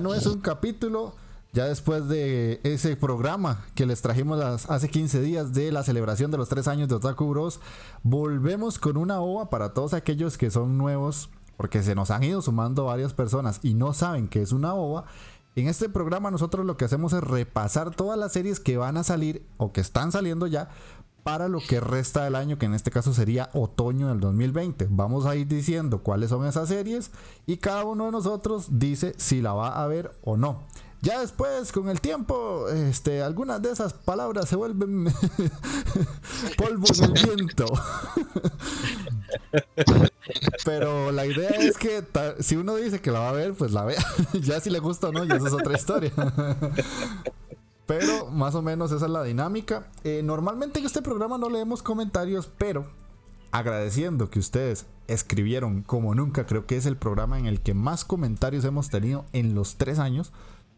No es un capítulo. Ya después de ese programa que les trajimos hace 15 días de la celebración de los tres años de Otaku Bros, volvemos con una ova para todos aquellos que son nuevos, porque se nos han ido sumando varias personas y no saben que es una ova. En este programa nosotros lo que hacemos es repasar todas las series que van a salir o que están saliendo ya para lo que resta del año, que en este caso sería otoño del 2020. Vamos a ir diciendo cuáles son esas series y cada uno de nosotros dice si la va a ver o no. Ya después, con el tiempo, este, algunas de esas palabras se vuelven polvo en el viento. Pero la idea es que si uno dice que la va a ver, pues la vea. ya si le gusta o no, ya esa es otra historia. Pero más o menos esa es la dinámica. Eh, normalmente en este programa no leemos comentarios, pero agradeciendo que ustedes escribieron como nunca, creo que es el programa en el que más comentarios hemos tenido en los tres años.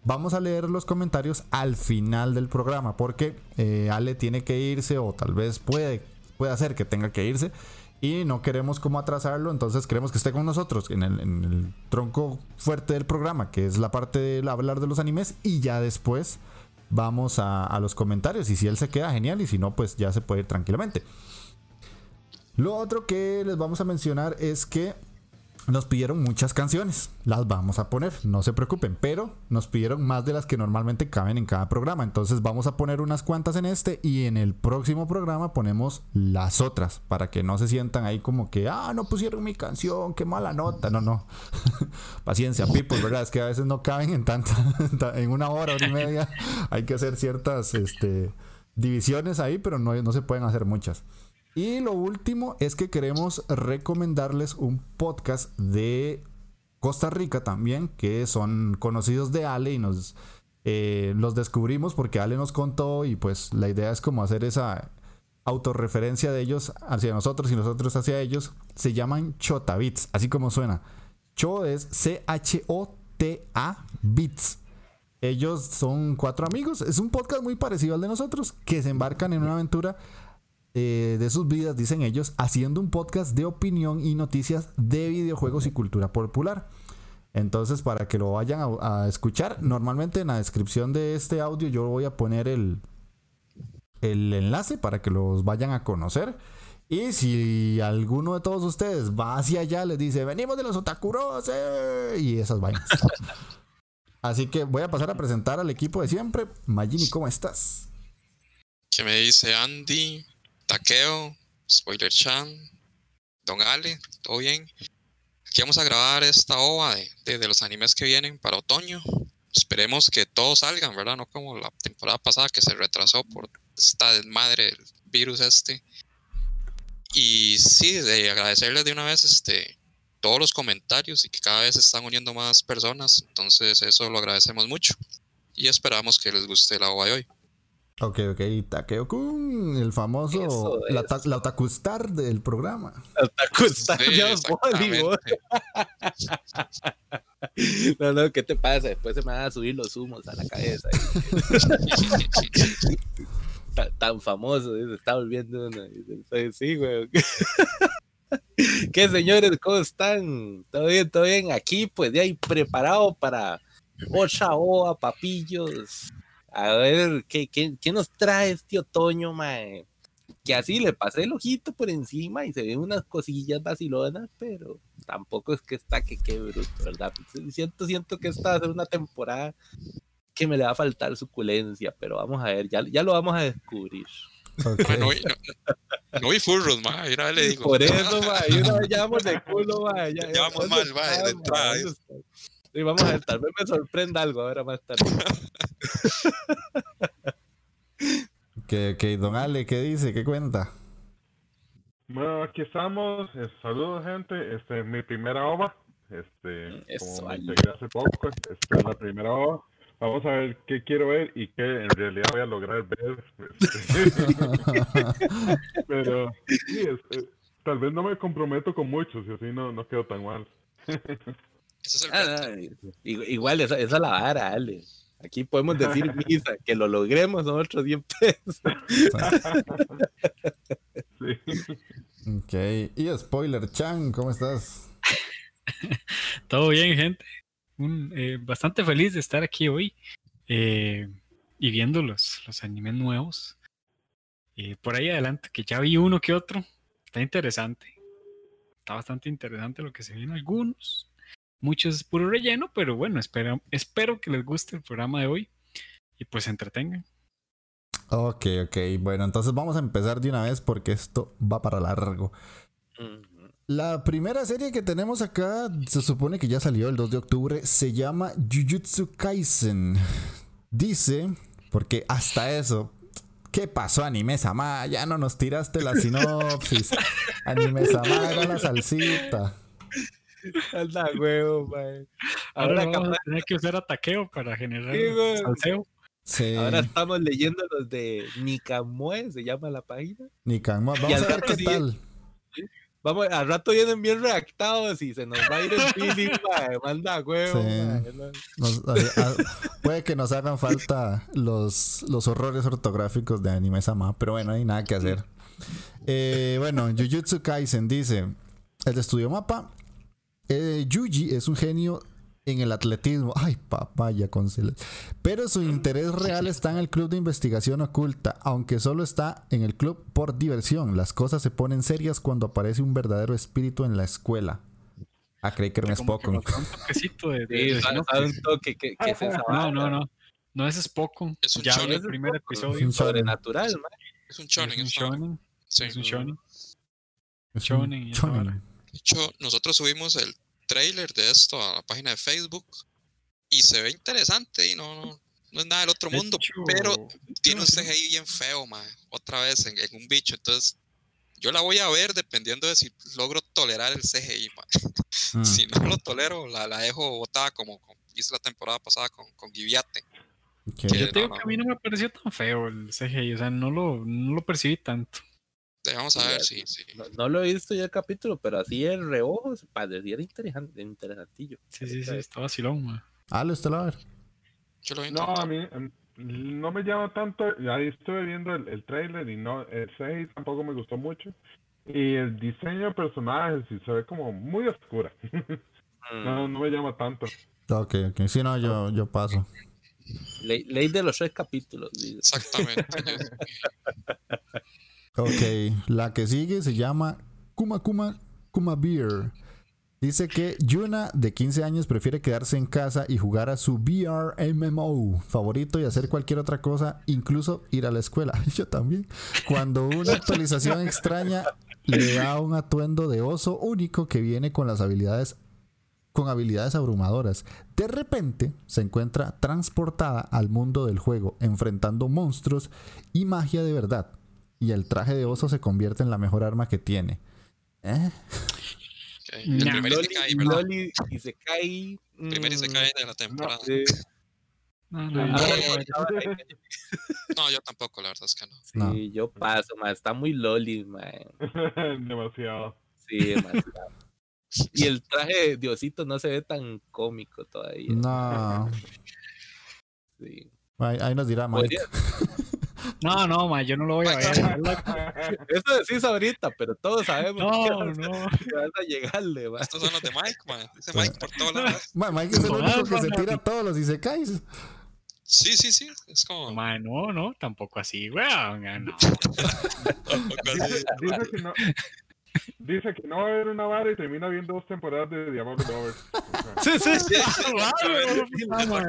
Vamos a leer los comentarios al final del programa, porque eh, Ale tiene que irse o tal vez puede, puede hacer que tenga que irse y no queremos como atrasarlo, entonces queremos que esté con nosotros en el, en el tronco fuerte del programa, que es la parte de hablar de los animes y ya después vamos a, los comentarios. Y si él se queda, genial. Y si no, pues ya se puede ir tranquilamente. Lo otro que les vamos a mencionar es que nos pidieron muchas canciones. Las vamos a poner, no se preocupen, pero nos pidieron más de las que normalmente caben en cada programa. Entonces vamos a poner unas cuantas en este y en el próximo programa ponemos las otras para que no se sientan ahí como que, ah, no pusieron mi canción, qué mala nota. No, no. Paciencia, people, ¿verdad? Es que a veces no caben en tanta, en una hora, hora y media. Hay que hacer ciertas este, divisiones ahí, pero no, no se pueden hacer muchas. Y lo último es que queremos recomendarles un podcast de Costa Rica también, que son conocidos de Ale y nos eh, los descubrimos porque Ale nos contó y pues la idea es como hacer esa autorreferencia de ellos hacia nosotros y nosotros hacia ellos. Se llaman Chotavits, así como suena. Cho es C-H-O-T-A Bits. Ellos son cuatro amigos. Es un podcast muy parecido al de nosotros que se embarcan en una aventura eh, de sus vidas, dicen ellos, haciendo un podcast de opinión y noticias de videojuegos y cultura popular. Entonces, para que lo vayan a, escuchar, normalmente en la descripción de este audio yo voy a poner el, el enlace para que los vayan a conocer. Y si alguno de todos ustedes va hacia allá, les dice, venimos de los otakuros, eh", y esas vainas. Así que voy a pasar a presentar al equipo de siempre. Magini, ¿cómo estás? ¿Qué me dice Andy? Taqueo, Spoiler Chan, Don Ale, todo bien. Aquí vamos a grabar esta ova de, los animes que vienen para otoño. Esperemos que todos salgan, ¿verdad? No como la temporada pasada que se retrasó por esta desmadre del virus este. Y sí, de agradecerles de una vez este, todos los comentarios y que cada vez se están uniendo más personas. Entonces eso lo agradecemos mucho y esperamos que les guste la OVA de hoy. Ok, ok, Takeo Kun, el famoso, la, la, otakustar del programa. La otakustar sí, No, no, ¿qué te pasa? Después se me van a subir los humos a la cabeza. tan, famoso, se está volviendo uno. Sí, güey. ¿Qué señores? ¿Cómo están? ¿Todo bien? ¿Todo bien? Aquí, pues, ya hay preparado para Ocha Oa, papillos. A ver, ¿qué, qué, qué nos trae este otoño, mae? Que así le pasé el ojito por encima y se ven unas cosillas vacilonas, pero tampoco es que está que qué bruto, ¿verdad? Siento, siento que esta va a ser una temporada que me le va a faltar suculencia, pero vamos a ver, ya, ya lo vamos a descubrir. Okay. no, no, vi furros, ma, y una vez le digo. Por eso, ma, y una vez ya vamos de culo, ma. Ya, ya vamos mal, ma, de entrada. Y vamos a ver, tal vez me sorprenda algo ahora más tarde. que, que, don Ale, ¿qué dice? ¿Qué cuenta? Bueno, aquí estamos. Eh, saludos, gente. Este mi primera ova. Este, como me integré hace poco, esta es la primera ova vamos a ver qué quiero ver y qué en realidad voy a lograr ver. Pero sí, eh, tal vez no me comprometo con muchos y así no, no quedo tan mal. Ah, igual, esa, es la vara, Ale. Aquí podemos decir misa, que lo logremos nosotros 100 pesos. sí. Ok, y Spoiler Chan, ¿cómo estás? Todo bien, gente. Eh, bastante feliz de estar aquí hoy eh, y viendo los, los animes nuevos. y por ahí adelante, que ya vi uno que otro, está interesante. Está bastante interesante lo que se viene algunos. Muchos es puro relleno, pero bueno, espero, espero que les guste el programa de hoy y pues se entretengan. Ok, ok. Bueno, entonces vamos a empezar de una vez porque esto va para largo. La primera serie que tenemos acá se supone que ya salió el 2 de octubre. Se llama Jujutsu Kaisen. Dice, porque hasta eso, ¿qué pasó, Anime Sama? Ya no nos tiraste la sinopsis. Anime Sama era la salsita. Anda, huevo, man. Ahora, vamos a tener que usar ataqueo para generar salseo. Sí. Ahora estamos leyendo los de Nikamue, se llama la página. Nikamue, vamos a ver qué tal. Vamos, al rato vienen bien reactados y se nos va a ir el feeling, manda huevo. puede que nos hagan falta los, los horrores ortográficos de Anime Sama, pero bueno, hay nada que hacer. Eh, bueno, Jujutsu Kaisen dice: El de Estudio Mapa. Eh, Yuji es un genio en el atletismo. Ay, papaya con Pero su interés real está en el club de investigación oculta, aunque solo está en el club por diversión. Las cosas se ponen serias cuando aparece un verdadero espíritu en la escuela. Ah, creí que era un Spockon. Un toquecito de, de, un toque que, que No, no, no. No es Spockon. Es un ya shonen. el primer episodio. Es un Es shonen. Es un shonen. Es un shonen. Es un shonen. De hecho, nosotros subimos el trailer de esto a la página de Facebook y se ve interesante y no, no, es nada del otro mundo, pero tiene un CGI bien feo, otra vez en, un bicho. Entonces, yo la voy a ver dependiendo de si logro tolerar el CGI. Mm. Si no lo tolero, la, la dejo botada como, hice la temporada pasada con, con Giviate. yo te digo que a mí no me pareció tan feo el CGI, o sea, no lo, no lo percibí tanto. Vamos a ver, sí, sí. No, lo he visto ya el capítulo, pero así el reojo parecía interesante, interesantillo. Sí, sí, sí, está vacilón, man. Ah, lo está a ver. Yo lo no, a mí no me llama tanto. Ahí estuve viendo el, el trailer y no, el 6 tampoco me gustó mucho. Y el diseño de personajes sí, se ve como muy oscura. no, no me llama tanto. Ok, ok. Si no, yo, yo paso. Ley, ley de los seis capítulos. Exactamente. Ok, la que sigue se llama Kuma Kuma Kuma Beer. Dice que Yuna, de 15 años, prefiere quedarse en casa y jugar a su VR MMO favorito y hacer cualquier otra cosa, incluso ir a la escuela. Yo también. Cuando una actualización extraña le da un atuendo de oso único que viene con las habilidades con habilidades abrumadoras. De repente se encuentra transportada al mundo del juego, enfrentando monstruos y magia de verdad y el traje de oso se convierte en la mejor arma que tiene. ¿Eh? El Nah. primer Isekai, ¿verdad? Loli y se cae. Primer Isekai de la temporada. No, no, no, no, no. No, yo tampoco, la verdad es que no. Sí, No. yo paso, ma. Está muy Loli, ma. Demasiado. Sí, demasiado. Y el traje de Diosito no se ve tan cómico todavía. No. Sí. Ahí, ahí nos dirá Mike. No, no, ma, yo no lo voy a ver. Eso decís ahorita, pero todos sabemos que No, vas, no. que vas a llegarle, ma. Estos son los de Mike, man. Dice Mike por todos lados. Ma, Mike es el único que se tira todos los Isekais. Sí, sí, sí. Es como. Ma, no, no, tampoco así, weón. No. tampoco así. Dice que no. Dice que no va a haber una vara y termina viendo dos temporadas de Diablo Lovers. O sea, Sí, sí, sí. Exactamente. Vamos, a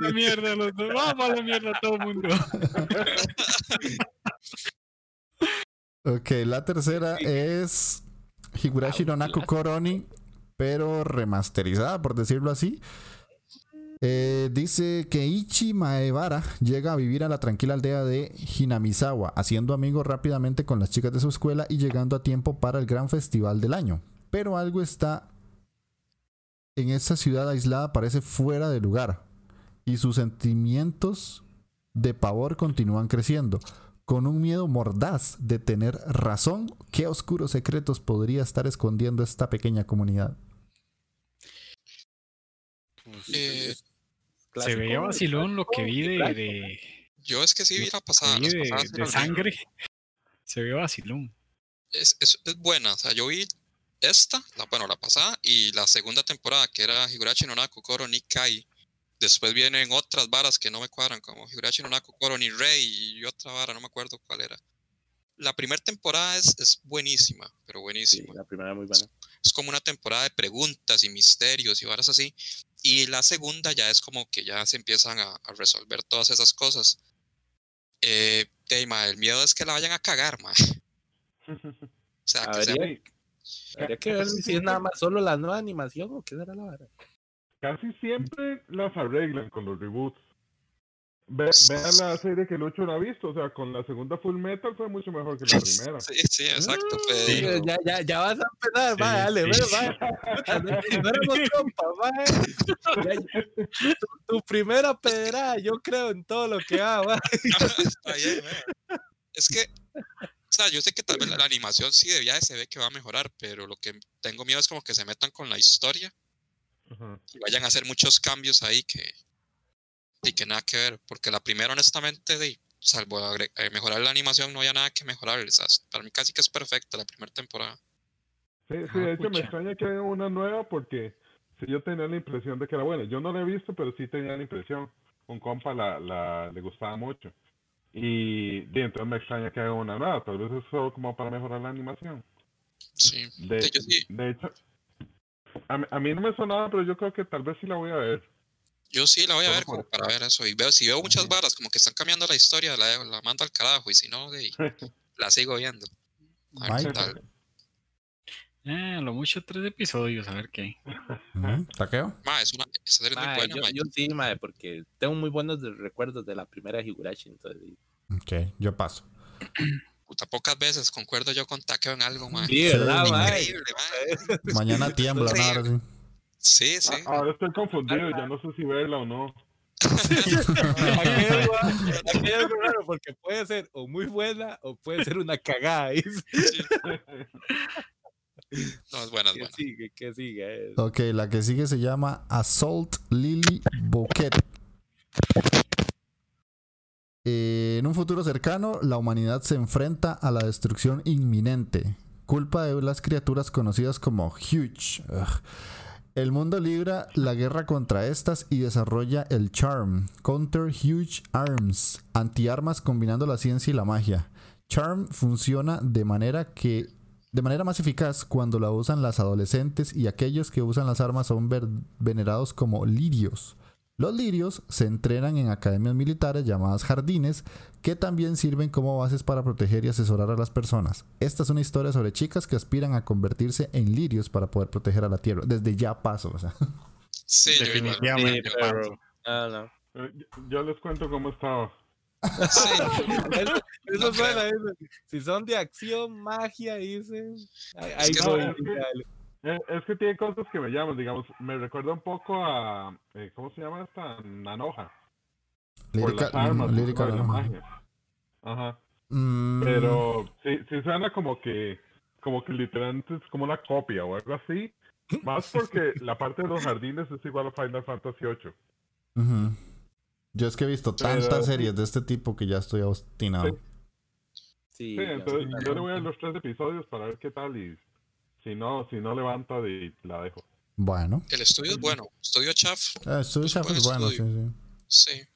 la mierda, los dos. Vamos a la mierda todo el mundo. Ok, la tercera es Higurashi no Naku Koroni, pero remasterizada, por decirlo así. Eh, dice que Ichi Maebara llega a vivir a la tranquila aldea de Hinamizawa, haciendo amigos rápidamente con las chicas de su escuela y llegando a tiempo para el gran festival del año. Pero algo está en esa ciudad aislada parece fuera de lugar y sus sentimientos de pavor continúan creciendo con un miedo mordaz de tener razón, ¿qué oscuros secretos podría estar escondiendo esta pequeña comunidad? Eh, Se veía vacilón lo que vi de, de, yo es que sí vi la pasada. vi de- sí sangre. Se ve vacilón. Es, es, es buena. O sea, yo vi esta, la, bueno, la pasada, y la segunda temporada, que era Higurashi no Naku Koro ni Kai. Después vienen otras varas que no me cuadran, como Higurashi no Naku Koro ni Rei y otra vara, no me acuerdo cuál era. La primera temporada es, es buenísima, pero Sí, buenísima. la primera muy buena. es como una temporada de preguntas y misterios y varas así. Y la segunda ya es como que ya se empiezan a, a resolver todas esas cosas. Eh, de, ma, el miedo es que la vayan a cagar, ma. O sea, que sea- Habría, habría que ver si es nada más solo la nueva animación o qué será la vara. Casi siempre las arreglan con los reboots. Ve, vean la serie que Lucho no ha visto, o sea, con la segunda Full Metal fue mucho mejor que la primera. Sí, sí, exacto. Sí, pero- ya, ya, ya vas a empezar, Sí, va, dale, sí. Puta, No, éramos compas, va. Tu, primera pedrada, yo creo en todo lo que haga, va. Está bien, vea. Es que, o sea, yo sé que tal vez la, la animación sí de viaje se ve que va a mejorar, pero lo que tengo miedo es como que se metan con la historia y vayan a hacer muchos cambios ahí que, y que nada que ver, porque la primera, honestamente, de, salvo eh, mejorar la animación, no había nada que mejorar. o sea, para mí casi que es perfecta la primera temporada. Sí, sí, Ah, de hecho me extraña que haya una nueva porque si yo tenía la impresión de que era buena. Yo no la he visto, pero sí tenía la impresión. Un compa la, la, le gustaba mucho. Y, y entonces me extraña que haga una nueva. Tal vez es solo como para mejorar la animación. Sí. De, Sí, yo sí, de hecho, a, mí- a mí no me sonaba, pero yo creo que tal vez sí la voy a ver. Yo sí la voy a ver como para ver eso. Y veo, si veo muchas varas como que están cambiando la historia, la, la mando al carajo. Y si no, de, la sigo viendo. A ver qué tal. Ah, lo mucho tres episodios, a ver qué. ¿Taqueo? Ma, es una, esa serie es muy Mae, buena, yo, ma. yo sí, mae, porque tengo muy buenos recuerdos de la primera Higurashi, entonces. Ok, yo paso. Puta, pocas veces concuerdo yo con Takeo en algo, ma. Sí, ¿verdad, mae? Increíble, ma. Mañana tiembla, ¿no? Ahora sí. Sí, sí. Ah, Ahora estoy confundido, ya no sé si verla o no. Aquí hay algo- aquí hay algo raro, porque puede ser o muy buena o puede ser una cagada. ¿sí? sí. No, es buena, es ¿Qué buena. sigue? ¿Qué sigue? Eh, Ok, la que sigue se llama Assault Lily Bouquet. Eh, en un futuro cercano, la humanidad se enfrenta a la destrucción inminente, culpa de las criaturas conocidas como Huge. Ugh. El mundo libra la guerra contra estas y desarrolla el Charm, Counter Huge Arms, antiarmas combinando la ciencia y la magia. Charm funciona de manera que de manera más eficaz cuando la usan las adolescentes y aquellos que usan las armas son venerados como lirios. Los lirios se entrenan en academias militares llamadas jardines que también sirven como bases para proteger y asesorar a las personas. Esta es una historia sobre chicas que aspiran a convertirse en lirios para poder proteger a la tierra. Desde ya paso, o sea. Sí. Definitivamente. Pero- Ah, no. Eh, yo- les cuento cómo estaba. eso, suena, Si son de acción, magia, dicen. es, que, tiene cosas que me llaman, digamos, me recuerda un poco a. Eh, ¿Cómo se llama esta? Nanoja. Lírica, por las armas, lírica, la magia. Ajá. Mm. Pero sí, sí suena como que. Como que literalmente es como una copia o algo así. Más porque la parte de los jardines es igual a Final Fantasy VIII. Yo es que he visto tantas series de este tipo que ya estoy obstinado. Sí, entonces yo le voy a los tres episodios para ver qué tal y si no, si no levanta la dejo. Bueno. El estudio es bueno, estudio Chaff. El estudio Chaff es bueno, sí, sí. Sí.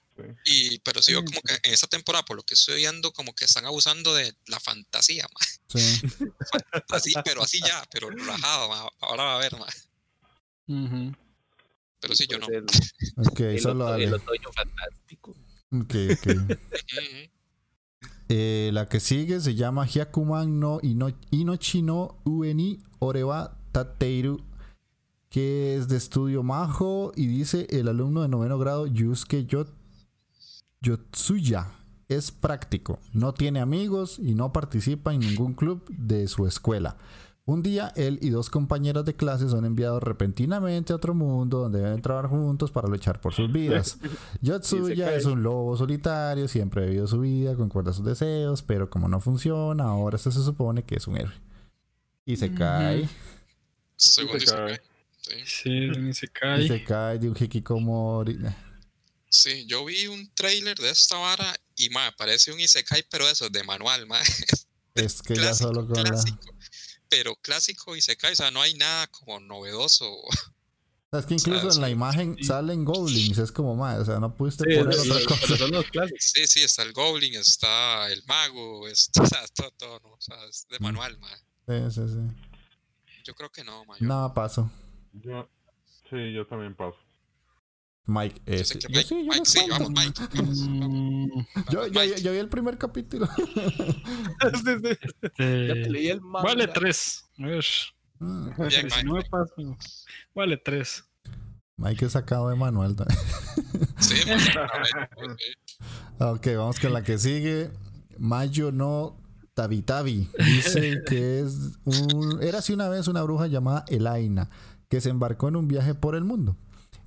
Y, pero sí, como que en esta temporada, por lo que estoy viendo, como que están abusando de la fantasía, más. Sí. así, pero así ya, pero rajado, ahora va a haber, más. Pero sí, yo no. ok, el, solo el otoño fantástico. Ok, ok. eh, la que sigue se llama Hyakuman no no Ueni Oreba Tateiru que es de estudio Majo y dice el alumno de noveno grado Yusuke Yot Yotsuya es práctico, no tiene amigos y no participa en ningún club de su escuela. Un día, él y dos compañeras de clase son enviados repentinamente a otro mundo donde deben trabajar juntos para luchar por sus vidas. Yotsuya es un lobo solitario, siempre ha vivido su vida, concuerda sus deseos, pero como no funciona, ahora se supone que es un héroe. Y se cae. Según se cae. Sí, se cae. Y se cae de un hikikomori. Sí, yo vi un trailer de esta vara y me parece un Isekai, pero eso, de manual, ma. Es que ya solo con clásico, Pero clásico Isekai, o sea, no hay nada como novedoso. Es que incluso en la imagen salen goblins, es como más, o sea, no pudiste poner otra cosa. Sí, sí, está el goblin, está el mago, está, o sea, todo, todo, ¿no? o sea, es de mm. manual, ma. Sí, sí, sí. Yo creo que no, ma. Nada, paso. Yo, sí, yo también paso. Mike, eh, sí, yo sí, yo Mike, sí, vamos, Mike. Yo, yo, vi el primer capítulo. Eh, vale tres. Mm. no me paso. Vale tres. Mike es sacado de manual. sí, ok, vamos con la que sigue. Mayo no Tabi Tabi. Dice que es un. Era así una vez una bruja llamada Elaina que se embarcó en un viaje por el mundo.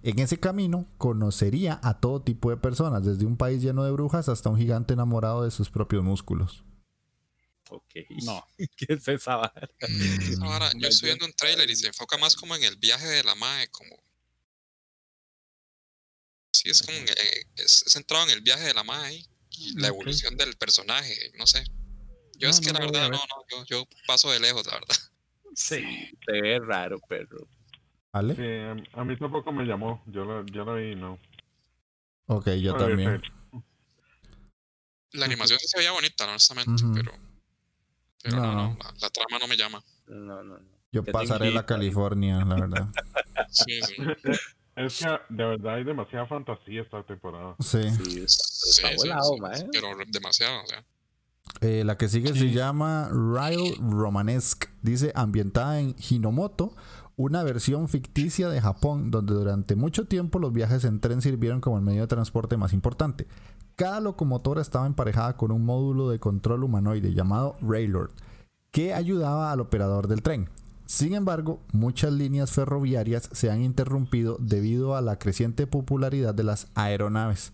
En ese camino conocería a todo tipo de personas, desde un país lleno de brujas hasta un gigante enamorado de sus propios músculos. Ok. No. ¿Qué es esa vara? Mm. Ahora, yo estoy viendo un trailer y se enfoca más como en el viaje de la Mae, como. Sí, es como. Eh, es, centrado en el viaje de la Mae y la evolución del personaje, no sé. Yo es que la verdad, no, no, yo, yo paso de lejos, la verdad. Sí, se ve raro, pero ¿Ale? Sí, a, mí tampoco me llamó. Yo lo, yo lo vi no. Ok, yo también. La animación se veía bonita, honestamente, pero. Pero no, no, La, trama no me llama. No, no, no. Yo pasaré la California, la verdad. sí, sí. Es que de verdad hay demasiada fantasía esta temporada. Sí. Sí, está, volado, Pero demasiado, o sea. Eh, la que sigue se llama Ryle Romanesque. Dice ambientada en Hinomoto, una versión ficticia de Japón donde durante mucho tiempo los viajes en tren sirvieron como el medio de transporte más importante. Cada locomotora estaba emparejada con un módulo de control humanoide llamado Railord, que ayudaba al operador del tren. Sin embargo, muchas líneas ferroviarias se han interrumpido debido a la creciente popularidad de las aeronaves.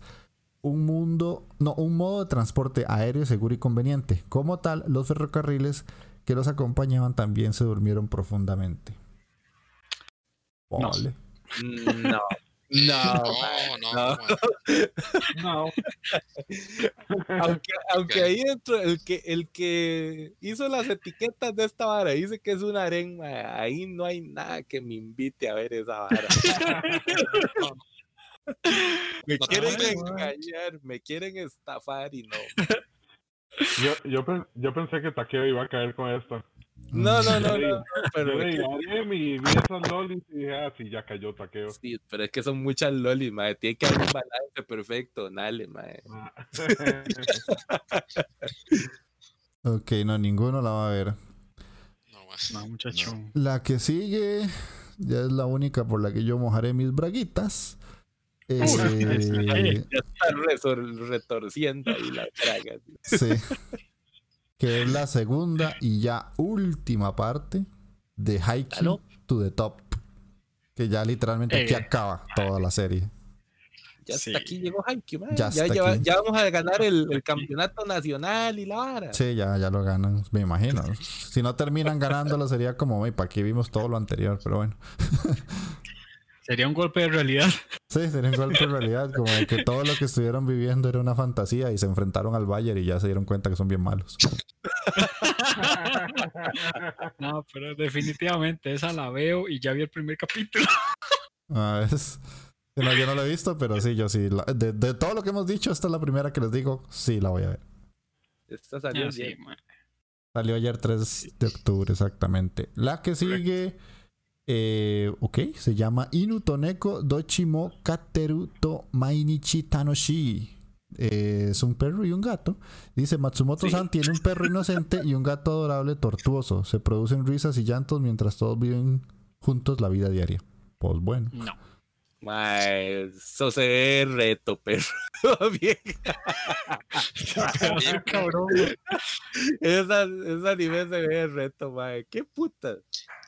Un mundo, no, un modo de transporte aéreo seguro y conveniente. Como tal, los ferrocarriles que los acompañaban también se durmieron profundamente. No. No. No, no, no. aunque, aunque ahí dentro, el que, el que hizo las etiquetas de esta vara dice que es una arenga, ahí no hay nada que me invite a ver esa vara. me quieren engañar, me quieren estafar y no. Yo, yo, yo pensé que Takeo iba a caer con esto. No, no, no, no, pero yo vi esas lolis y dije, ah, sí, ya cayó taqueo. Sí, pero es que son muchas lolis, madre. Tiene que haber un balance perfecto, dale, madre. Ah. ok, no, ninguno la va a ver. No, muchacho. La que sigue, ya es la única por la que yo mojaré mis braguitas. Eh, Ya está resor- retorciendo ahí la traga. sí. Que es la segunda y ya última parte de ¿Aló? to the Top. Que ya literalmente aquí Eh. acaba toda la serie. Ya Sí. hasta aquí llegó Haikyuu, man. Ya Ya, hasta ya- aquí. ya vamos a ganar el, el campeonato nacional y la vara. Sí, ya, ya lo ganan, me imagino. Si no terminan ganándolo sería como, "Ey, ¿para qué vimos todo lo anterior? Pero bueno. Sería un golpe de realidad. Sí, sería un golpe de realidad, como de que todo lo que estuvieron viviendo era una fantasía y se enfrentaron al Bayern y ya se dieron cuenta que son bien malos. No, pero definitivamente esa la veo y ya vi el primer capítulo. Ah, es- no, yo no lo he visto, pero sí, yo sí. la- de, de todo lo que hemos dicho, esta es la primera que les digo, sí, la voy a ver. Esta salió Ah, sí. Salió ayer 3 de octubre, exactamente. La que sigue, eh, ok, se llama Inutoneko Dochimo Kateru to Mainichi Tanoshi. Eh, es un perro y un gato. Dice Matsumoto-san tiene un perro inocente y un gato adorable tortuoso. Se producen risas y llantos mientras todos viven juntos la vida diaria. Pues bueno. No. Mae, eso se ve reto, perro. Bien. Qué cabrón. Esa, esa anime se ve reto, mae. ¿Qué puta?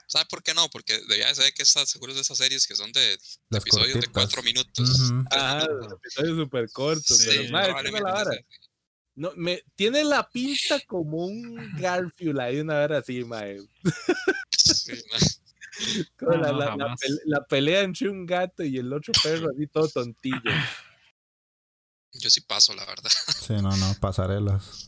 ¿Sabe por qué no? Porque debía de ser que estás seguros de esas series que son de, episodios de cuatro minutos. Los episodios súper cortos. Sí, pero, tiene la vara. No, me, tiene la pinta como un Garfield ahí, una vara así, mae. Sí, No, la, no, la- la jamás. pele- la pelea entre un gato y el otro perro, así todo tontillo. Yo sí paso, la verdad. Sí, no, no, pasarelas.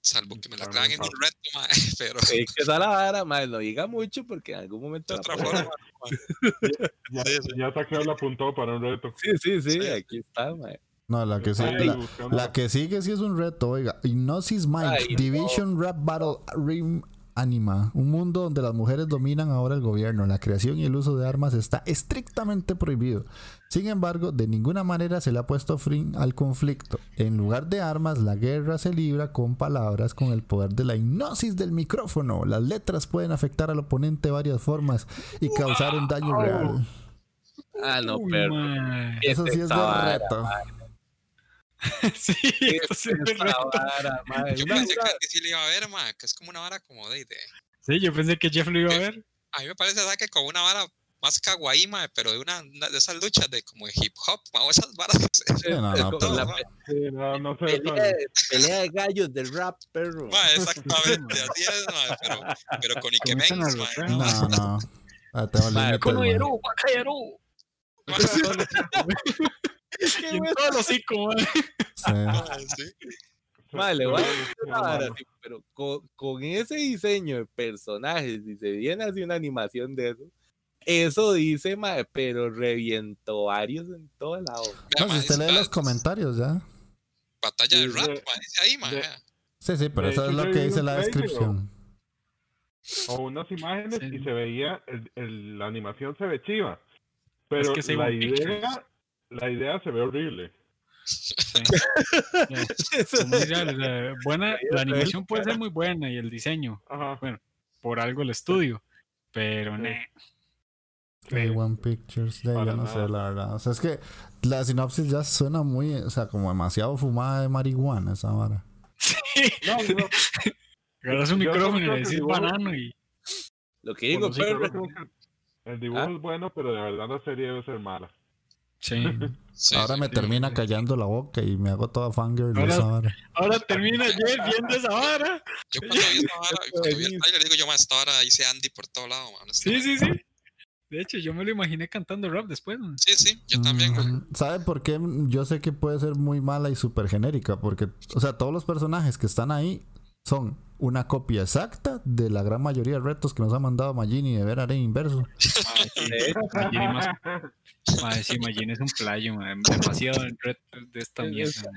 Salvo que me la traen en un reto, ma, pero Es que esa la vara, mae, no diga mucho porque en algún momento. de la otra puede- forma. ma. Ya, Sí, sí. ya Takeo lo apuntó para un reto. Sí, sí, sí, Sí. aquí está, mae. No, la que, sí, Ay, la, la que sigue sí es un reto, oiga. Hypnosis Mind, Ay, no. Division Rap Battle Rim Anima. Un mundo donde las mujeres dominan ahora el gobierno. La creación y el uso de armas está estrictamente prohibido. Sin embargo, de ninguna manera se le ha puesto fin al conflicto. En lugar de armas, la guerra se libra con palabras con el poder de la hipnosis del micrófono. Las letras pueden afectar al oponente de varias formas y causar un daño real. Ah, no, man. Eso sí es de reto. Sí, esto sí es reto. vara, mae. Yo pensé que Andy sí le iba a ver, ma, que es como una vara como de, de- Sí, yo pensé que Jeff lo iba a ver. A mí me parece, ¿sabes? Que como una vara más kawaii, ma, pero de una, una de esas luchas de como de hip hop, ma, o esas varas. Sí, no, no, pero- la Sí, no, no sé. pelea, de, pelea de gallos del rap, perro. ma, exactamente, así es, ma, pero, pero con Ikemen, ma, no, No, no. Ah, Mae, límites, Con mae. Oyeru, Y en todo el hocico, man. Sí. ma, sí. Mae, le voy a decir Sí, una vara, mano. sí, pero con, con ese diseño de personajes, si se viene así una animación de eso, eso dice, mae, pero revientó varios en todo lado. No, si usted es lee los comentarios ya. Batalla de rap, de- ma, dice ahí, ma. de- vea. Sí, sí, pero eso es lo que dice la descripción. o unas imágenes Sí. y se veía, el, el- la animación se ve chiva, pero que se la idea, la idea se ve horrible. Sí. Sea, buena, la animación puede ser muy buena y el diseño, Ajá. por algo el estudio, pero Sí. ne. Day One Pictures, de, yo no nada. sé, la verdad. O sea, es que la sinopsis ya suena muy, o sea, como demasiado fumada de marihuana esa vara. No, no, Agarras un Yo micrófono y le decís banano y. Lo que digo, Bueno, sí, que el dibujo Ah. es bueno, pero de verdad la serie debe ser mala. Sí. Sí, Ahora sí. me termina callando la boca y me hago toda fangirl de Ahora- esa vara. Ahora termina Jeff viendo esa vara. Yo cuando vi esta vara, cuando vi el trailer, digo yo, ma, esta vara dice Andy por todo lado, ma, Sí, sí, sí. De hecho, yo me lo imaginé cantando rap después. man. Sí, sí, yo también, ma. Mm, ¿Sabe por qué? Yo sé que puede ser muy mala y súper genérica, porque, o sea, todos los personajes que están ahí son una copia exacta de la gran mayoría de retos que nos ha mandado Magini de ver en inverso. Magini más- Madre, sí, Magini es un playo, man. demasiado en reto de esta es- mierda.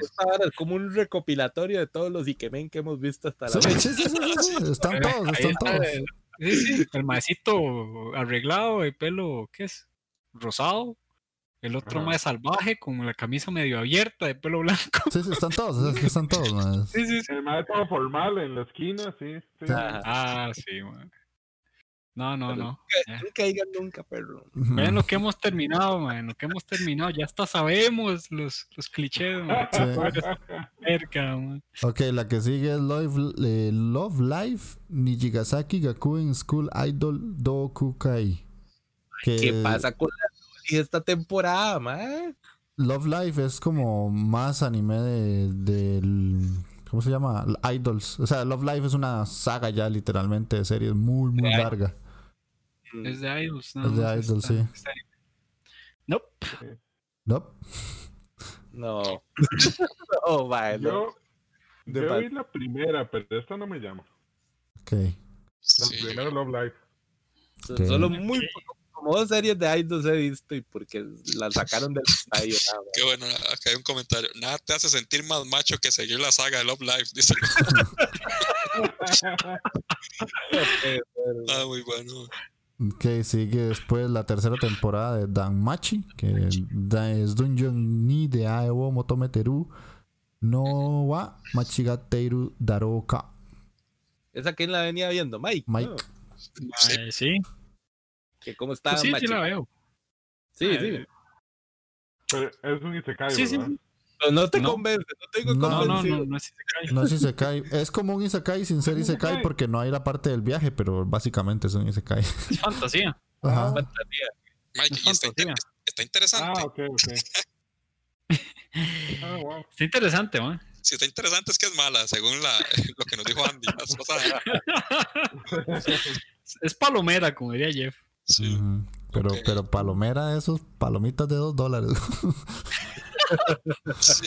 es como un recopilatorio de todos los Ikemen que hemos visto hasta la Sí, fecha. sí, sí, sí, sí, sí, Están todos, están está todos. el- Sí, sí, el maecito arreglado de pelo, ¿qué es? Rosado. El otro Ajá. más salvaje con la camisa medio abierta de pelo blanco. Sí, sí, están todos, es que están todos. man. Sí, sí, sí. El maestro formal en la esquina, sí. sí. Ah, sí, man. No, no, no. Nunca, nunca digan nunca, perro. Vean lo que hemos terminado, man. Lo que hemos terminado. Ya hasta sabemos los, los clichés, man. Sí. Cerca, man. Ok, la que sigue es Love, eh, Love Live Nijigasaki Gakuen School Idol Dokukai. Que ¿Qué pasa con la Loli esta temporada, man? Love Live es como más anime de, del. ¿Cómo se llama? Idols. O sea, Love Live es una saga ya literalmente de series muy, muy De larga. Es de Idols, Es de Idols, está- sí. está- Nope. ¿No? No. no, man, no. Yo, De yo vi la primera, pero esta no me llama. Ok. La Sí, primera Love Ok. Solo muy poco- como dos series de idols he visto y porque las sacaron del estadio. nada. Qué bueno, acá hay un comentario. Nada te hace sentir más macho que seguir la saga de Love Live. Dice. Ah, muy bueno. Ok, sigue después la tercera temporada de Danmachi, que da- es Dungeon ni de Aewo Motometeru no wa Machigateiru Daroka. ¿Esa quién la venía viendo? Mike. Mike. ¿no? Sí. Sí. Que cómo está Pues sí, sí Machi? la veo. Sí, Eh, sí. Pero es un Isekai, Sí, sí, ¿verdad? sí. Pero no te No. convence, no te digo No, No, no, convencido. no, no es Isekai. No es Isekai. Es como un Isekai sin ser Isekai porque no hay la parte del viaje, pero básicamente es un Isekai. Es fantasía. Ajá. Fantasía. Mike, Es y está, fantasía. inter- está interesante. Ah, ok, ok. Ah, wow. Está interesante, man. Si está interesante es que es mala, según la, lo que nos dijo Andy. Es palomera, como diría Jeff. Sí. Pero, Ok. pero Palomera, esos palomitas de dos dólares. Sí.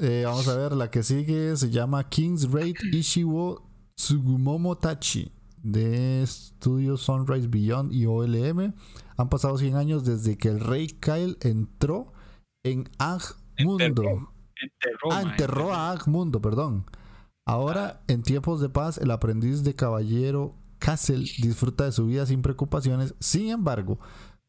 Eh, vamos a ver, la que sigue se llama King's Raid Ishiwo Tsugumomo Tachi de Studio Sunrise Beyond y OLM. Han pasado 100 años desde que el rey Kyle entró en Agmundo. Enterró. Enterró, Ah, enterró a Agmundo, perdón. Ahora, en tiempos de paz, el aprendiz de caballero Castle disfruta de su vida sin preocupaciones. Sin embargo,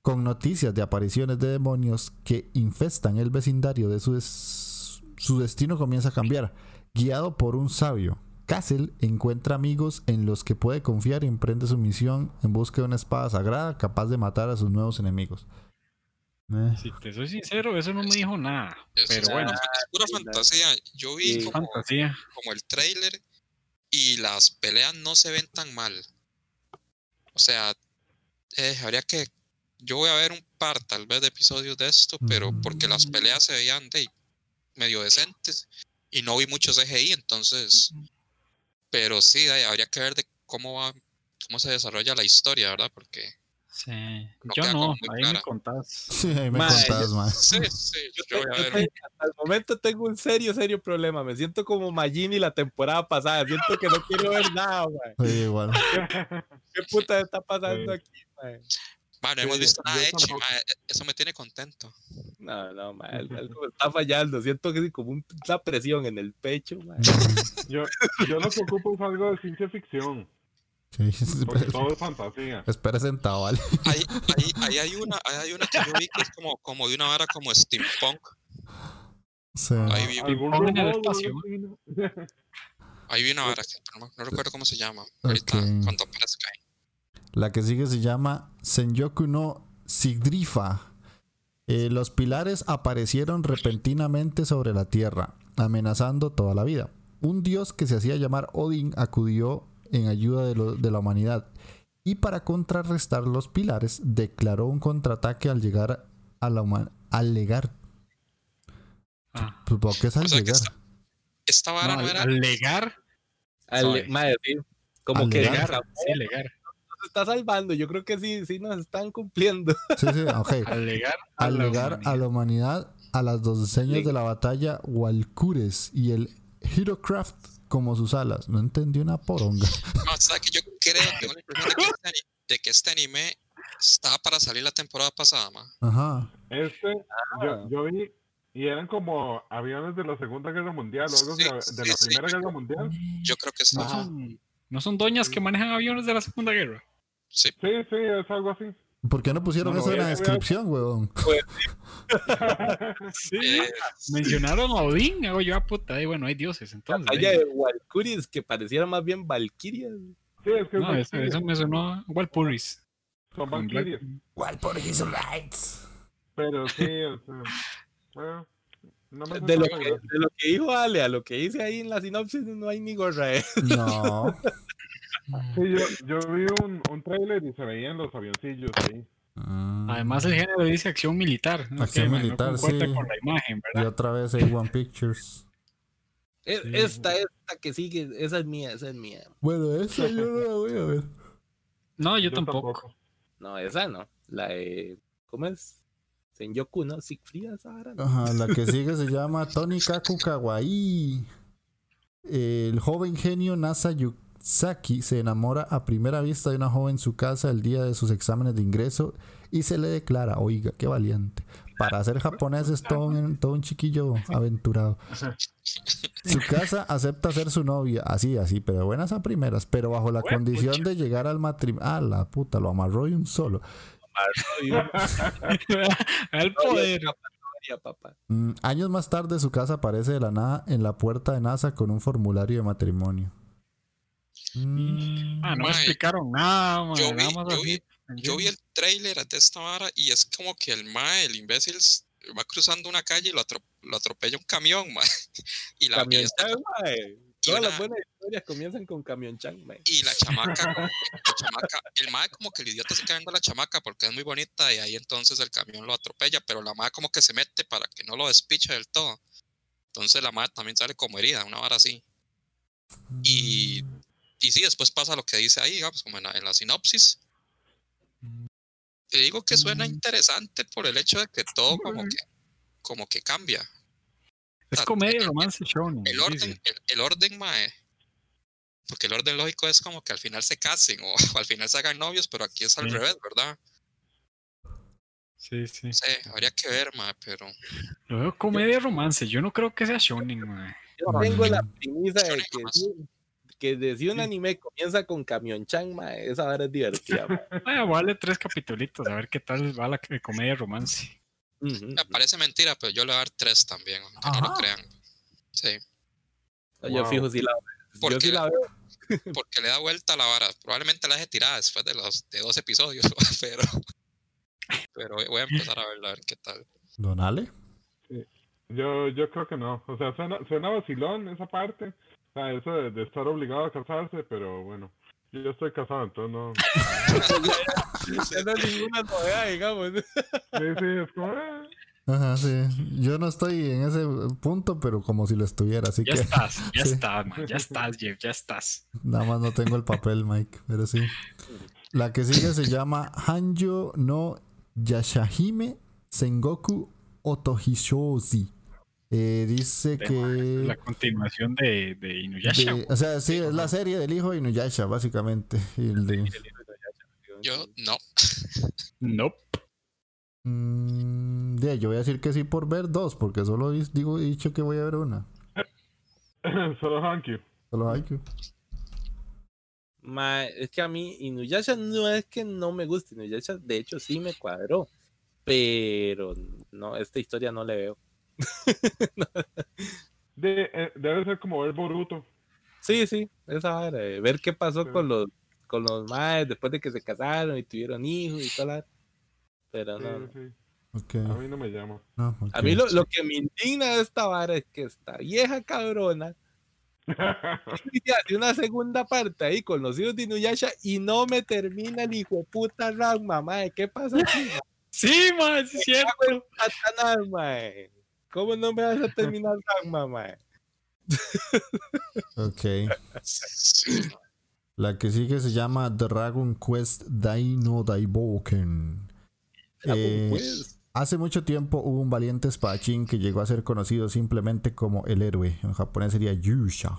con noticias de apariciones de demonios que infestan el vecindario de su, des- su destino comienza a cambiar. Guiado por un sabio, Castle encuentra amigos en los que puede confiar y emprende su misión en busca de una espada sagrada capaz de matar a sus nuevos enemigos. Eh, Si te soy sincero, eso no me dijo nada. Pero bueno, pura- es pura fantasía. Yo vi sí. como, fantasía. como el trailer y las peleas no se ven tan mal. O sea, eh, habría que. Yo voy a ver un par, tal vez, de episodios de esto, pero porque las peleas se veían de medio decentes y no vi mucho CGI, entonces. Pero sí, ahí habría que ver de cómo va, cómo se desarrolla la historia, ¿verdad? Porque Sí. No Yo no, ahí clara. me contás. Sí, ahí me Mae, contás, mae. sí, sí, Yo yo voy te- a yo ver. te- hasta el momento tengo un serio, serio problema. Me siento como Magini la temporada pasada. Siento que no quiero ver nada, man. Sí, igual. ¿Qué puta está pasando Sí. aquí? Bueno, no hemos visto nada Echi, tampoco. mae, eso me tiene contento. No, no, man. Algo algo me está fallando. Siento que es como un- una presión en el pecho, man. Yo, yo lo que ocupo es algo de ciencia ficción, Sí, porque espera, todo es fantasía. espera sentado, ¿vale? Ahí, ahí, ahí hay una, ahí hay una que yo vi que es como, como de una vara como steampunk. Sí. Ahí vi, ¿Algún en el espacio. ahí vi una vara que no, no recuerdo cómo se llama. Ahorita Ok. cuando aparezca ahí. La que sigue se llama Senyoku no Sigdrifa. Eh, los pilares aparecieron repentinamente sobre la tierra, amenazando toda la vida. Un dios que se hacía llamar Odín acudió en ayuda de, lo- de la humanidad y para contrarrestar los pilares declaró un contraataque al llegar a la humanidad. Al llegar. Ah. Supongo que es al O sea llegar. Esta vara No, era. al madre, sí. Como Al que legar. legar, sí, legar. nos está salvando. Yo creo que sí, sí nos están cumpliendo. Sí, sí, ok. Al legar, a al la a humanidad. la humanidad a las doseñas de la batalla Walcures y el Herocraft como sus alas. No entendí una poronga. No, o sea que yo creo, tengo la impresión de que, este, ani- de que este anime estaba para salir la temporada pasada, ma. Ajá. Este, Ah. yo, yo vi, y eran como aviones de la Segunda Guerra Mundial o algo Sí, de sí, la sí. Primera Guerra Mundial. Yo creo que No son, no son doñas que manejan aviones de la Segunda Guerra. Sí, Sí, sí, es algo así. ¿Por qué no pusieron No, eso en la descripción, huevón? Sí. eh, Mencionaron a Odín, hago yo a puta. Y bueno, hay dioses entonces. Ahí. de Valkyries que pareciera más bien Valkyrias. Sí, es que es No, eso, Valkyria. eso me sonó Walpurgis. Son Valkyrias. ¿Cuál por his rights? Pero sí, o sea, bueno, no me De lo, que, de lo que dijo Ale a lo que dice ahí en la sinopsis, no hay ni gorra. ¿eh? No. Sí, yo, yo vi un, un trailer y se veían los avioncillos ahí. Mm. Además, el género dice acción militar. ¿no? Acción Que, militar, no sí. con la imagen, Y otra vez A1 Pictures. Sí. Esta, esta que sigue, esa es mía, esa es mía. Bueno, esa yo no la voy a ver. No, yo, Yo tampoco. No, esa no. La de. ¿Cómo es? Senyoku, ¿no? Siegfried, esa vara, ¿no? Ajá, la que sigue se llama Tony Kaku Kawaii. El joven genio Nasa Yusaki se enamora a primera vista de una joven en su casa el día de sus exámenes de ingreso y se le declara, oiga, qué valiente. Para ser japonés es todo un, todo un chiquillo aventurado. Su casa acepta ser su novia, así, así, pero buenas a primeras, pero bajo la condición de llegar al matrimonio. Ah, la puta, lo amarró de un solo. Y el poder. papá. Mm, años más tarde, su casa aparece de la nada en la puerta de NASA con un formulario de matrimonio. Mm, Ah, no me explicaron nada, yo vi- nada más yo vi- así. Yo vi el trailer de esta vara y es como que el mae, el imbécil, va cruzando una calle y lo, atro- lo atropella un camión, mae. Y la, y mae. Todas una- las buenas historias comienzan con Camión Chan, mae. y la chamaca, la chamaca, el mae como que el idiota se viendo a la chamaca porque es muy bonita y ahí entonces el camión lo atropella, pero la mae como que se mete para que no lo despiche del todo. Entonces la mae también sale como herida, una vara así. Y, y sí, después pasa lo que dice ahí, digamos, como en la, en la sinopsis. Te digo que suena Mm. interesante por el hecho de que todo como que, como que cambia. Es Ah, comedia, el- romance, show. El orden, el, el orden, mae. Porque el orden lógico es como que al final se casen o, o al final se hagan novios, pero aquí es al Sí. revés, ¿verdad? Sí, sí. No sé, habría que ver, mae, pero. Lo veo comedia, romance. Yo no creo que sea shonen, man. Yo Mae. tengo la premisa de Shonen que, que de si un anime comienza con Camión Chan, mae, esa vara es divertida. Ah, darle tres capitulitos a ver qué tal va la eh, comedia romance. Ujú. Me parece mentira, pero yo le voy a dar tres también, aunque no lo crean. Sí, Yo Wow. fijo si la Yo Porque- sí la veo. porque le da vuelta a la vara. Probablemente la deje tirada después de los de dos episodios, pero. Pero voy a empezar a verla a ver qué tal. Don Ale. Yo, yo creo que no. O sea, suena, suena vacilón esa parte. Sea, eso de, de estar obligado a casarse, pero bueno. Yo ya estoy casado, entonces no. No es ninguna novedad, digamos. Sí, sí, es como. ah. Ajá, sí. Yo no estoy en ese punto, pero como si lo estuviera, así Ya que estás, ya Sí. estás, man. Ya estás, Jeff, ya estás. nada más no tengo el papel, Mike, pero sí. La que sigue se llama Hanjo no Yashahime Sengoku Otohishozi. Eh, dice De- que... La continuación de, de Inuyasha. de- o sea, sí, es la serie del hijo de Inuyasha, básicamente. Y el de- Yo no. Nope. Mm, ya, yo voy a decir que sí por ver dos, porque solo digo, he dicho que voy a ver una. Solo Hanky. Solo que... Ma, es que a mí Inuyasha no es que no me guste, Inuyasha de hecho sí me cuadró, pero no, esta historia no le veo. De, eh, debe ser como ver Boruto. Sí, sí, esa vara, de ver qué pasó Sí. con los con los maes después de que se casaron y tuvieron hijos y tal. Pero Sí, no. sí. Ok, A mí no me llama. no, ok. A mí lo, lo que me indigna de esta vara es que esta vieja cabrona hace una segunda parte ahí con los hijos de Inuyasha y no me termina el hijo de puta Ranma, mae. ¿Qué pasa aquí? mae? Sí, sí es cierto. Satanás, mae. ¿Cómo no me vas a terminar Ranma, mae? Ok. La que sigue se llama Dragon Quest Dino Daiboken. Eh, hace mucho tiempo hubo un valiente espadachín que llegó a ser conocido simplemente como el héroe. En japonés sería Yusha.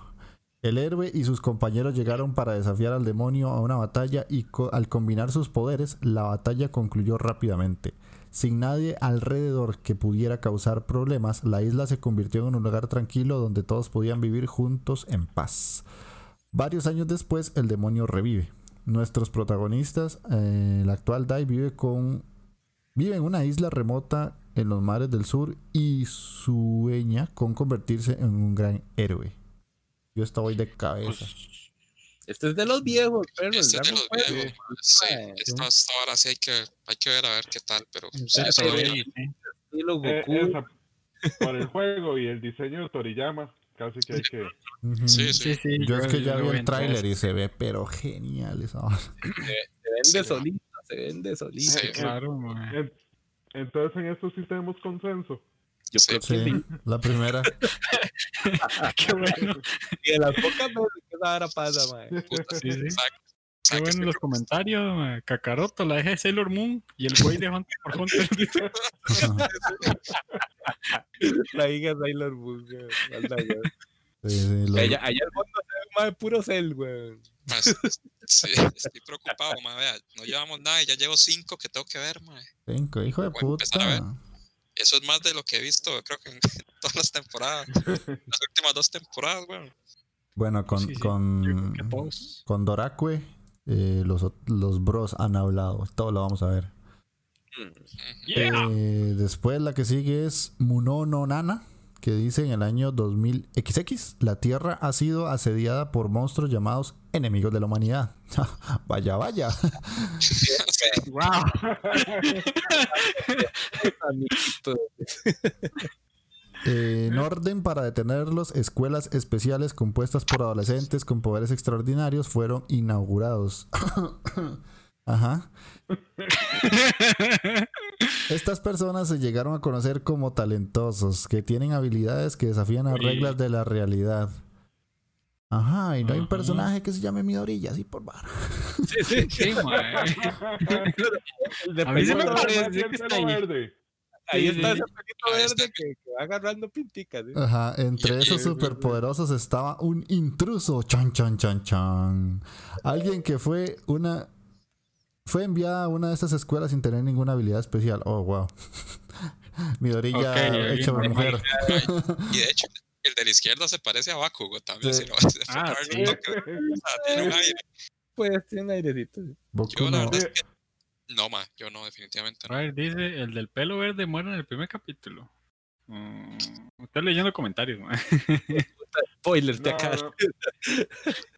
El héroe y sus compañeros llegaron para desafiar al demonio a una batalla y co- al combinar sus poderes, la batalla concluyó rápidamente. Sin nadie alrededor que pudiera causar problemas, la isla se convirtió en un lugar tranquilo donde todos podían vivir juntos en paz. Varios años después, el demonio revive. Nuestros protagonistas, eh, el actual Dai vive con vive en una isla remota en los mares del sur y sueña con convertirse en un gran héroe. Yo estoy de cabeza. Pues, Este es de los viejos, pero Este es de los viejos. Sí, esta, esta hora sí hay que, hay que ver a ver qué tal, pero sí, sí, bien. sí. Eh, Goku. esa- por el juego y el diseño de Toriyama, casi que hay que. Sí, sí. Sí, sí, Yo es que ya vi el tráiler y se ve pero genial esa. Se vende Sí, solito, se vende solito. Sí. Claro, mae. En- entonces en esto sí tenemos consenso. Yo Sí. creo que Sí, sí. la primera. Qué bueno. Y de las pocas veces que esa hora pasa. Puta, Sí, sí. exacto. Qué bueno los comentarios, mae. Cacaroto, la eje de Sailor Moon y el güey de Hunter por Hunter. La hija Sailor Moon, güey. Anda, güey. Sí, sí, lo- Allá, allá al fondo se ve más de puro cel, güey. Sí, estoy preocupado, ma, vea, no llevamos nada y ya llevo cinco que tengo que ver, ma. Cinco, hijo de Voy a empezar a ver. Eso es más de lo que he visto, creo que en todas las temporadas. Las últimas dos temporadas, weón. Bueno, con, Sí, sí, con, con Dorakue, eh, los, los bros han hablado. Todo lo vamos a ver. Yeah. Eh, después la que sigue es Munono Nana, que dice en el año 2000XX, la Tierra ha sido asediada por monstruos llamados enemigos de la humanidad. vaya, vaya. Eh, en orden para detenerlos, escuelas especiales compuestas por adolescentes con poderes extraordinarios fueron inaugurados. Ajá. Estas personas se llegaron a conocer como talentosos, que tienen habilidades que desafían las reglas de la realidad. Ajá, y no hay un personaje que se llame Midorilla, así por vara. Sí, sí. Sí, mae. El de A mí se me parece que está ahí. verde. Ahí está ese pelito verde que, que va agarrando pinticas. ¿sí? Ajá, entre esos superpoderosos estaba un intruso. Chan, chan, chan, chan. Alguien que fue una. Fue enviada a una de estas escuelas sin tener ninguna habilidad especial. Oh, wow. Midorilla Ok, alguien hecha por normal. mujer. Y de hecho, el de la izquierda se parece a Bakugo también. Sí. Si a Ah, sí. un toque, o sea, tiene un aire. Pues tiene airecito. sí. Boku Yo la no- verdad es que. No, ma, yo no, definitivamente no. A ver, dice, el del pelo verde muere en el primer capítulo. Mm, estoy leyendo comentarios, mae. Spoilers de No, acá. no.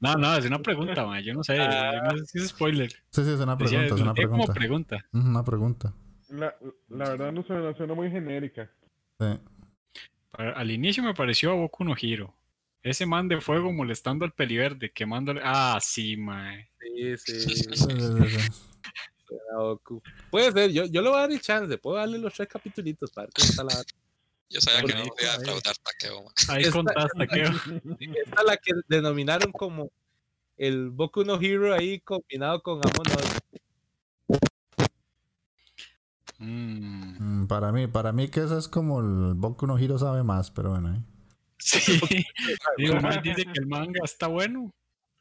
No, no, es una pregunta, mae. Yo no sé, Ah. yo no sé si es spoiler. Sí, sí, es una Decía, pregunta, es una como pregunta. Ujú, Una pregunta. La, la verdad no suena, suena muy genérica. Sí. Al inicio me pareció a Boku no Hiro. Ese man de fuego molestando al peliverde, quemándole. Ah, sí, mae. Sí, sí. Puede ser, yo, yo le voy a dar el chance. Puedo darle los tres capítulos para ver está la. Yo sabía que no Bonito, me iba a ahí. defraudar Takeo, ma. Ahí contaste, que Esta es la que denominaron como el Boku no Hero ahí combinado con Amon. Mm, Para mí, para mí que eso es como el Boku no Hiro sabe más, pero bueno. ¿eh? Sí. Digo, dice que el manga está bueno.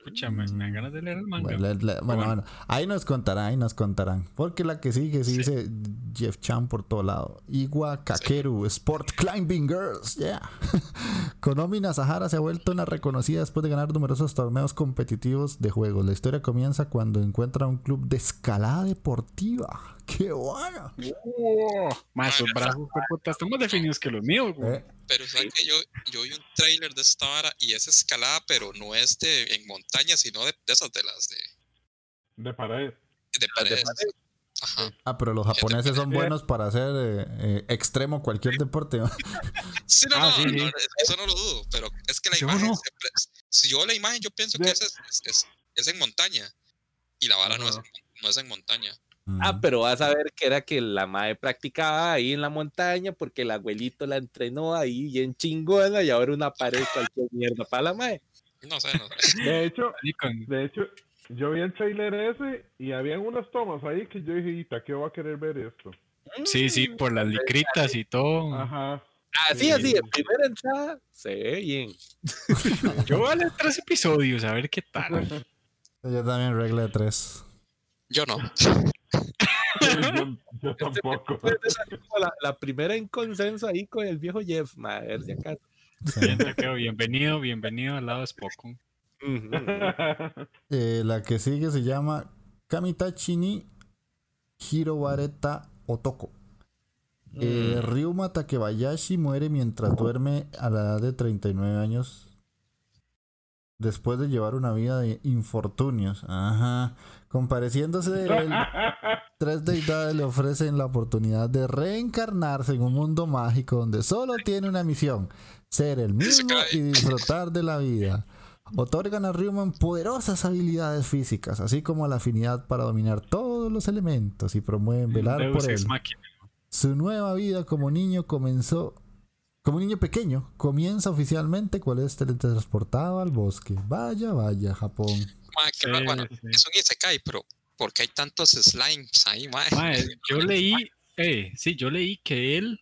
Escúchame, me dan ganas de leer el manga. Bueno, bueno, bueno, ahí nos contarán, ahí nos contarán. Porque la que sigue, sí, dice Jeff Chan por todo lado. Igua Kakeru, Sport Climbing Girls, yeah. Konomi Nasahara se ha vuelto una reconocida después de ganar numerosos torneos competitivos de juegos. La historia comienza cuando encuentra un club de escalada deportiva. ¡Qué bueno! Más esos Mae, brazos, puta, están más definidos que los míos, güey. Eh, Pero sabes que yo, yo vi un trailer de esta vara y es escalada, pero no es de en montaña, sino de, de esas de las de, De pared. de paredes. Ajá. Ah, pero los japoneses son buenos para hacer eh, eh, extremo cualquier deporte. ¿no? Sí, no, Ah, no, sí, no, sí. es- eso no lo dudo, pero es que la imagen, no. siempre es- si yo la imagen, yo pienso que es, es, es- es en montaña y la vara no es, no es en montaña. Ah, Mm. pero vas a ver que era que la madre practicaba ahí en la montaña porque el abuelito la entrenó ahí bien chingona y ahora una pared cualquier mierda para la madre. No sé, no sé. De hecho, de hecho, yo vi el trailer ese y habían unas tomas ahí que yo dije, "Y ¿qué va a querer ver esto? Sí, sí, por las licritas y todo. Ajá. Así, así, en primera entrada se ve bien. Yo voy a leer tres episodios, a ver qué tal. Yo también regla de tres. Yo no. yo, yo tampoco. Esa es como la, la primera en consenso ahí con el viejo Jeff, ma, a ver si acaso. Bienvenido, bienvenido al lado de. Eh, la que sigue se llama Kamitachi ni Hirobareta Otoko. Eh, Ryuma Takebayashi muere mientras duerme a la edad de 39 años. después de llevar una vida de infortunios. Ajá. Compareciéndose, él, tres deidades le ofrecen la oportunidad de reencarnarse en un mundo mágico donde solo tiene una misión, ser el mismo y disfrutar de la vida. Otorgan a Ryuman poderosas habilidades físicas, así como la afinidad para dominar todos los elementos y promueven velar por él. Su nueva vida como niño comenzó como niño pequeño, comienza oficialmente cuando es teletransportado al bosque. Vaya, vaya, Japón. Es un Isekai, pero ¿por qué hay tantos slimes ahí, yo leí, eh, sí, yo leí que él,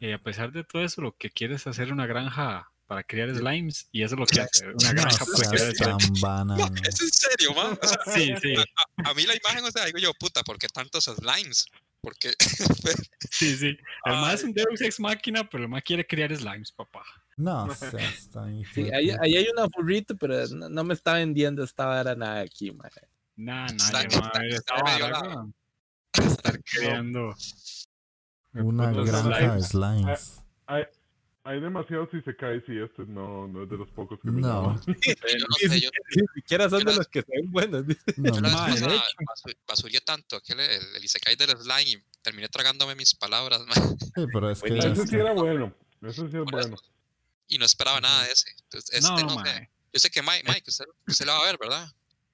eh, a pesar de todo eso, lo que quiere es hacer una granja para criar slimes y eso es lo que hace. Una granja para criar slimes. es en serio, man. sí, sí. A, a, mí la imagen, o sea, digo yo, puta, ¿por qué tantos slimes? porque... sí, sí. El más es un Deus Ex Máquina, pero el más quiere criar slimes, papá. No, está ahí. Sí, ahí, hay una burrito, pero no, me está vendiendo esta vara nada aquí, man. Nah, nah, no, estar creando una granja de slimes hay demasiados y se cae si este no, no es de los pocos que me No. no sé, yo, Ni siquiera son de los que se ven buenos. No, yo la basuré tanto que el, el, Isekai del slime y terminé tragándome mis palabras. Man. Sí, pero es que... Eso sí era bueno. Eso sí es bueno. Y no esperaba nada de ese. Entonces, este, no, no sé. Yo sé que Mike, Mike usted, usted lo va a ver, ¿verdad?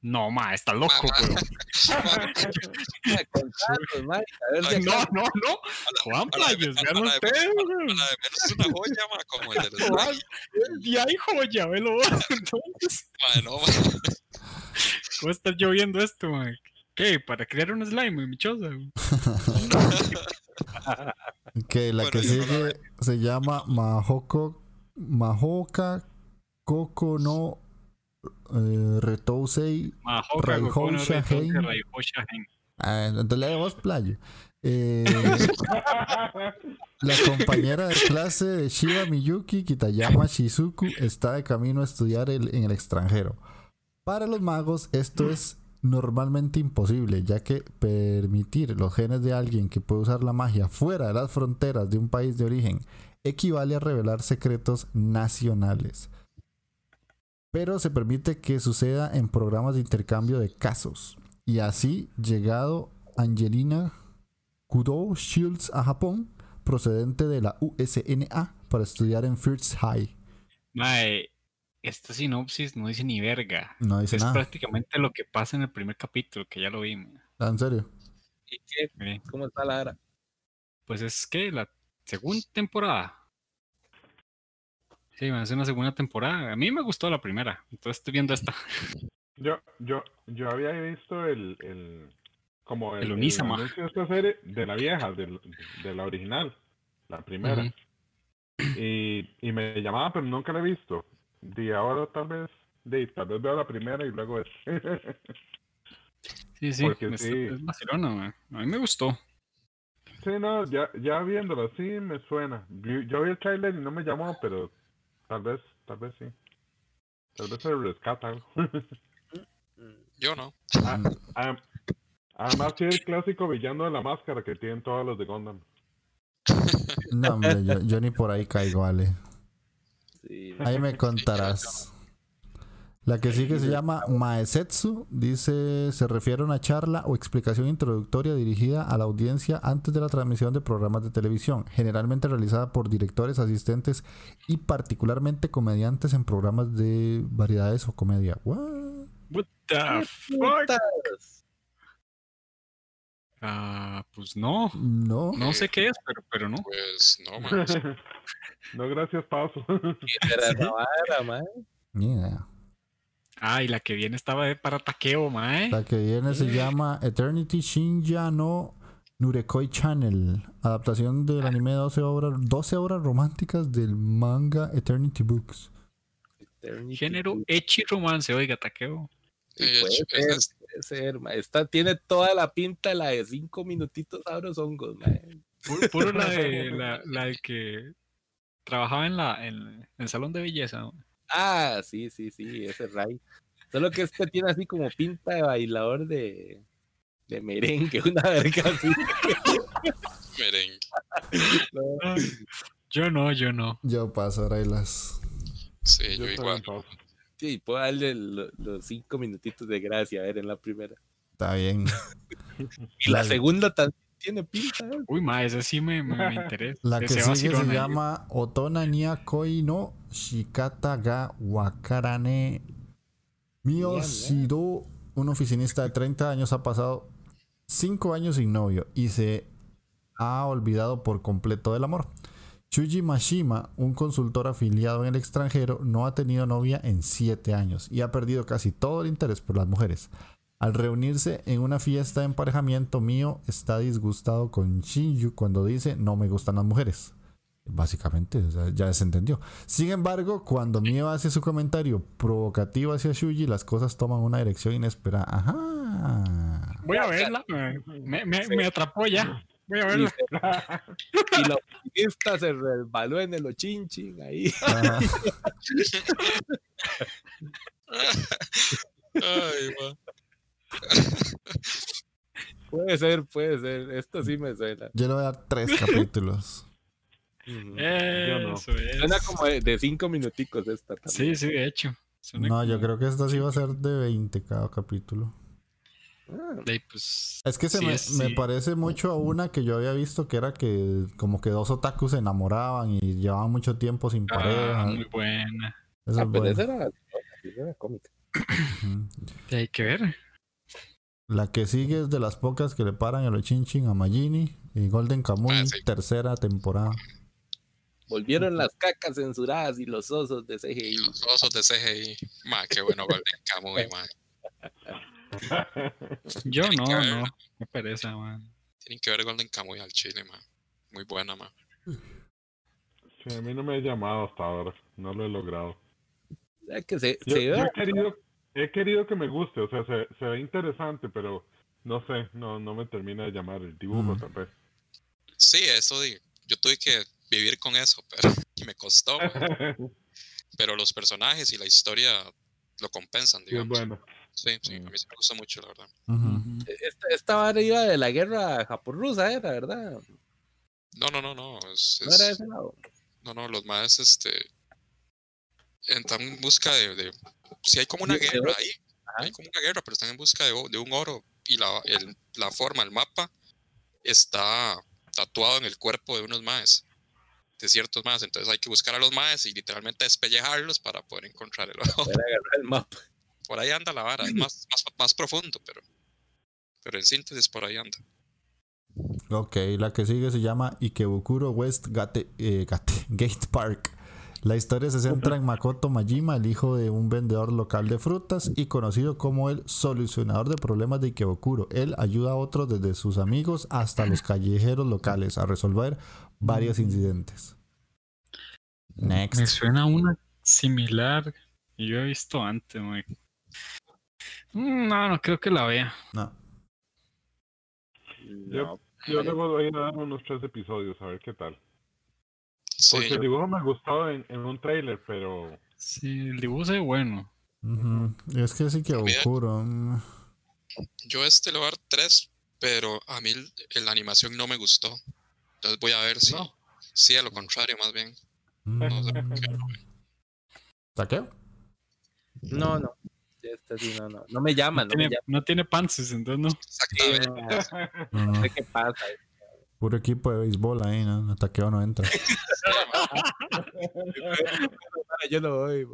No, ma, está loco, pero. no, no, no. Juan Playos, vean ustedes. menos es una joya, ma, como el de los Y hay joya, velo. Entonces. no, ¿Cómo está lloviendo esto, ma? ¿Qué? ¿Para crear un slime, mi choza? que la que sigue se llama Mahoko. Mahoka Koko no eh, Retousei Raihosha Ah, entonces le vos playo. Eh, la compañera de clase de Shiba Miyuki, Kitayama Shizuku, está de camino a estudiar en el extranjero. Para los magos, esto es normalmente imposible, ya que permitir los genes de alguien que puede usar la magia fuera de las fronteras de un país de origen equivale a revelar secretos nacionales pero se permite que suceda en programas de intercambio de casos. Y así, llegado Angelina Kudo Shields a Japón, procedente de la USNA, para estudiar en First High. Mae, esta sinopsis no dice ni verga. No dice es nada. Es prácticamente lo que pasa en el primer capítulo, que ya lo vimos. ¿Ah, ¿En serio? ¿Y qué? ¿Cómo está la hora? Pues es que la segunda temporada Sí, va a ser una segunda temporada. A mí me gustó la primera, entonces estoy viendo esta. Yo, yo, yo había visto el, el como el, el, de esta serie de la vieja, de, de la original, la primera. y, y me llamaba, pero nunca la he visto. Y ahora tal vez, de, tal vez veo la primera y luego es. sí, sí, Porque es, sí. es vacilona, a mí me gustó. Sí, no, ya, ya viéndolo así me suena. Yo vi el trailer y no me llamó, pero Tal vez, tal vez sí. Tal vez se rescata algo. Yo no. Ah, ah, además, sí, el clásico villano de la máscara que tienen todos los de Gundam. No, hombre, yo, yo ni por ahí caigo, Ale. Sí, ahí me contarás. La que sigue se llama Maesetsu. Dice, se refiere a una charla o explicación introductoria dirigida a la audiencia antes de la transmisión de programas de televisión, generalmente realizada por directores, asistentes y particularmente comediantes en programas de variedades o comedia. What, What the fuck? Ah, pues no. No. No sé qué es, pero, pero no. Pues no, man. no, gracias, Paso. Era la man. Ni idea. Ah, y la que viene estaba para taqueo, mae. La que viene se llama Eternity Shinja no Nurekoi Channel. Adaptación del anime 12 obras, 12 obras románticas del manga Eternity Books. Eternity Género Echi romance, oiga, taqueo. Sí, puede, ser, puede ser, mae. Esta tiene toda la pinta la de 5 minutitos abros hongos, mae. Puro, puro la, de, la, la de que trabajaba en, la, en, en el salón de belleza. Mae. Ah, sí, sí, sí, ese Ray. Solo que este tiene así como pinta de bailador de, de merengue, una verga así. merengue. No. Yo no, yo no. Yo paso, Railas. Sí, yo, yo igual. Sí, puedo darle los cinco minutitos de gracia, a ver, en la primera. Está bien. y la segunda también tiene pinta. ¿eh? Uy, ma, esa sí me, me, interesa. La que sigue se llama Otona Nia Koi no Shikata ga Wakarane Mio Shido, un oficinista de 30 años, ha pasado 5 años sin novio y se ha olvidado por completo del amor. Chuji Mashima, un consultor afiliado en el extranjero, no ha tenido novia en 7 años y ha perdido casi todo el interés por las mujeres. Al reunirse en una fiesta de emparejamiento, mío está disgustado con Shinju cuando dice no me gustan las mujeres. Básicamente, ya se entendió. Sin embargo, cuando Mio hace su comentario provocativo hacia Shuji, las cosas toman una dirección inesperada. Ajá. Voy a verla. Me, me, me atrapó ya. Voy a verla. Y, la optimista se resbaló en el ochinchin ahí. Ay, puede ser, puede ser. Esto sí me suena. Yo le voy a dar tres capítulos. Yo no. Suena como de, cinco minuticos esta. Sí, sí, de hecho. no, yo creo que esta sí va a ser de 20 cada capítulo. Ah. Pues, es que se me, parece mucho a una que yo había visto que era que como que dos otakus se enamoraban y llevaban mucho tiempo sin ah, pareja. Muy buena. Esa, ah, era, era, cómica. Hay que ver. La que sigue es de las pocas que le paran el Ochinchin a Magini y Golden Kamuy, tercera temporada. Volvieron las cacas censuradas y los osos de CGI. Los osos de CGI. Ma, qué bueno Golden Kamuy, man. Yo no, no. Me pereza, man. Tienen que ver Golden Kamuy al chile, man. Muy buena, man. Sí, a mí no me he llamado hasta ahora. No lo he logrado. que se, yo, he, querido, he querido que me guste. O sea, se, se ve interesante, pero no sé. No, no me termina de llamar el dibujo, tal vez. Sí, eso digo. Yo tuve que vivir con eso, pero y me costó. pero los personajes y la historia lo compensan, digamos. Sí, bueno. Sí, sí, a mí se me gusta mucho, la verdad. esta, esta iba de la guerra japonesa, ¿eh? La verdad. No, no, no, no. Es, ¿No era de ese lado? No, no, los más, este. Están en busca de. de sí, hay como una guerra ahí. Hay como una guerra, pero están en busca de, de un oro. Y la, el, la forma, el mapa, está tatuado en el cuerpo de unos más de ciertos más. Entonces hay que buscar a los más y literalmente despellejarlos para poder encontrar el oro. el mapa por ahí anda la vara, es más, más, profundo, pero, pero en síntesis por ahí anda. Ok, la que sigue se llama Ikebukuro West Gate, eh, Gate Park. La historia se centra en Makoto Majima, el hijo de un vendedor local de frutas y conocido como el solucionador de problemas de Ikebukuro. Él ayuda a otros desde sus amigos hasta los callejeros locales a resolver varios incidentes. Next. Me suena una similar. Yo he visto antes, Mm, no, no creo que la vea. No. Yo, yo le voy a dar unos tres episodios a ver qué tal. Porque el dibujo me ha gustado en, en, un trailer, pero. Sí, el dibujo es bueno. Es que sí que oscuro. Yo este le voy a dar tres, pero a mí la animación no me gustó. Entonces voy a ver si. No. Sí, a lo contrario, más bien. Mm. No sé ¿Saqueo? No, no. Este sí, no, no. No me llama, no, tiene, me no tiene pances, entonces no. Exactamente. no, sé qué pasa. Puro equipo de béisbol ahí, ¿no? Taqueo no entra. Yo no voy,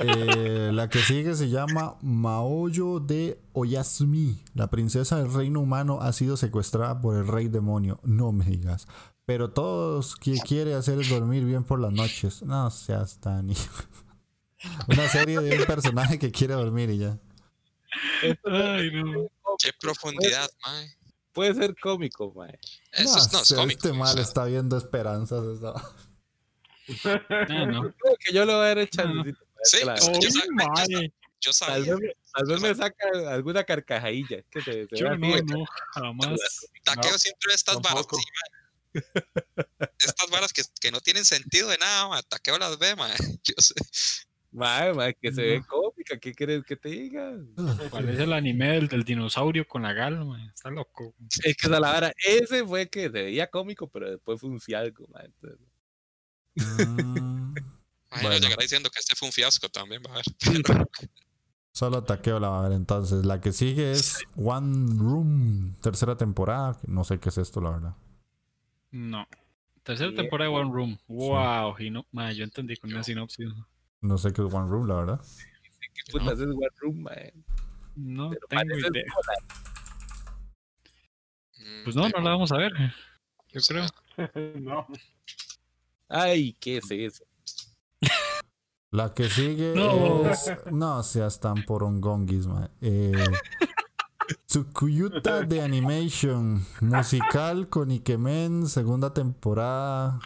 eh, La que sigue se llama Maoyo de Oyasumi. La princesa del reino humano ha sido secuestrada por el rey demonio. No me digas. Pero todos que quiere hacer es dormir bien por las noches. No seas tan hijo. Una serie de un personaje que quiere dormir y ya. Ay, no. Qué profundidad, mae. Puede ser cómico, mae. Eso no, es, no, es cómico. Este mal está viendo esperanzas. Eso. No, no. Creo que yo lo voy a dar echando. Sí, claro. yo, yo, sabía, yo, sabía. Tal vez, me saca alguna carcajadilla. Que se, se yo no, no, jamás. Taqueo no, siempre estas varas. Sí, estas varas que, que, no tienen sentido de nada, man. Taqueo las ve, man. Yo sé. Madre, que se ve cómica, ¿qué quieres que te diga? Parece el anime del, del dinosaurio con la galma, está loco. Es que la vara, ese fue que se veía cómico, pero después fue un cialgo, mm. Imagino Bueno. llegará diciendo que este fue un fiasco también, va a ver. Solo taqueo la va a ver entonces. La que sigue es One Room, tercera temporada. No sé qué es esto, la verdad. No. Tercera temporada de One Room. Wow. Y no, ma, yo entendí con una sinopsis. No sé qué es One Room, la verdad. ¿Qué putas es One Room, mae? No Pero tengo parece idea. Mm, Pues no, no la vamos a ver. Yo creo. no. Ay, ¿qué es eso? La que sigue No. es. No seas tan porongongis, man. Eh, Tsukuyuta de Animation. Musical con Ikemen, segunda temporada.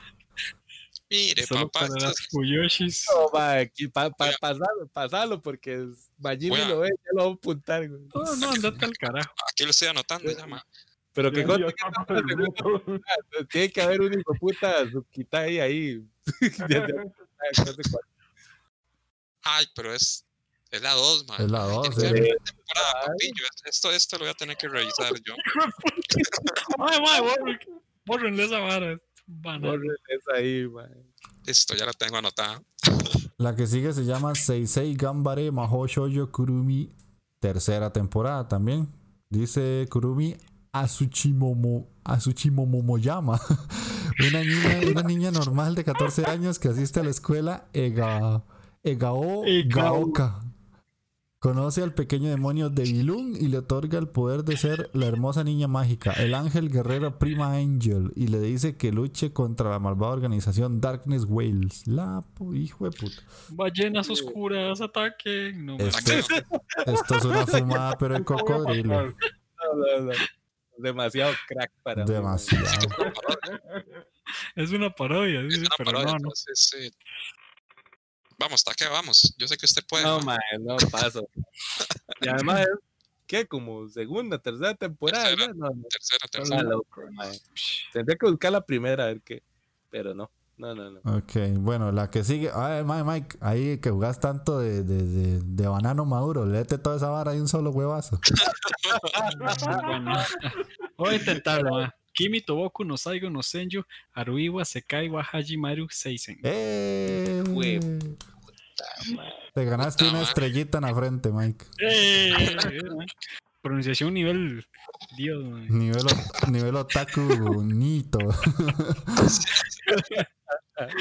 Mire, Solo papá, para las Fuyoshis. No, mae, aquí, pa, pa- Voy a- pasalo, pasalo, porque a- lo ve, ya lo voy a apuntar, güey. No, no, andate al carajo. aquí lo estoy anotando ya, ma. Pero que conste que tiene que haber un hijo puta Tsukita ahí. Cuál. Ay, pero es, es la 2, ma. Es la dos, Esta eh. temporada, papillo. Esto, esto lo voy a tener que revisar yo. Ay, borren- bórrenle esa vara. Banana. Ahí. Listo, ya la tengo anotada. La que sigue se llama Seisei Gambare Maho Shoujo Kurumi, tercera temporada también. Dice Kurumi Asuchimomo, Asuchimomomoyama, una niña, una niña normal de 14 años que asiste a la escuela Ega, Egao Egao. Gaoka. Conoce al pequeño demonio de Bilun y le otorga el poder de ser la hermosa niña mágica, el ángel guerrero Prima Angel, y le dice que luche contra la malvada organización Darkness Wales. La hijo de puta. Ballenas oscuras, ataquen. No. Esto, esto es una fumada, pero de cocodrilo. No, no, no. Demasiado crack para mí, Demasiado. Es una parodia, Es dice, una pero parodia, no, no. entonces, sí. Vamos, taque, vamos. Yo sé que usted puede. No, ma. mae, no paso. Y además, ¿qué? Como segunda, tercera temporada. Tercera. No, no. Tercera, tercera. loco. Tendría que buscar la primera a ver qué. Pero no. No, no, no. Ok, bueno, la que sigue. Ay, Mike, Mike, ahí que jugás tanto de, de, de, de banano maduro, léete toda esa vara y un solo huevazo. Bueno, voy a intentarlo, ma. Kimi Toboku no Saigo no Senju Aruiwa Sekai wa Hajimaru Seisen. ¡Eh! Hue- Te ganaste una estrellita en la frente, Mike. ¡Eh! Pronunciación nivel Dios. Nivel, nivel otaku nito.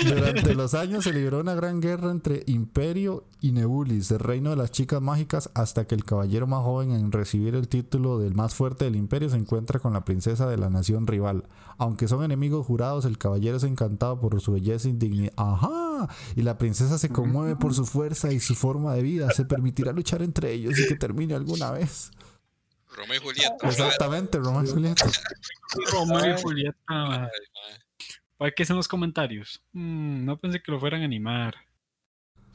Durante los años se libró una gran guerra entre Imperio y Nebulis, el reino de las chicas mágicas, hasta que el caballero más joven en recibir el título del más fuerte del Imperio se encuentra con la princesa de la nación rival. Aunque son enemigos jurados, el caballero es encantado por su belleza y dignidad. ¡Ajá! Y la princesa se conmueve por su fuerza y su forma de vida. Se permitirá luchar entre ellos y que termine alguna vez. Romeo y Julieta. Exactamente, Julieta. Romeo y Julieta. Ay, ma. ¿Para qué son los comentarios? Mm, no pensé que lo fueran a animar.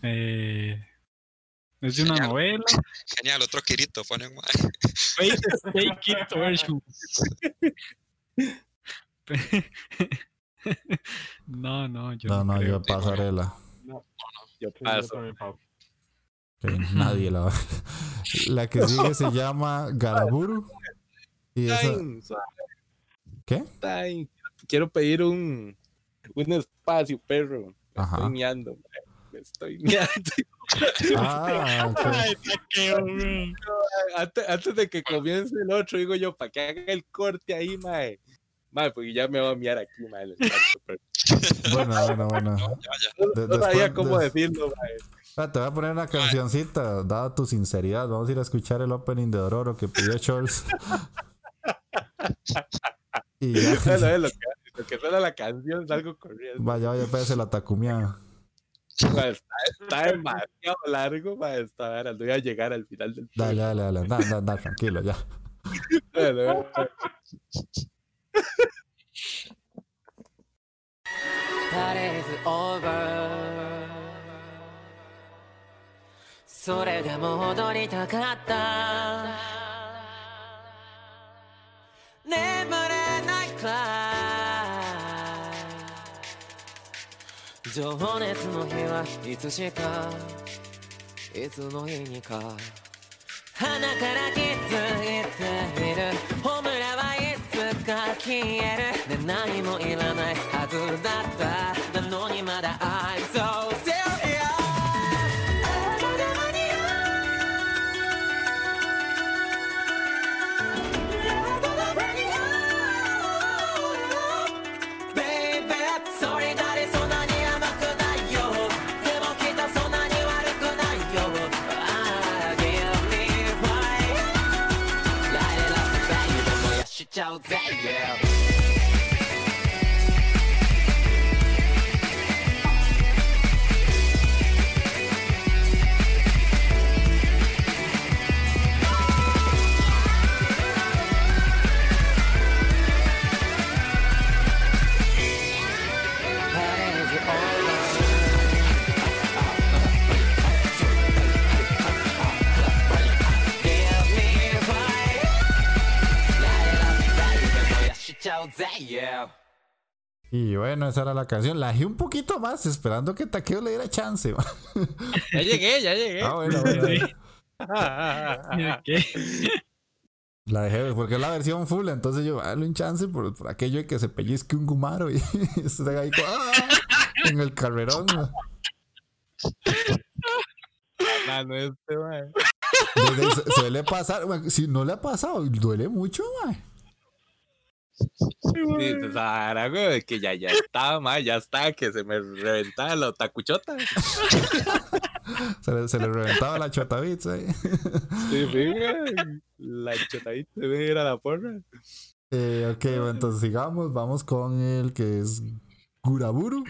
Eh, es de una Genial. novela. Genial, otro Kirito. Ponen, Kid version. No, no, yo No, no, no, creo. yo pasarela. Yo Sí, yo paso. Nadie la La que sigue se llama Garaburu. Y esa, ¿Qué? Quiero pedir un, un espacio, perro. Me Ajá. estoy miando. Me estoy miando. Ah, ok. Ay, taqueo, güey. antes, antes de que comience el otro, digo yo, para que haga el corte ahí, mae. Mae, porque ya me va a miar aquí, mae. Bueno, bueno, bueno. No, sabía cómo des- decirlo, mae. Te voy a poner una cancioncita, dada tu sinceridad. Vamos a ir a escuchar el opening de Dororo que pidió Charles. y ya. Bueno, lo, que, lo que suena la canción, salgo corriendo. Vaya, vaya, pese la tacumiada. Está, demasiado largo para esta hora. No voy a llegar al final del video. Dale, dale, dale. Tranquilo, ya. Bueno, That. それでも踊りたかった。眠れないくらい情熱の日はいつしかいつの日にか。鼻から気づいている。ホムラはいつか消える。で何もいらないはずだった。なのにまだ I'm so bueno, esa era la canción. La dejé un poquito más, esperando que Takeo le diera chance. man. Ya llegué, ya llegué. Ah, bueno, bueno. La dejé porque es la versión full, entonces yo, dale un chance por, por aquello de que se pellizque un gumaro y ahí ¡ah! en el carrerón. man. Mano, este, mae. Desde- se- suele pasar, man, si no le ha pasado, duele mucho, man. Sí, Sara, güey, que ya, ya estaba, mae, ya está, que se me reventaba la tacuchota. Se le, se le reventaba la chota bits ahí. Sí, sí, güey. La chotadita de ir a la porra. Eh, ok, bueno, entonces sigamos. Vamos con el que es Guraburu.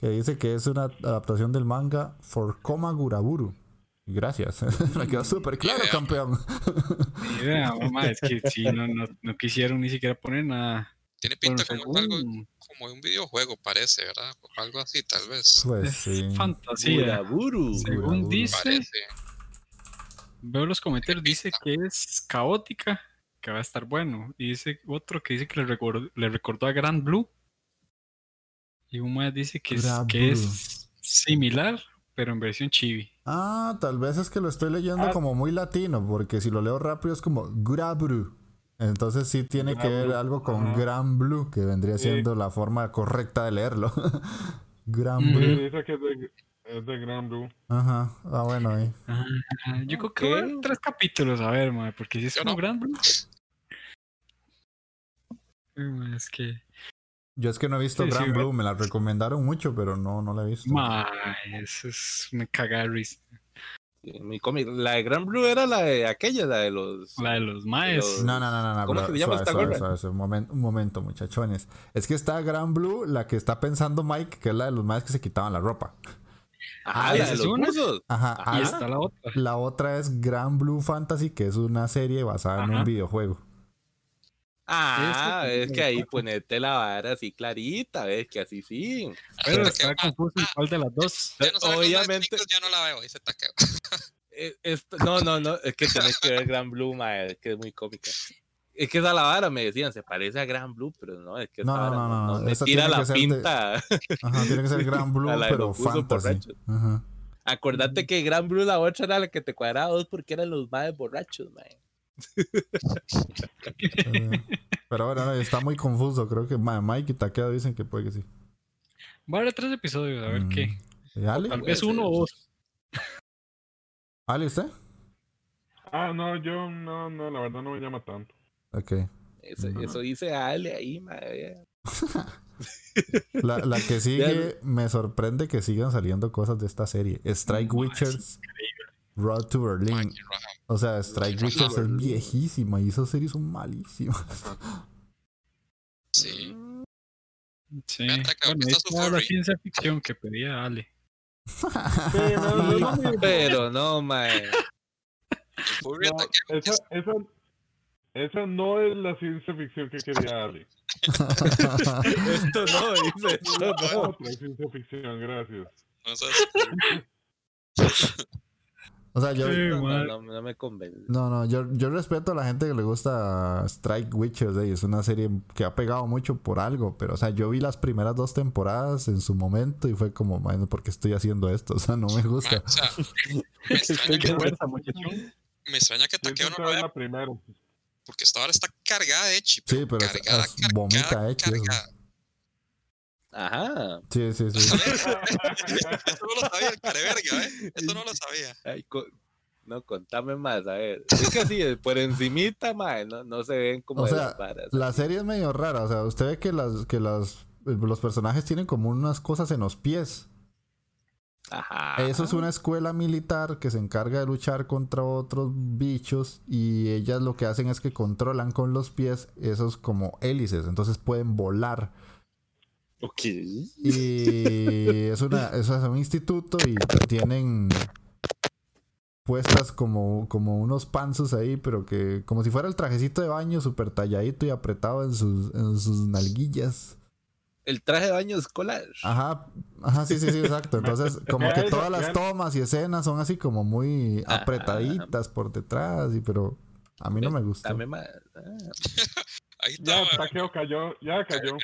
Que dice que es una adaptación del manga For Koma Guraburu. Gracias. Me quedó súper claro, Idea. campeón. Ni idea, mamá, es que sí, no, no, no quisieron ni siquiera poner nada. Tiene Bueno, pinta como algo como un videojuego, parece, ¿verdad? O algo así, tal vez. Pues es sí. fantasía. Buraburu. Según dice, Parece. veo los comentarios, dice que es caótica, que va a estar bueno. Y dice otro que dice que le recordó, le recordó a Grand Blue. Y un más dice que es, que es similar, pero en versión chibi. Ah, tal vez es que lo estoy leyendo Ah. como muy latino, porque si lo leo rápido es como Guraburu. Entonces sí tiene que ver algo con ajá. Gran Blue, que vendría Sí. siendo la forma correcta de leerlo. Gran Mm. Sí, Blue. dice que es de, es de Grand Blue. Ajá. Ah, bueno, ahí. Ah, yo creo que voy a ver Ok. tres capítulos, a ver, mae, porque si es como no. Grand Blue. Es que, Yo es que no he visto Sí, sí, Gran ¿verdad? Blue, me la recomendaron mucho, pero no, no la he visto. eso es me caga de risa. Sí, mi cómic. La de Grand Blue era la de aquella, la de los. La de los maes. Los- No, no, no, no, no. ¿Cómo se llama suave, esta suave, gorra? suave, suave, Un, momento, un momento, muchachones. Es que está Gran Blue, la que está pensando Mike, que es la de los más que se quitaban la ropa. Ah, Ah, la esa de es los una. buzos. Ajá. Ah, ah, Y está la otra. La otra es Gran Blue Fantasy, que es una serie basada en Ajá. un videojuego. Ah, Este- es que ahí ponete la vara así clarita, ves que así sí. Pero está ah, confuso en cuál de las dos. ya no obviamente- Netflix, ya no la veo, dice Takeo. Eh, esto- no, no, no, es que tenés que ver Gran Blue, es que es muy cómica. Es que esa la vara me decían, se parece a Gran Blue, pero no, es que esa No, no, vara no, no, me tira tiene la que ser de- pinta. Ajá, tiene que ser Gran Blue, pero fantasy. Ajá. Acordate que Gran Blue la otra era la que te cuadraba dos porque eran los más borrachos, mae. Pero bueno, no, está muy confuso. Creo que Ma- Mike y Takeo dicen que puede que sí. Va a haber tres episodios, a ver Mm. qué. ¿Y Ale? Tal vez uno o dos. ¿Ale usted? Ah, no, yo no, no, la verdad no me llama tanto. Ok. Eso, eso dice Ale ahí, mae. La, la que sigue, me sorprende que sigan saliendo cosas de esta serie. Strike Witchers, Road to Berlin. O sea, Strike Ajá. Witchers es viejísima y esas series son malísimas. Sí. Sí. Takeo, Bueno, su está la ciencia ficción que pedía Ale. Pero no, mae. No, esa, esa, esa no es la ciencia ficción que quería Ali. Esto no, dice, esto no. Otra ciencia ficción, gracias. no sé, o sea, yo. Sí, No, no, no me convence. No, no, yo, yo respeto a la gente que le gusta Strike Witchers. eh, Es una serie que ha pegado mucho por algo. Pero, o sea, yo vi las primeras dos temporadas en su momento y fue como, bueno, ¿por qué estoy haciendo esto? O sea, no me gusta. o sea, me extraña, que, Fuerza, muchachón. me extraña que Takeo no lo primera. porque esta hora está cargada de Echi. Sí, pero cargada, es vomita Echi, cargada. Ajá. Sí, sí, sí. Eso no lo sabía el careverga, ¿eh? Eso no lo sabía. Ay, co- no, contame más, a ver. Es que así, por encimita, mae, no, no se ven como O de sea, las varas. La serie es medio rara. O sea, usted ve que las, que las, los personajes tienen como unas cosas en los pies. Ajá. Eso es una escuela militar que se encarga de luchar contra otros bichos y ellas lo que hacen es que controlan con los pies esos como hélices, entonces pueden volar. Ok. Y es, una, eso es un instituto y tienen puestas como, como unos panzos ahí, pero que como si fuera el trajecito de baño súper talladito y apretado en sus, en sus nalguillas. El traje de baño escolar. Ajá, ajá, sí, sí, sí, exacto. Entonces, como Ya que todas las ya- tomas y escenas son así como muy apretaditas por detrás, y pero a mí no me gusta. Dame más. Ah, Ahí Ya, está. Taqueo cayó, ya cayó.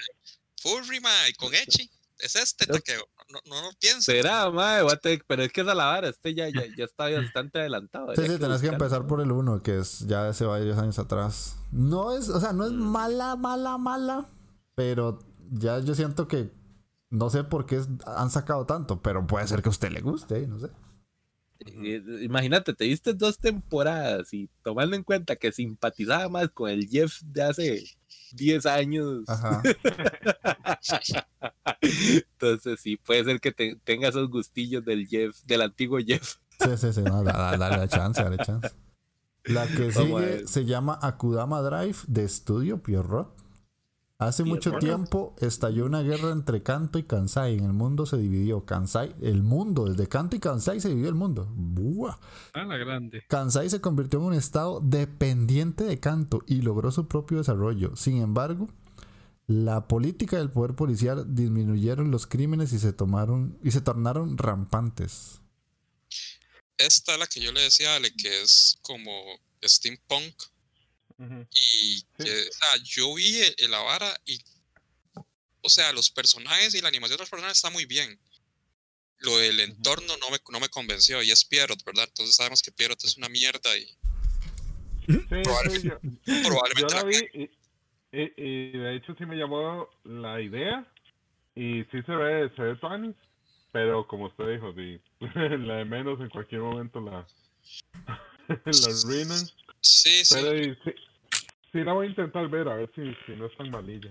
Furry, ma, y con Echi. Es este taqueo. No, no, no pienso. Será, mae, a tener- pero es que esa es la vara, este ya, ya, ya está bastante adelantado. Sí, sí, tenés que empezar por el uno, que es ya se va 10 años atrás. No es, o sea, no es Mm. mala, mala, mala, pero ya yo siento que no sé por qué han sacado tanto, pero puede ser que a usted le guste, no sé. Imagínate, te diste dos temporadas y tomando en cuenta que simpatizaba más con el Jeff de hace 10 años, Ajá. entonces sí, puede ser que te- tenga esos gustillos del Jeff, del antiguo Jeff. Sí, sí, sí, no, da- da- dale la chance, dale chance. La que sigue se llama Akudama Drive de Estudio Pierrot. Hace mucho tiempo estalló una guerra entre Kanto y Kansai. En el mundo se dividió. Kansai, el mundo, desde Kanto y Kansai se dividió el mundo. Buah. Ah, la grande. Kansai se convirtió en un estado dependiente de Kanto y logró su propio desarrollo. Sin embargo, la política del poder policial disminuyeron los crímenes y se tomaron y se tornaron rampantes. Esta es la que yo le decía a Ale, que es como steampunk. Y que, o sea, yo vi el, el Avara y, o sea, los personajes y la animación de los personajes está muy bien. Lo del entorno no me, no me convenció y es Pierrot, ¿verdad? Entonces sabemos que Pierrot es una mierda y Sí, sí, yo, yo probablemente la la vi y, y- y de hecho sí me llamó la idea y sí se ve, se ve tuanis, pero como usted dijo, sí, la de menos en cualquier momento la, la arruinan. Sí, sí, Pero y sí, sí la voy a intentar ver a ver si, si no es tan malilla.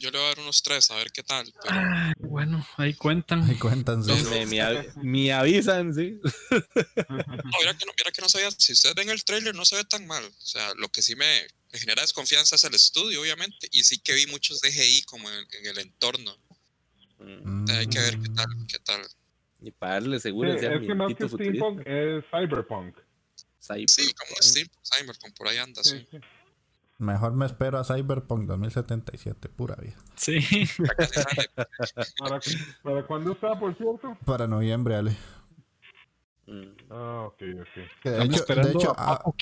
yo le voy a dar unos tres a ver qué tal. Pero Ah, bueno, ahí cuentan. Y cuéntanse. Me, me av- me avisan, sí. no, mira que no, mira que no ve, si ustedes ven el trailer no se ve tan mal. O sea, lo que sí me, me genera desconfianza es el estudio, obviamente, y sí que vi muchos DGI como en, en el entorno. Mm, O sea, hay que ver qué tal, qué tal. Y para darle Sí, seguro ese es que más que steampunk es cyberpunk. Cyberpunk. Sí, como Steam, Cyberpunk, por ahí anda, Sí, sí. sí. Mejor me espero a Cyberpunk 2077, pura vida. Sí. Para ¿Para, ¿Para cuándo está, por cierto? Para noviembre, Ale. Mm. Ah, ok, ok. De hecho, de hecho, a ah,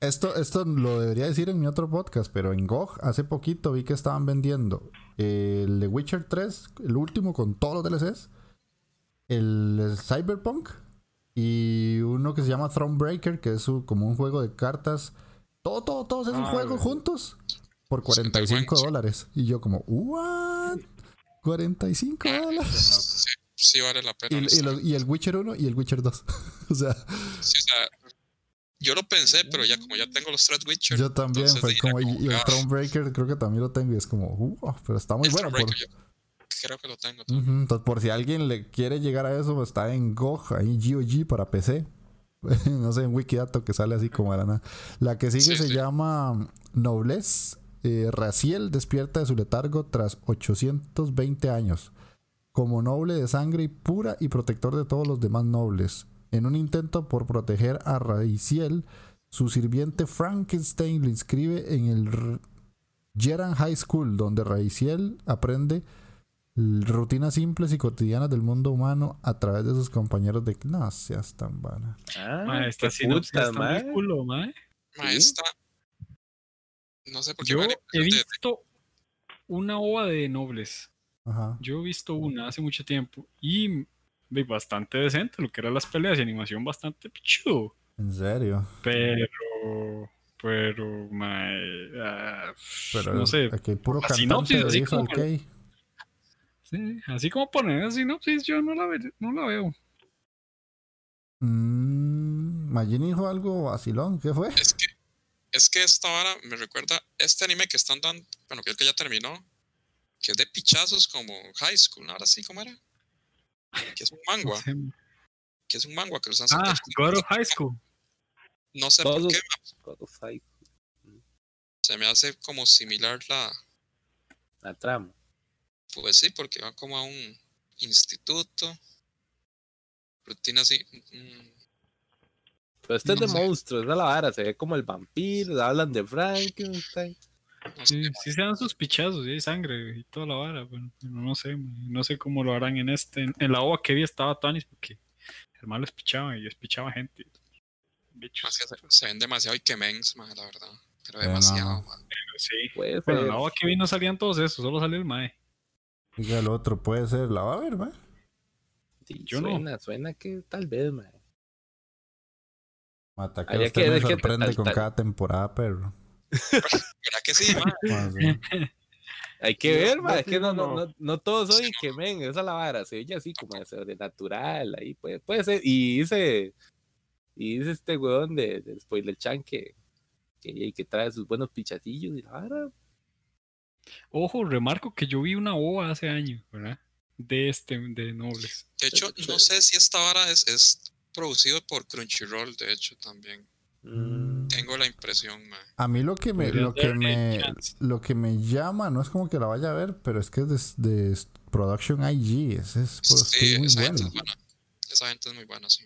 esto, esto lo debería decir en mi otro podcast, pero en GOG hace poquito vi que estaban vendiendo el The Witcher 3, el último con todos los DLCs, el Cyberpunk y uno que se llama Thronebreaker, que es un- como un juego de cartas. Todo, todo, todos esos Ah, juegos sí. juntos por 45 dólares. Y yo como, ¿what? 45 dólares. Sí, sí vale la pena. Y, y y el Witcher 1 y el Witcher 2. o sea, Sí, o sea, yo lo pensé, pero ya como ya tengo los tres Witcher. yo también. Fue como, y, como, y el ah, Thronebreaker creo que también lo tengo. Y es como, uh, pero está muy el bueno. Por, yo creo que lo tengo también. Entonces, por si alguien le quiere llegar a eso, está en GOG, ahí GOG para PC. no sé, en Wikidato que sale así como de la nada. La que sigue Sí, se sí. llama Noblesse. Eh, Raciel despierta de su letargo tras 820 años. Como noble de sangre y pura y protector de todos los demás nobles. En un intento por proteger a Raiciel, su sirviente Frankenstein lo inscribe en el Jeran High School, donde Raiciel aprende rutinas simples y cotidianas del mundo humano a través de sus compañeros de No seas tan vana. Ah, Ma, esta sinopsis putas, está ma. muy culo, ma. Maestra. No sé por qué Yo vale he visto una ova de nobles. Ajá. Yo he visto una hace mucho tiempo y bastante decente, lo que eran las peleas y animación bastante pichudo. En serio. Pero, pero, mae, ah, Pero no sé. Aquí puro cantante sinopsis, de así como-. Sí, así como poner la sinopsis, yo no la, ve- no la veo. Mm, Magin dijo algo vacilón. ¿Qué fue? Es que, es que esta vara me recuerda este anime que están dando, bueno, que es que ya terminó, que es de pichazos como High School, ahora sí, ¿cómo era? Que es un mangua. Que es un manga que lo están Ah, sacando. God of High School. No sé por qué, God of Fight, se me hace como similar la. la trama. Pues sí, porque va como a un instituto. Rutina así. mm, Pero este es No de sé. monstruos, esa es la vara, se ve como el vampiro, hablan de Frankenstein. no sé, Sí, sí se dan sus pichazos, y hay sangre y toda la vara. Bueno, pero no sé, man, no sé cómo lo harán en este. En, en la ova que vi estaba Tanis porque el mal les pichaba y les pichaba gente. Bichos. que se, se ven demasiado Ikemens, man, la verdad. Pero no, demasiado, no. man. Sí. Puede Bueno, en la ova que vi no salían todos esos, solo salió el Mae. Diga el otro, puede ser. La va a ver, ¿va? Sí, yo no. suena, suena que tal vez, man. Mata que Habría usted que me ver qué sorprende tal- con tal- cada temporada, perro. ¿Verdad que sí, man? Hay que Sí, ver, man, es que no, no, no, no. todos son que men, esa es la vara, se oye así como de sobrenatural, ahí puede, puede ser, y dice, y dice este weón de, de Spoiler Chan que, que, que trae sus buenos pichacillos y la vara, Ojo, remarco que yo vi una ova hace años, ¿verdad? De este, de Nobles. De hecho, no sé si esta vara es, es producido por Crunchyroll, de hecho, también. mm, Tengo la impresión, man. A mí lo que me, lo que me, lo que me llama, no es como que la vaya a ver, pero es que es de, de Production IG, es, pues, Sí, es muy esa bueno. gente es buena. Esa gente es muy buena, sí.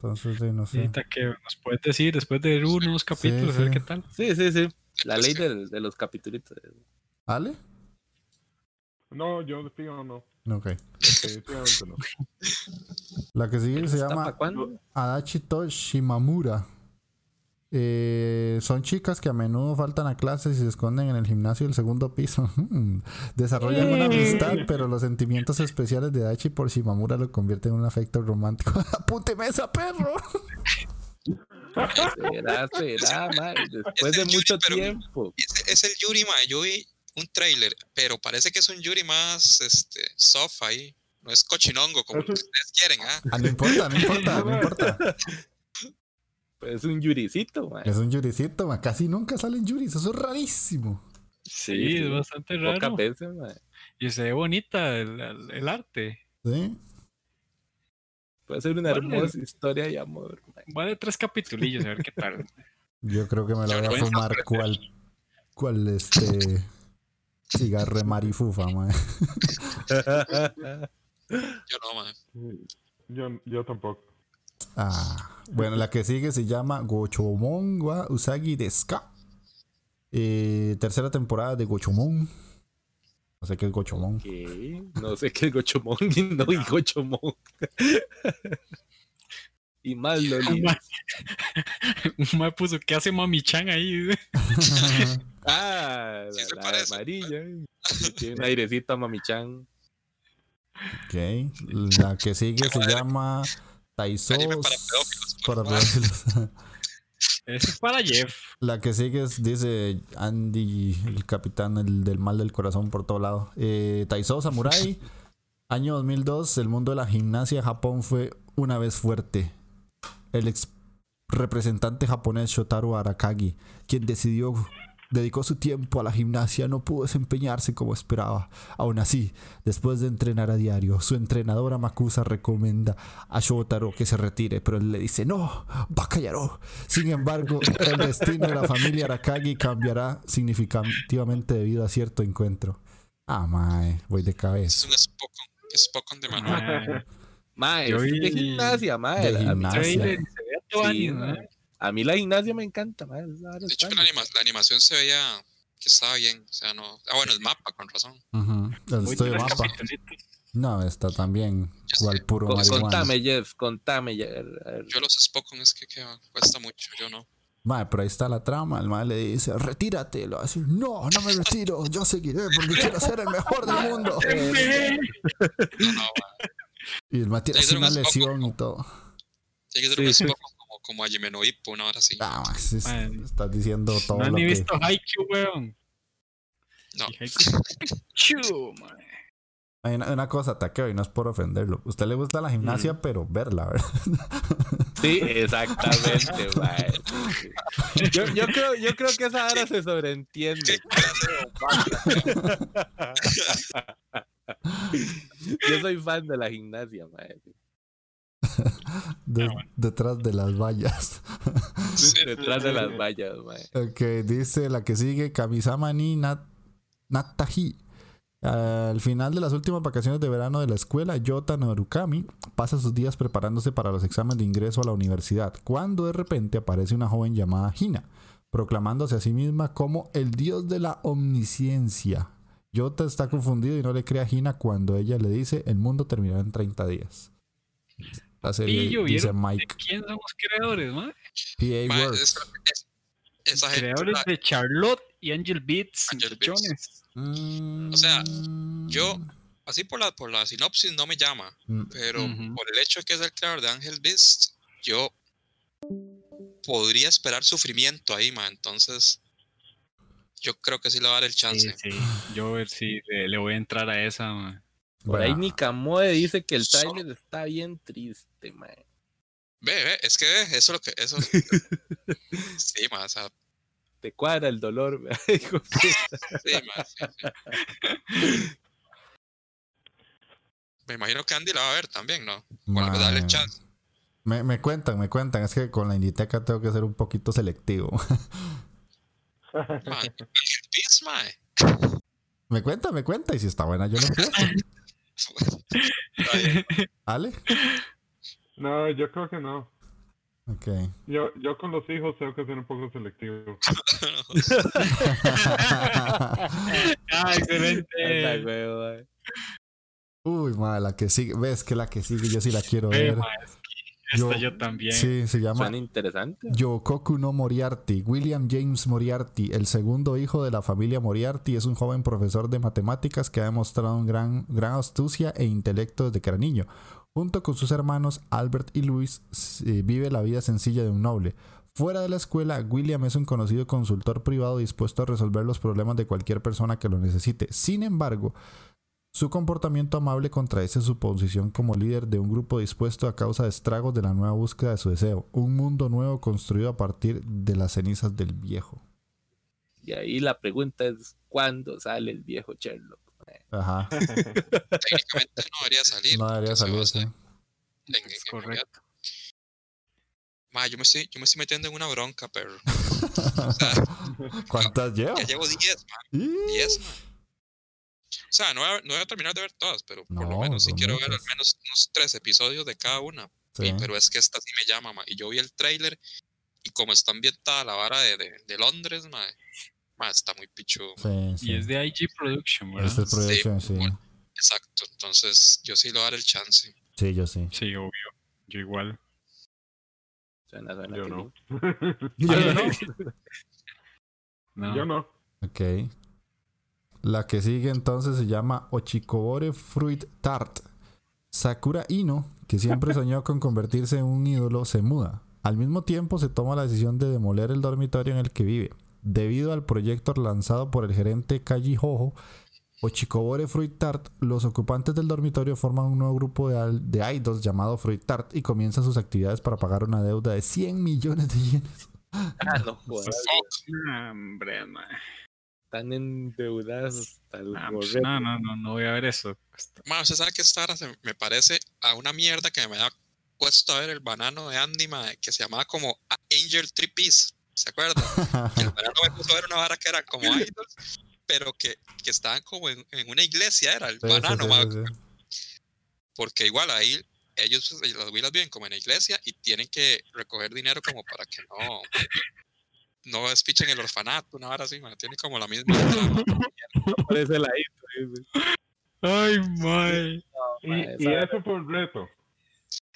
Entonces, sí, no sé. Ahorita que nos puedes decir después de ver unos capítulos, a ver sí. qué tal. sí, sí, sí, la Pues ley del- de, los capítulos. ¿Ale? No, yo de fijo no. Ok. Definitivamente no. La que sigue se ¿Está llama? Adachito Shimamura. Eh, son chicas que a menudo faltan a clases y se esconden en el gimnasio del segundo piso. Mm. Desarrollan una amistad, pero los sentimientos especiales de Adachi por Shimamura lo convierten en un afecto romántico. ¡Apúnteme esa perro! Será, será, man, después de mucho pero- tiempo. Es el Yuri, man. Yo vi un trailer, pero parece que es un Yuri más este, soft ahí. No es cochinongo como ustedes quieren, ¿ah? Ah, no importa, no importa, no importa. Pues es un yuricito, man. Es un yuricito, ma. casi nunca salen yuris, eso es rarísimo. Sí, es bastante raro. veces, man. Y se ve bonita el, el- el arte. ¿Sí? Puede ser una hermosa historia de amor, man. Vale tres capitulillos, a ver qué tal. Yo creo que me la voy a fumar cual, cual este cigarre marifufa, ma. Yo no, man. Yo, yo tampoco. Ah, bueno, la que sigue se llama Gochomon wa Usagi Deska. Eh, tercera temporada de Gochomon. No sé qué es Gochomon. ¿Qué? No sé qué es Gochomon y no y Gochomon. y más Loli. Un mae puso, ¿qué hace Mami Chan ahí? Ah, Sí la, la amarilla. Tiene un airecito a Mami-chan. Ok. La que sigue se llama Taiso. Para pedófilos. Ese es para Jeff. La que sigue es, dice Andy, el capitán el del mal del corazón por todo lado. Eh, Taiso Samurai, año 2002, el mundo de la gimnasia Japón fue una vez fuerte. El ex representante japonés Shotaro Arakagi, quien decidió dedicó su tiempo a la gimnasia, no pudo desempeñarse como esperaba. Aún así, después de entrenar a diario, su entrenadora Makusa recomienda a Shotaro que se retire, pero él le dice, no, Bakayaro. Sin embargo, el destino de la familia Arakagi cambiará significativamente debido a cierto encuentro. Ah, mae, voy de Es cabeza. un Spokon. Spokon de Manuel. Mae, Mae, Yo es de gimnasia, mae. de A gimnasia. Sí, mae. A mí la gimnasia me encanta, De hecho, la, anima- la animación se veía que estaba bien. O sea, no. Ah, bueno, el mapa, con razón. Ujú, el tres mapa. No, está también cual puro Con- contame, Jeff, contame. Jeff. Yo los Spokon es que, que cuesta mucho. Yo no. Mae, pero ahí está la trama. El mae le dice, retírate. Lo va a decir, no, no me retiro. Yo seguiré porque quiero ser el mejor del mundo. No, no, man. Y el mae tiene una un lesión y todo. Tiene que ser un. Spokon como, a Jimeno Hippo, una hora así. Ah, estás diciendo todo No han lo ni que... visto Haikyuu, weón. No. Haikyuu-. Hay una, una cosa, Takeo, y no es por ofenderlo. Usted le gusta la gimnasia, Mm. pero verla, ¿verdad? Sí, exactamente, mae. Yo, creo, yo creo que esa hora se sobreentiende. Yo soy fan de la gimnasia, mae. De- Ah, bueno. Detrás de las vallas. Sí. Detrás de las vallas, mae. Ok, dice la que sigue, Kamisama ni Nat Natahi. Al final de las últimas vacaciones de verano de la escuela, Yota Norukami pasa sus días preparándose para los exámenes de ingreso a la universidad, cuando de repente aparece una joven llamada Hina, proclamándose a sí misma como el dios de la omnisciencia. Yota está confundido y no le cree a Hina cuando ella le dice el mundo terminará en 30 días. La serie Pillo, dice ¿vieron? ¿De Mike. quién somos creadores? PA Ma, Works. es- es- esa gente, Creadores la- de Charlotte y Angel Beats. Angel. Mm, O sea, yo- así por la, por la sinopsis no me llama, Mm, pero por el hecho de que es el creador de Angel Beast, yo podría esperar sufrimiento ahí, ma. Entonces, yo creo que sí le va a dar el chance. sí. Yo a ver si le, le voy a entrar a esa, mae. Por ahí bueno. Nikamode dice que el Solo- trailer está bien triste, mae. Ve, ve, es que ve, eso es lo que, eso. sí, o sea, Te cuadra el dolor, de puta. sí, sí. Me imagino que Andy la va a ver también, ¿no? Algo darle Mae. chance. Me, me cuentan, me cuentan. Es que con la Inditeca tengo que ser un poquito selectivo. Ma, Angel Beast, ma. me cuenta, me cuenta. Y si está buena, yo bien. ¿Ale? No, yo creo que no. Ok. Yo, yo con los hijos tengo que ser un poco selectivo. Ah, excelente. Uy, madre, la que sigue. Ves que la que sigue yo sí la quiero Ve, ver. que esta Yo- yo también. Sí, se llama Suena interesante. Yokoku no Moriarty. William James Moriarty, el segundo hijo de la familia Moriarty, es un joven profesor de matemáticas que ha demostrado un gran, gran astucia e intelecto desde que era niño. Junto con sus hermanos Albert y Louis, eh, vive la vida sencilla de un noble. Fuera de la escuela, William es un conocido consultor privado dispuesto a resolver los problemas de cualquier persona que lo necesite. Sin embargo, su comportamiento amable contradice su posición como líder de un grupo dispuesto a causa de estragos de la nueva búsqueda de su deseo, un mundo nuevo construido a partir de las cenizas del viejo. Y ahí la pregunta es: ¿cuándo sale el viejo Sherlock? Ajá, Técnicamente no debería salir. no debería salir así. en- en- Es en correcto. Ma, yo me estoy, yo me estoy metiendo en una bronca, pero ¿Cuántas lleva? ya llevo 10, ma, 10, ma. O sea, no voy, a, no voy a terminar de ver todas, pero por lo No, menos sí son quiero ver al muchas. menos unos tres episodios de cada una. Sí. Y- pero es que esta sí me llama, ma. Y yo vi el trailer y como está ambientada la vara de, de, de Londres, ma, ma, está muy pichu. Sí, sí. Y es de IG Production, ¿verdad? Este es Projection, sí. bueno. Exacto. Entonces, yo sí le voy a dar el chance. Sí, yo sí. Sí, obvio. Yo igual. Suena, suena Yo no. ¿Ah, no? No. Yo no. Ok. La que sigue entonces se llama Ochikobore Fruit Tart. Sakura Ino, que siempre soñó con convertirse en un ídolo, se muda. Al mismo tiempo se toma la decisión de demoler el dormitorio en el que vive. Debido al proyecto lanzado por el gerente Kaji Hojo, Ochikobore Fruit Tart, los ocupantes del dormitorio forman un nuevo grupo de, idols llamado Fruit Tart y comienzan sus actividades para pagar una deuda de 100 millones de yenes. Ah, no. Hombre, mae. Están endeudados hasta el Ah, pues, no, no, no, no voy a ver eso. Ma, usted sabe que esta vara se me parece a una mierda que me había puesto a ver el banano de Andy, ma, que se llamaba como Angel Tree Piece. ¿Se acuerda? Que el banano me puso a ver una vara que era como idols, pero que, que estaban como en, en una iglesia, era el Sí, banano, sí, ma, sí, sí. porque igual ahí ellos, las huilas viven como en la iglesia y tienen que recoger dinero como para que no no despichen el orfanato, una vara así, ma, tiene como la misma. Parece la dice. Ay, mae. Y, Mae, y eso fue un reto.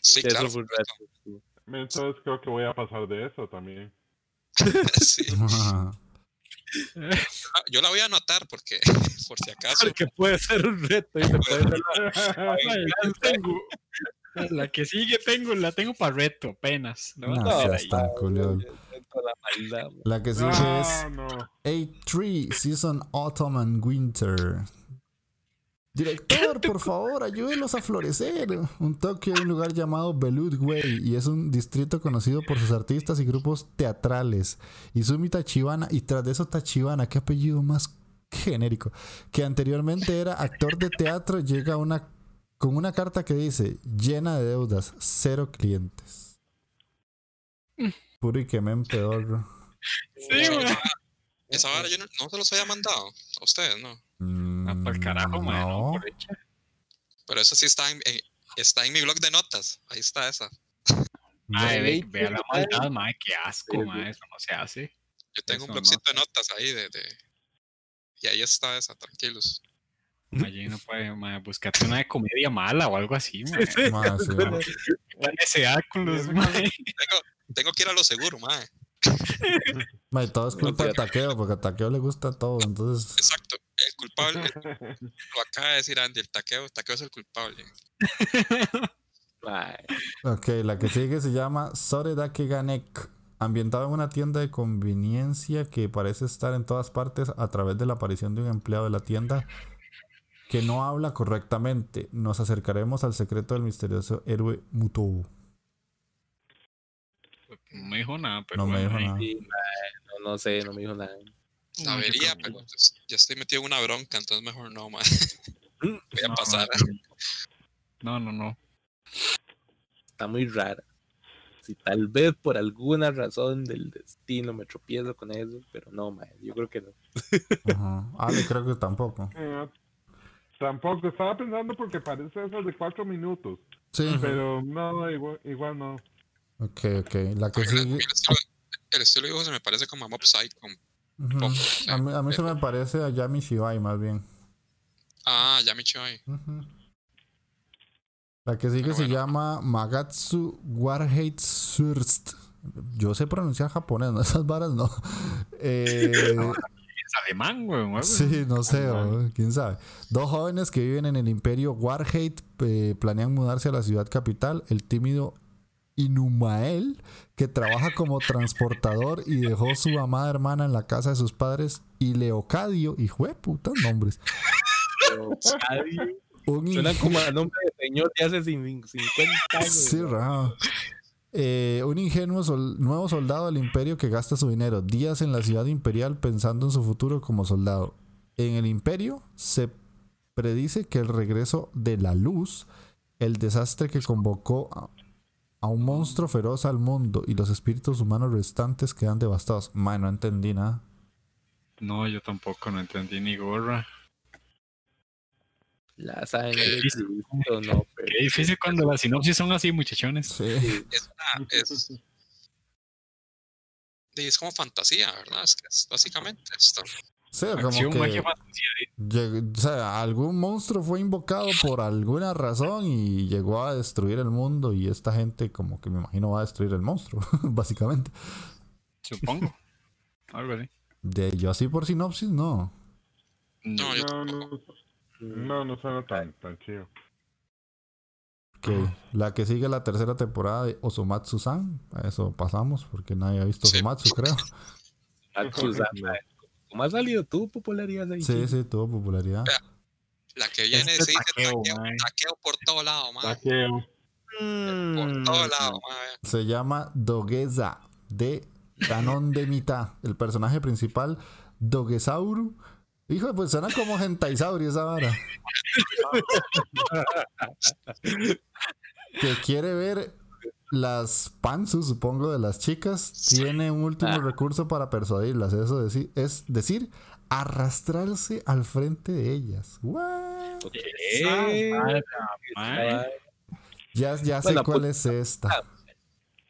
Sí, Eso claro. fue un reto, sí. Entonces creo que voy a pasar de eso también. sí. Ah, Yo la voy a anotar porque, por si acaso, Porque puede ser un reto y se puede ser Ay, la tengo. La que sigue tengo, la tengo para reto apenas. No, No, no, culión. con la maldad. mae. La que sigue no, es no. A3 Season Autumn and Winter. Director, por favor, ayúdenos a florecer. Un Tokio hay un lugar llamado Beludway y es un distrito conocido por sus artistas y grupos teatrales. Izumi Tachibana, y tras de eso Tachibana, qué apellido más genérico, que anteriormente era actor de teatro, llega una con una carta que dice llena de deudas, cero clientes. Puro y que me pedorro. Sí, Esa- mae. Esa vara yo no, no se los había mandado a ustedes, ¿no? Ah, pa'l carajo, mae. No, Mm, No. por hecha. Pero eso sí está en, en- está en mi blog de notas. Ahí está esa. Mae, ve, Sí, vea la sí, maldad, mae. Qué asco, Sí, mae. Eso no se hace. Yo tengo Eso un no. blogcito de notas ahí de, de- Y ahí está esa, tranquilos. Mae, no puede, mae. Buscate una de comedia mala o algo así, mae. Ma, sí, ma. La necesidad con los, mae. Tengo, tengo que ir a lo seguro, mae. Ma, y todo es culpa de fíjate. taqueo, porque a taqueo le gusta todo, entonces. Exacto. El culpable, lo acaba de decir Andy, el taqueo, el taqueo es el culpable. Mae, Ok, la que sigue se llama Soredake Ganek. Ambientado en una tienda de conveniencia que parece estar en todas partes a través de la aparición de un empleado de la tienda que no habla correctamente. Nos acercaremos al secreto del misterioso héroe Mutou. No me dijo nada, pero. No me bueno, dijo nada. sí, no, no sé, no me dijo nada. Sabería, pero pues, ya estoy metido en una bronca, entonces mejor no, mae. Voy a No, pasar. No, no, no. Está muy rara. Si tal vez por alguna razón del destino me tropiezo con eso, pero no, mae, yo creo que no. Ajá. Ale, creo que tampoco. Eh, tampoco, estaba pensando porque parece esas de cuatro minutos. Sí. Pero no, igual, igual no. Ok, ok. La que El, sigue. estilo, el estilo de dibujo se me parece como a Mob Psycho. A mí, a mí se me parece a Yami Shibai, más bien. Ah, ya me Choi. Ujú. La que sigue Pero se bueno. llama Magatsu Warhate Surst. Yo sé pronunciar japonés, ¿no? Esas varas no. Eh, Es alemán, güey. sí, no sé, o quién sabe. Dos jóvenes que viven en el imperio Warhate eh, planean mudarse a la ciudad capital. El tímido Inumael, que trabaja como transportador y dejó su amada hermana en la casa de sus padres. Y Leocadio, hijo de putas nombres. Ay, Un Suena como a nombre de señor de hace cin- 50 años. Sí. Eh, un ingenuo sol- nuevo soldado del imperio que gasta su dinero días en la ciudad imperial pensando en su futuro como soldado. En el imperio se predice que el regreso de la luz, el desastre que convocó a, un monstruo feroz al mundo y los espíritus humanos restantes quedan devastados. Man, no entendí nada. No, yo tampoco no entendí ni gorra. La sangre Qué difícil. No, pero- Qué difícil cuando las sinopsis son así, muchachones. Sí. Es, una, es, es como fantasía, ¿verdad? Es que es básicamente esto. Sí, como Acción, que magia, fantasía. lleg- o sea, algún monstruo fue invocado por alguna razón y llegó a destruir el mundo y esta gente como que me imagino va a destruir el monstruo, básicamente. Supongo. Algo así. De yo así por sinopsis, no. No, yo No, no, no, no suena tan, tan chido. Ok, La que sigue la tercera temporada de Osomatsu-san. A eso pasamos porque nadie ha visto Sí. Osomatsu, creo. ¿Cómo ha salido tu popularidad ahí? Sí, sí, tuvo popularidad. La que viene Este se dice taqueo, taqueo, por todo lado, man. Taqueo. Mm, Por todo lado, man. Se llama Dogeza de Canon de Mitad. El personaje principal, Dogesauru. Hijo, pues suena como Gentaisauri esa vara. que quiere ver las panzus, supongo, de las chicas. Tiene un último Ah. recurso para persuadirlas. Eso deci- es decir, arrastrarse al frente de ellas. What? ¿Qué? Mae. Ya, ya sé cuál pues- es esta.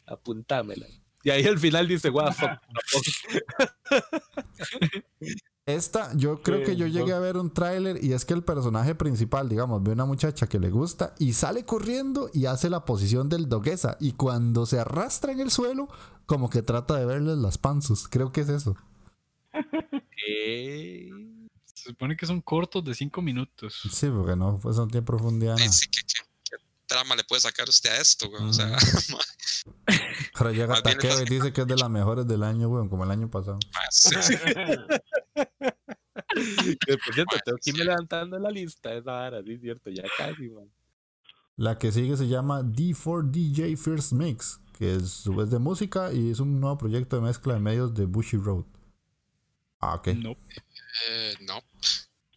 Apuntámela. Y ahí al final dice, what the fuck. Esta, yo creo Sí, que yo llegué a ver un tráiler y es que el personaje principal, digamos, ve una muchacha que le gusta y sale corriendo y hace la posición del doguesa y cuando se arrastra en el suelo, como que trata de verles las panzas. Creo que es eso. Se supone que son cortos de 5 minutos. Sí, porque no, pues no tiene profundidad. sí, ¿qué, qué, qué trama le puede sacar usted a esto, güey? O sea, Pero llega Takeo y dice que es de las mejores del año, weón, como el año pasado. sí, Por cierto, tengo que irme levantando la lista esa vara, sí, cierto, ya casi, man. La que sigue se llama D4DJ First Mix, que es, es de música y es un nuevo proyecto de mezcla de medios de Bushy Road. Ah, ok. No. Eh, no.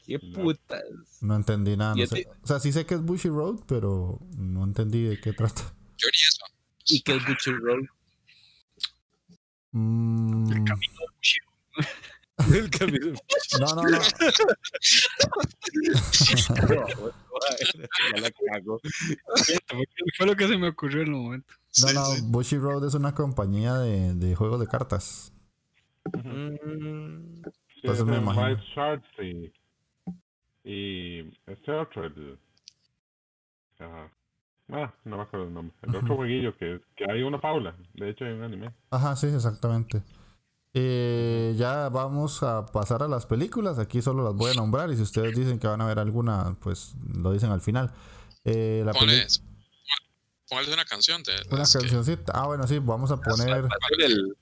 ¿Qué No. putas? No entendí nada. No sé. O sea, sí sé que es Bushy Road, pero no entendí de qué trata. Yo ni eso. ¿Y qué es Butcher Roll? Mm, El camino de Bushido. El camino. no, no, no. ya la cago. Fue- lo que se me ocurrió en el momento. No, no. Bushy Road es una compañía de, de juegos de cartas. Mm, Entonces es me imagino. Y. Este otro, el. Ajá. Ah, no me acuerdo el nombre. El otro jueguillo que, que hay una Paula. De hecho, hay un anime. Ajá, sí, exactamente. Eh, ya vamos a pasar a las películas. Aquí solo las voy a nombrar y si ustedes dicen que van a ver alguna, pues lo dicen al final. Eh, la Ponle, peli- ponle una canción de una que- cancioncita. Ah, bueno, sí, vamos a poner para pasar el-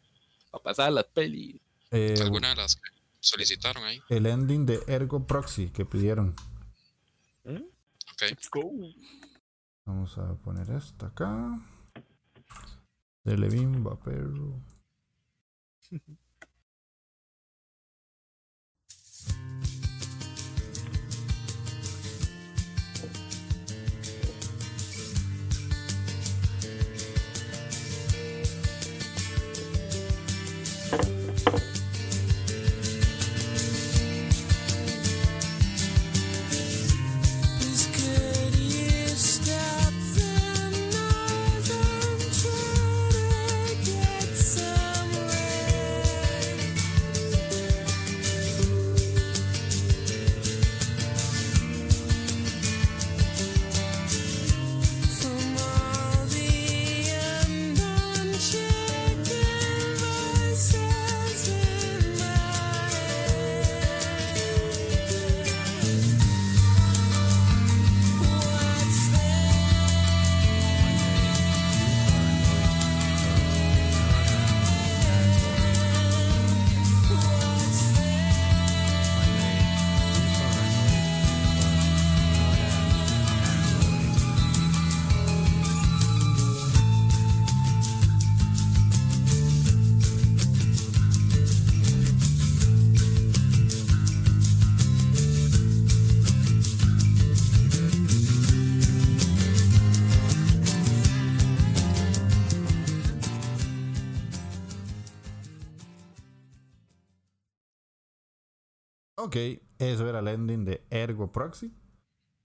para pasar las pelis. eh, alguna de las que solicitaron ahí. el ending de Ergo Proxy que pidieron. Ok. Let's go. Vamos a poner esta acá. De Levin Vapero. Ok, eso era el ending de Ergo Proxy.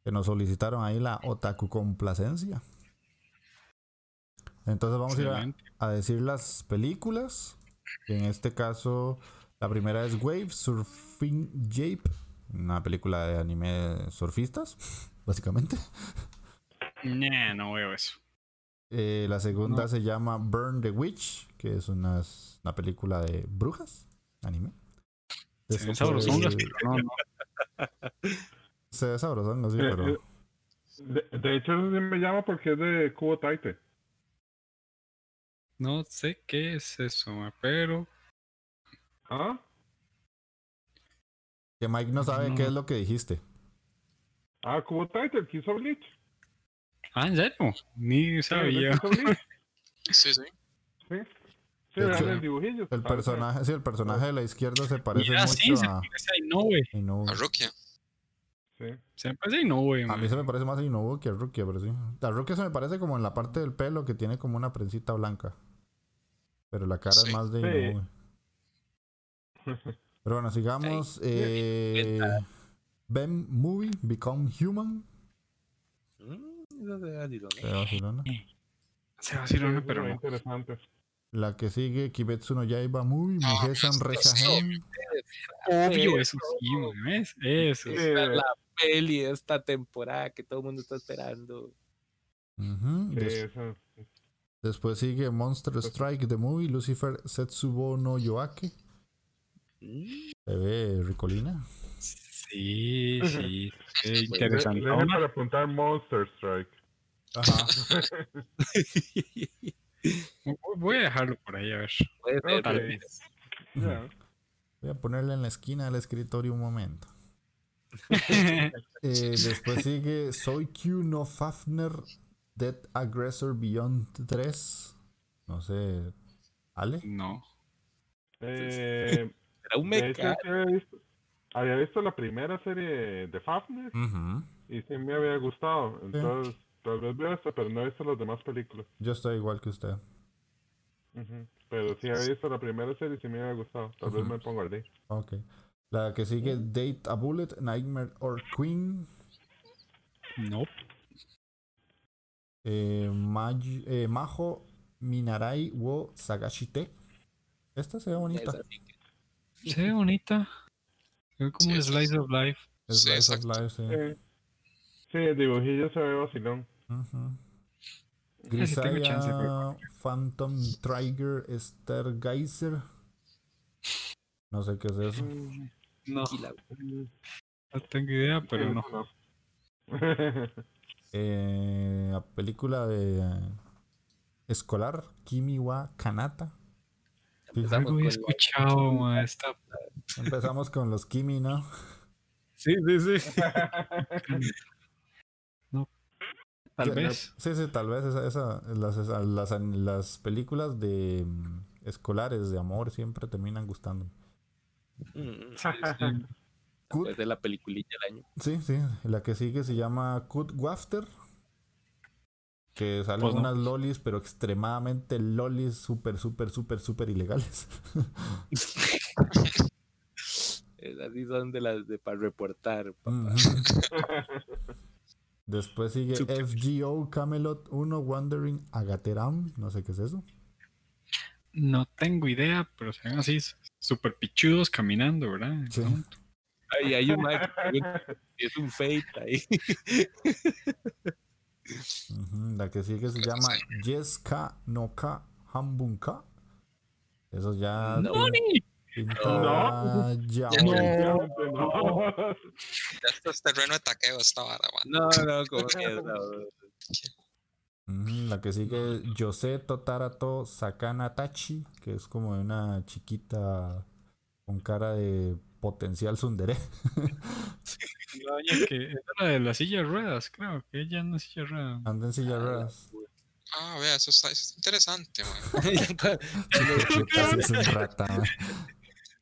Que nos solicitaron ahí la otaku complacencia. Entonces vamos a ir a, decir las películas. En este caso, la primera es Wave Surfing Jape. Una película de anime surfistas, básicamente. Nah, no veo eso. Eh, la segunda No. se llama Burn the Witch, que es una, una película de brujas, anime. Se ven sabrosongas, pero no, no. Se ve sí, Eh, pero... eh, De, de hecho, eso sí me llama porque es de Cubo Taite. No sé qué es eso, pero ¿Ah? Que Mike no sabe No. qué es lo que dijiste. Ah, Cubo Taite, el que hizo Bleach. Ah, ¿en serio? Ni sabía. Sí, sí. Sí. Sí, el dibujillo. El ¿sabes? personaje, sí, el personaje de la izquierda se parece Mira, sí, mucho se a parece a Inoue. Rukia. Sí. Se me parece a Inoue, A mí se me parece más a Inoue que a Rukia, pero sí. La Rukia se me parece como en la parte del pelo que tiene como una prensita blanca. Pero la cara Sí. es más de Sí. Inoue. Pero bueno, sigamos. Eh, Ben Movie, Become Human. Mm, se va tirando. Se va a pero no. interesante. La que sigue, Kimetsu no Yaiba Movie, Mujesan sí, Reshahen. Obvio, eso sí, ma, ¿ves? Eso. Es la peli de esta temporada que todo el mundo está esperando. Des- eso. Después sigue Monster Strike, The Movie, Lucifer Setsubo no Yoake. Se ve ricolina. Sí, sí. Interesante. le para apuntar Monster Strike. Ajá. Voy a dejarlo por ahí, a ver. vez. Ya. Voy a ponerle en la esquina del escritorio un momento. Eh, después sigue Soy Q no Fafner Dead Aggressor Beyond 3. No sé. ¿Ale? No. Eh, Será un mecha. sí había visto, la primera serie de Fafner y sí me había gustado. Entonces, tal vez veo esta, pero no he visto las demás películas. Yo estoy igual que usted. Ujú. Pero sí había visto la primera serie y sí me había gustado. Tal vez me pongo al día. Ok. La que sigue, Date a Bullet, Nightmare or Queen. No. Eh, Maj- eh, Majo Minarai wo Sagashite. Esta se ve bonita. Se ve bonita. Se ve como Sí, slice of life. Es Sí, Slice of exacto. Life, sí. Eh, sí, el dibujillo se ve vacilón. Sí chance, Grisaya Phantom Trigger Stargazer. No sé qué es eso. No, Tranquila, no tengo idea, pero no. Eh, la película de eh, escolar Kimi wa Kanata. Empezamos Algo con la- escuchado, esta- Empezamos con los Kimi, ¿no? Sí, sí, sí. Tal vez. Sí, sí, tal vez esa, esa- las, esa- las, las películas de mm, escolares de amor siempre terminan gustando. Mm, Sí, sí. Good- Puede ser la peliculilla del año. Sí, sí, la que sigue se llama Cut Wafter. Que salen Pues no. unas lolis, pero extremadamente lolis, súper, súper, súper, súper ilegales. Esas sí son de las de para reportar. papá. Después sigue. FGO Camelot 1 Wandering Agateram. No sé qué es eso. No tengo idea, pero se ven así súper pichudos caminando, ¿verdad? Sí. Ay, hay un es un fate ahí. La que sigue se llama Yeska no Ka Hambunka. Eso ya No. pinta No. ya- No. Ya esto es terreno de taqueo esta vara, man. No, no, como que no. Ujú, La que sigue Yose Totarato Sakana Tachi, que es como una chiquita con cara de potencial sundere. La que es la de las sillas de ruedas, creo que ella en una silla de ruedas. Anda en silla de ruedas. Ah, vea, eso está, eso está interesante, man. Es un rata, man.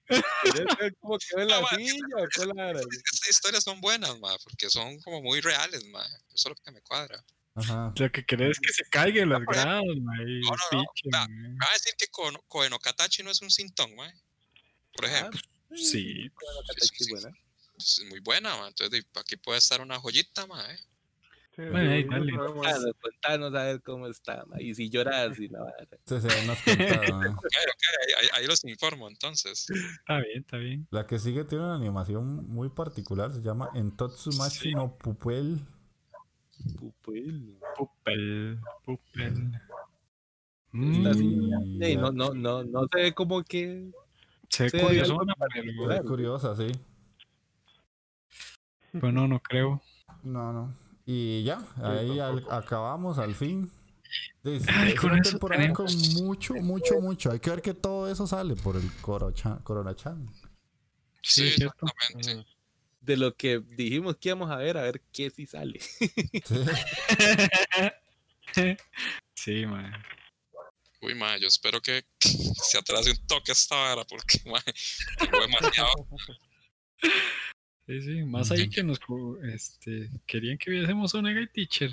¿Querés ver cómo quedó en la No, silla o vara? Estas historias son buenas, man, porque son como muy reales, man. Eso es lo que me cuadra. Ajá. Lo que querés es que se caigan las gradas, ma, y No, no, pichen, ma. Me va a decir que Kono- Koenokatachi no es un sintón, man. Por ejemplo, Sí, Sí, buena. es muy buena, man. Entonces, aquí puede estar una joyita, man. ¿eh? Sí, Bueno, ahí, sí, dale. Contanos, contanos a ver cómo está. ma, Y si lloras y la vara. Sí, sí, ahí nos contaron, ¿eh? Ok, ok, ahí, los informo, entonces. está bien, está bien. La que sigue tiene una animación muy particular, se llama Entotsumachi no Pupel. Pupil. Pupel, pupel. Está así. Mm, no, no, no, no se ve como que. se ve Sí, pero Es curiosa, sí. pues no, no creo. No, no. Y ya, ahí al- acabamos al fin. Sí, sí, Ay, es con una eso temporada con mucho, mucho, mucho. Hay que ver que todo eso sale por el Corona-chan. Sí, cierto. exactamente. De lo que dijimos que íbamos a ver, a ver qué si sale. Sí. sí, man. Uy, man, yo espero que se atrase un toque esta vara, porque, man, tengo demasiado. Sí, sí, más ahí que nos este, querían que viésemos un Guy Teacher.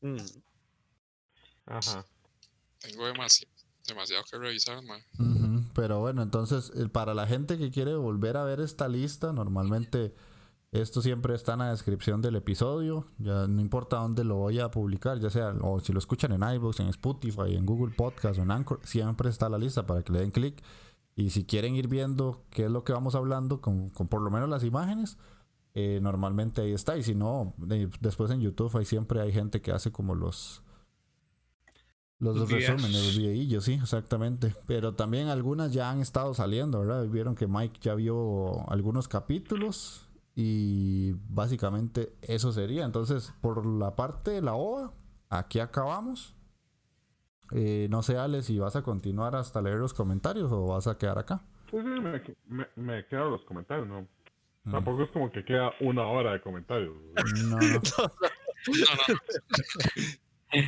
Mm. Ajá. Tengo demasiado, demasiado que revisar, man. Pero bueno, entonces, eh, para la gente que quiere volver a ver esta lista, normalmente esto siempre está en la descripción del episodio. Ya no importa dónde lo voy a publicar, ya sea, o si lo escuchan en iVoox, en Spotify, en Google Podcast o en Anchor, siempre está la lista para que le den clic. Y si quieren ir viendo qué es lo que vamos hablando, con, con por lo menos las imágenes, eh, normalmente ahí está. Y si no, de- después en YouTube ahí siempre hay gente que hace como los los Los resúmenes, los videillos, sí, exactamente. Pero también algunas ya han estado saliendo, ¿verdad? Vieron que Mike ya vio algunos capítulos y básicamente eso sería. Entonces, por la parte de la OVA, aquí acabamos. Eh, no sé, Ale, si vas a continuar hasta leer los comentarios o vas a quedar acá. Sí, sí, me, me, me quedan los comentarios, ¿no? Mm. Tampoco es como que queda una hora de comentarios. No, no. No,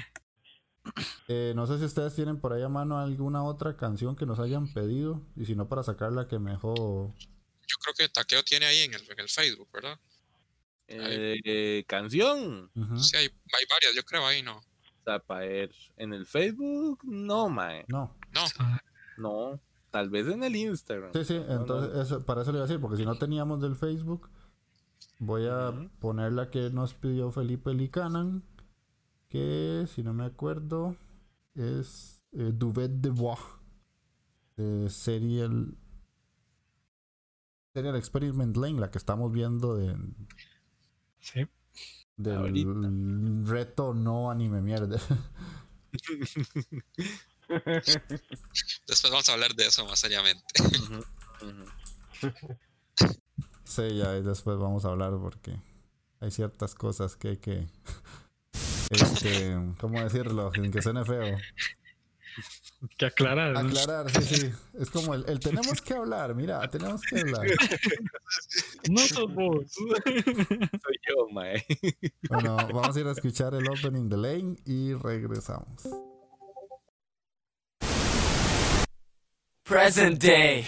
Eh, no sé si ustedes tienen por ahí a mano alguna otra canción que nos hayan pedido. Y si no, para sacar la que mejor. yo creo que Taqueo tiene ahí en el, en el Facebook, ¿verdad? Eh, canción. Sí, hay, hay varias, yo creo ahí, ¿no? Zapaer. En el Facebook, no, mae. No. No, No. Tal vez en el Instagram. Sí, sí, No, no. entonces Eso, para eso le iba a decir, porque si no teníamos del Facebook, voy a poner la que nos pidió Felipe Licanan, que si no me acuerdo es eh, Duvet de Bois, de Serial, Serial Experiment Lane, la que estamos viendo de, Sí. Del Ahorita. reto no anime mierda. después vamos a hablar de eso más seriamente. Sí, ya y después vamos a hablar porque hay ciertas cosas que hay que. Este, ¿cómo decirlo? Sin que suene feo. Que aclarar. ¿no? Aclarar, sí, sí. Es como el, el tenemos que hablar, mira, tenemos que hablar. No sos vos. Soy yo, mae. Bueno, vamos a ir a escuchar el opening de Lane y regresamos. Present day.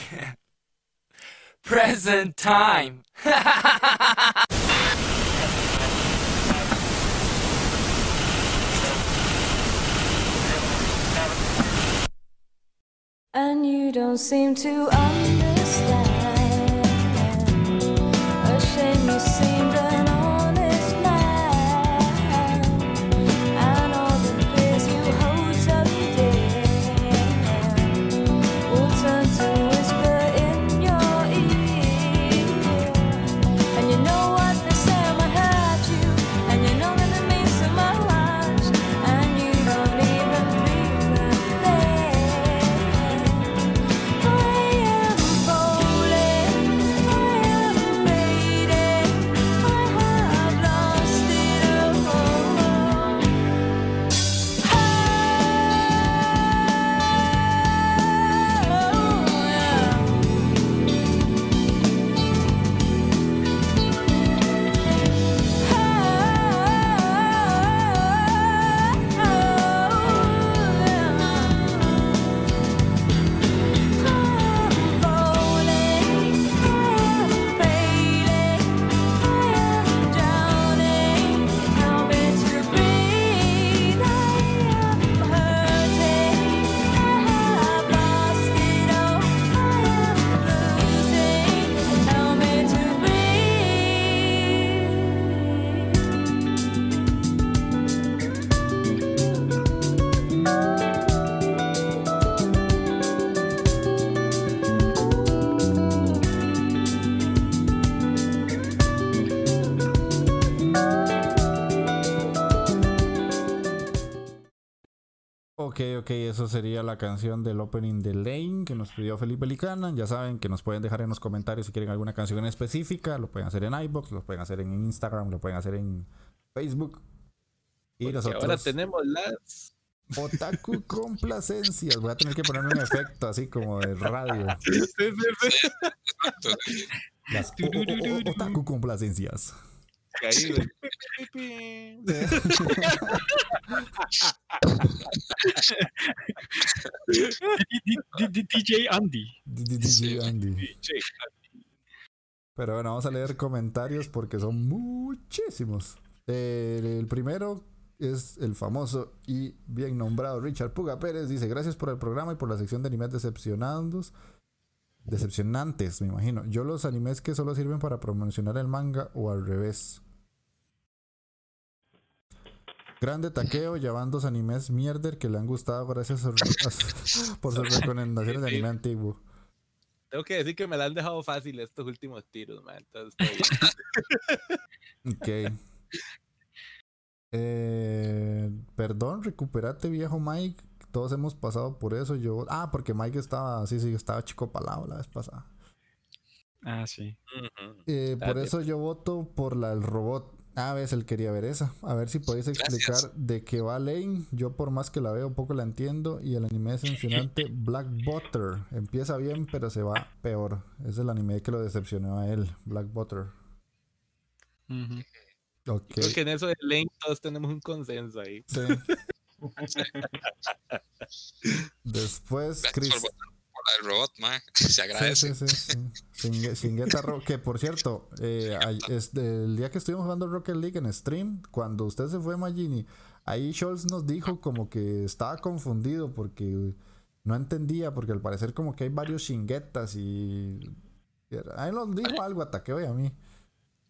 Present time. And you don't seem to understand. Ok, ok, eso sería la canción del opening de Lane que nos pidió Felipe Licana. Ya saben que nos pueden dejar en los comentarios si quieren alguna canción en específica. Lo pueden hacer en iBox, lo pueden hacer en Instagram, lo pueden hacer en Facebook. Y Porque nosotros. ahora tenemos las. Otaku complacencias. Voy a tener que ponerme un efecto así como de radio. Las o- o- o- otaku complacencias. Ahí, güey. DJ Andy. D- d- d- Sí. Andy. Pero bueno, vamos a leer comentarios porque son muchísimos. El, el primero es el famoso y bien nombrado Richard Puga Pérez. Dice, gracias por el programa y por la sección de animes decepcionantes. Decepcionantes, me imagino. Yo los animes que solo sirven para promocionar el manga o al revés. Grande taqueo llevando dos animes mierder que le han gustado gracias a- a- por sus recomendaciones de anime antiguo. Tengo que decir que me la han dejado fácil estos últimos tiros, man. Entonces. Ok. Eh, perdón, recuperate, viejo Mike. Todos hemos pasado por eso. Yo. Ah, porque Mike estaba. Sí, sí, estaba chico palado la vez pasada. Ah, sí. Eh, por eso yo voto por la del robot. Ah, ves, él quería ver esa. A ver si podéis explicar Gracias. de qué va Lane. Yo por más que la veo, poco la entiendo. Y el anime decepcionante Black Butter. Empieza bien, pero se va peor. Es el anime que lo decepcionó a él, Black Butter. Ujú. Ok. Creo que en eso de Lane todos tenemos un consenso ahí. Sí. Después, gracias Chris. por del robot, mae. Se agradece. Sí, sí, sí. sí. Shinge- Shingeta Ro- que por cierto, eh, este, el día que estuvimos jugando Rocket League en stream, cuando usted se fue, Magini, ahí Scholz nos dijo como que estaba confundido porque no entendía, porque al parecer como que hay varios Shingetas y. Ahí nos dijo algo, ataqueo y a mí.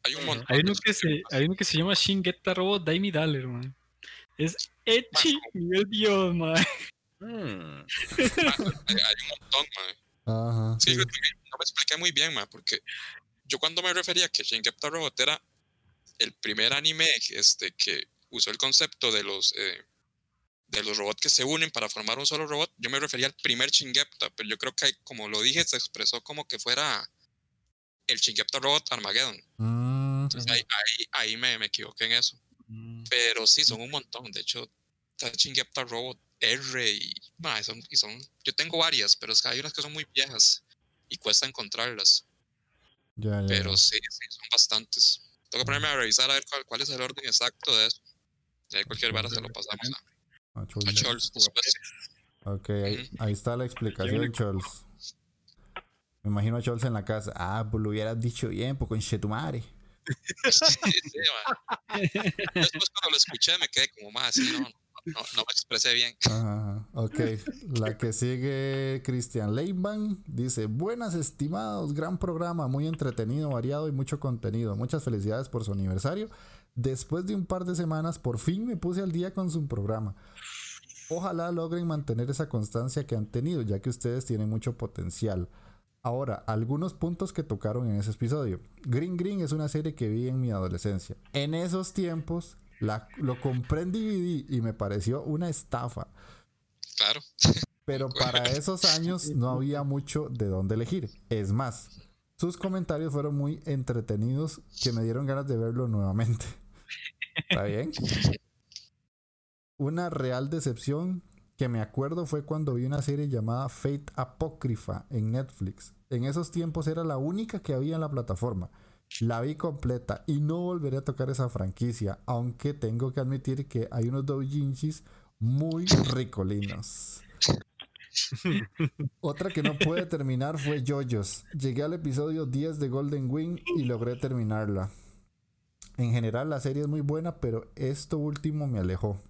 Hay un montón. Hay uno que se, hay uno que se llama Shingeta Robot Daimi Daller, man. Es Echi nivel Dios, man. Mm. Hay, un montón, mae. Ajá. Sí, sí. yo también no me expliqué muy bien, mae, porque yo cuando me refería a que Shin Gepta Robot era el primer anime este, que usó el concepto de los, eh, de los robots que se unen para formar un solo robot, yo me refería al primer Shingepta, pero yo creo que, como lo dije, se expresó como que fuera el Shingepta Robot Armageddon. Mm, Entonces ahí, ahí, ahí me, me equivoqué en eso. Pero sí, son un montón. De hecho, está Shingepta Robot R y, son, y son. Yo tengo varias, pero es que hay unas que son muy viejas y cuesta encontrarlas. ya, ya, Pero ya. sí, sí, son bastantes. Tengo que ponerme a revisar a ver cuál, cuál es el orden exacto de eso. Ahí cualquier vara se lo pasamos a, a Charles después. Ok, ahí, ahí está la explicación, Chols. Me imagino a Chols en la casa. Ah, pues lo hubieras dicho bien, pues con Chetumare. Sí, sí. Después cuando lo escuché me quedé como más así, no, no, no, no me expresé bien. Ajá, ok. La que sigue, Cristian Leiban, dice: Buenas, estimados, gran programa, muy entretenido, variado y mucho contenido. Muchas felicidades por su aniversario. Después de un par de semanas, por fin me puse al día con su programa. Ojalá logren mantener esa constancia que han tenido, ya que ustedes tienen mucho potencial. Ahora, algunos puntos que tocaron en ese episodio. Green Green es una serie que vi en mi adolescencia. En esos tiempos la, lo compré en DVD y me pareció una estafa. Claro. Pero para esos años no había mucho de dónde elegir. Es más, sus comentarios fueron muy entretenidos que me dieron ganas de verlo nuevamente. ¿Está bien? Una real decepción que me acuerdo fue cuando vi una serie llamada Fate Apócrifa en Netflix. En esos tiempos era la única que había en la plataforma. La vi completa y no volveré a tocar esa franquicia, aunque tengo que admitir que hay unos doujinshis muy ricolinos. Otra que no pude terminar fue Yoyos. Llegué al episodio 10 de Golden Wing y logré terminarla. En general la serie es muy buena, pero esto último me alejó.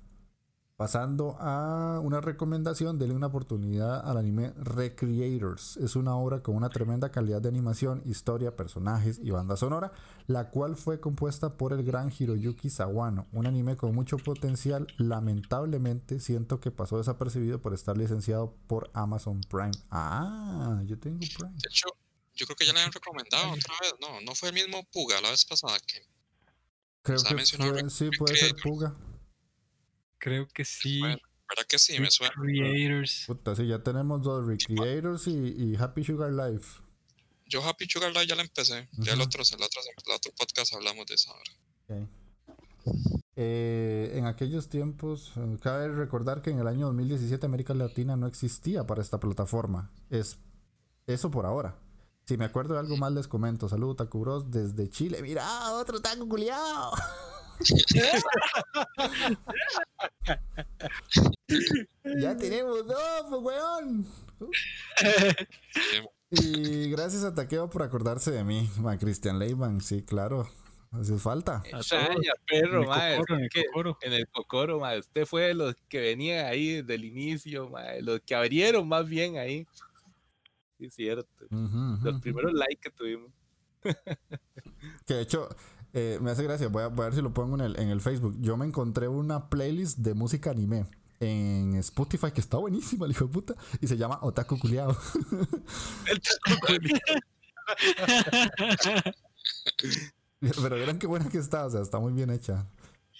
Pasando a una recomendación, denle una oportunidad al anime Recreators. Es una obra con una tremenda calidad de animación, historia, personajes y banda sonora, la cual fue compuesta por el gran Hiroyuki Sawano. Un anime con mucho potencial. Lamentablemente siento que pasó desapercibido por estar licenciado por Amazon Prime. Ah, yo tengo Prime. De hecho, yo creo que ya le han recomendado otra vez. No, no fue el mismo Puga la vez pasada que. Creo que fue- sí, puede ser Puga. Creo que sí. Bueno, ¿Verdad que sí? Me suena. Creators. Puta, sí, ya tenemos dos Recreators y, y Happy Sugar Life. Yo Happy Sugar Life ya la empecé. Ya el otro, el otro, el otro podcast hablamos de esa hora. Ok. Eh, en aquellos tiempos, eh, cabe recordar que en el año 2017 América Latina no existía para esta plataforma. Es eso por ahora. Si me acuerdo de algo más les comento. Saludos Taku Bros desde Chile. Mira, otro taco culiao. ya tenemos dos, pues, weón. Y gracias a Taqueo por acordarse de mí, ma, Cristian Leiban. Sí, claro. Hace falta. Extraña, perro, En el mae. Cocoro, en el Cocoro. En el Cocoro, mae. Usted fue de los que venían ahí desde el inicio, mae. Los que abrieron más bien ahí. Sí, es cierto. Los primeros likes que tuvimos. Que de hecho, eh, me hace gracia. Voy a, voy a ver si lo pongo en el, en el Facebook. Yo me encontré una playlist de música anime en Spotify que está buenísima, el hijo de puta. Y se llama Otaku Culeado. Pero verán qué buena que está. O sea, está muy bien hecha.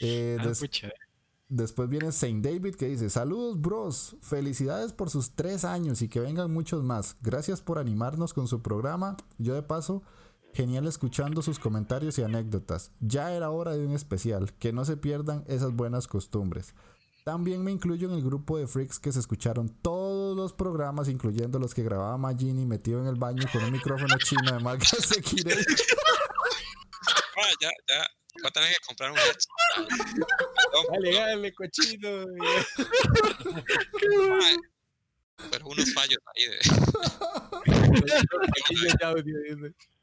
Eh, Ah, des- después viene Saint David que dice: Saludos, bros. Felicidades por sus tres años y que vengan muchos más. Gracias por animarnos con su programa. Yo, de paso. Genial escuchando sus comentarios y anécdotas. Ya era hora de un especial, que no se pierdan esas buenas costumbres. También me incluyo en el grupo de freaks que se escucharon todos los programas, incluyendo los que grababa Magini metido en el baño con un micrófono chino de marca Sekirei. Ah, ya, ya. Voy a tener que comprar un Dale, dale, cochino. Pero unos fallos ahí de.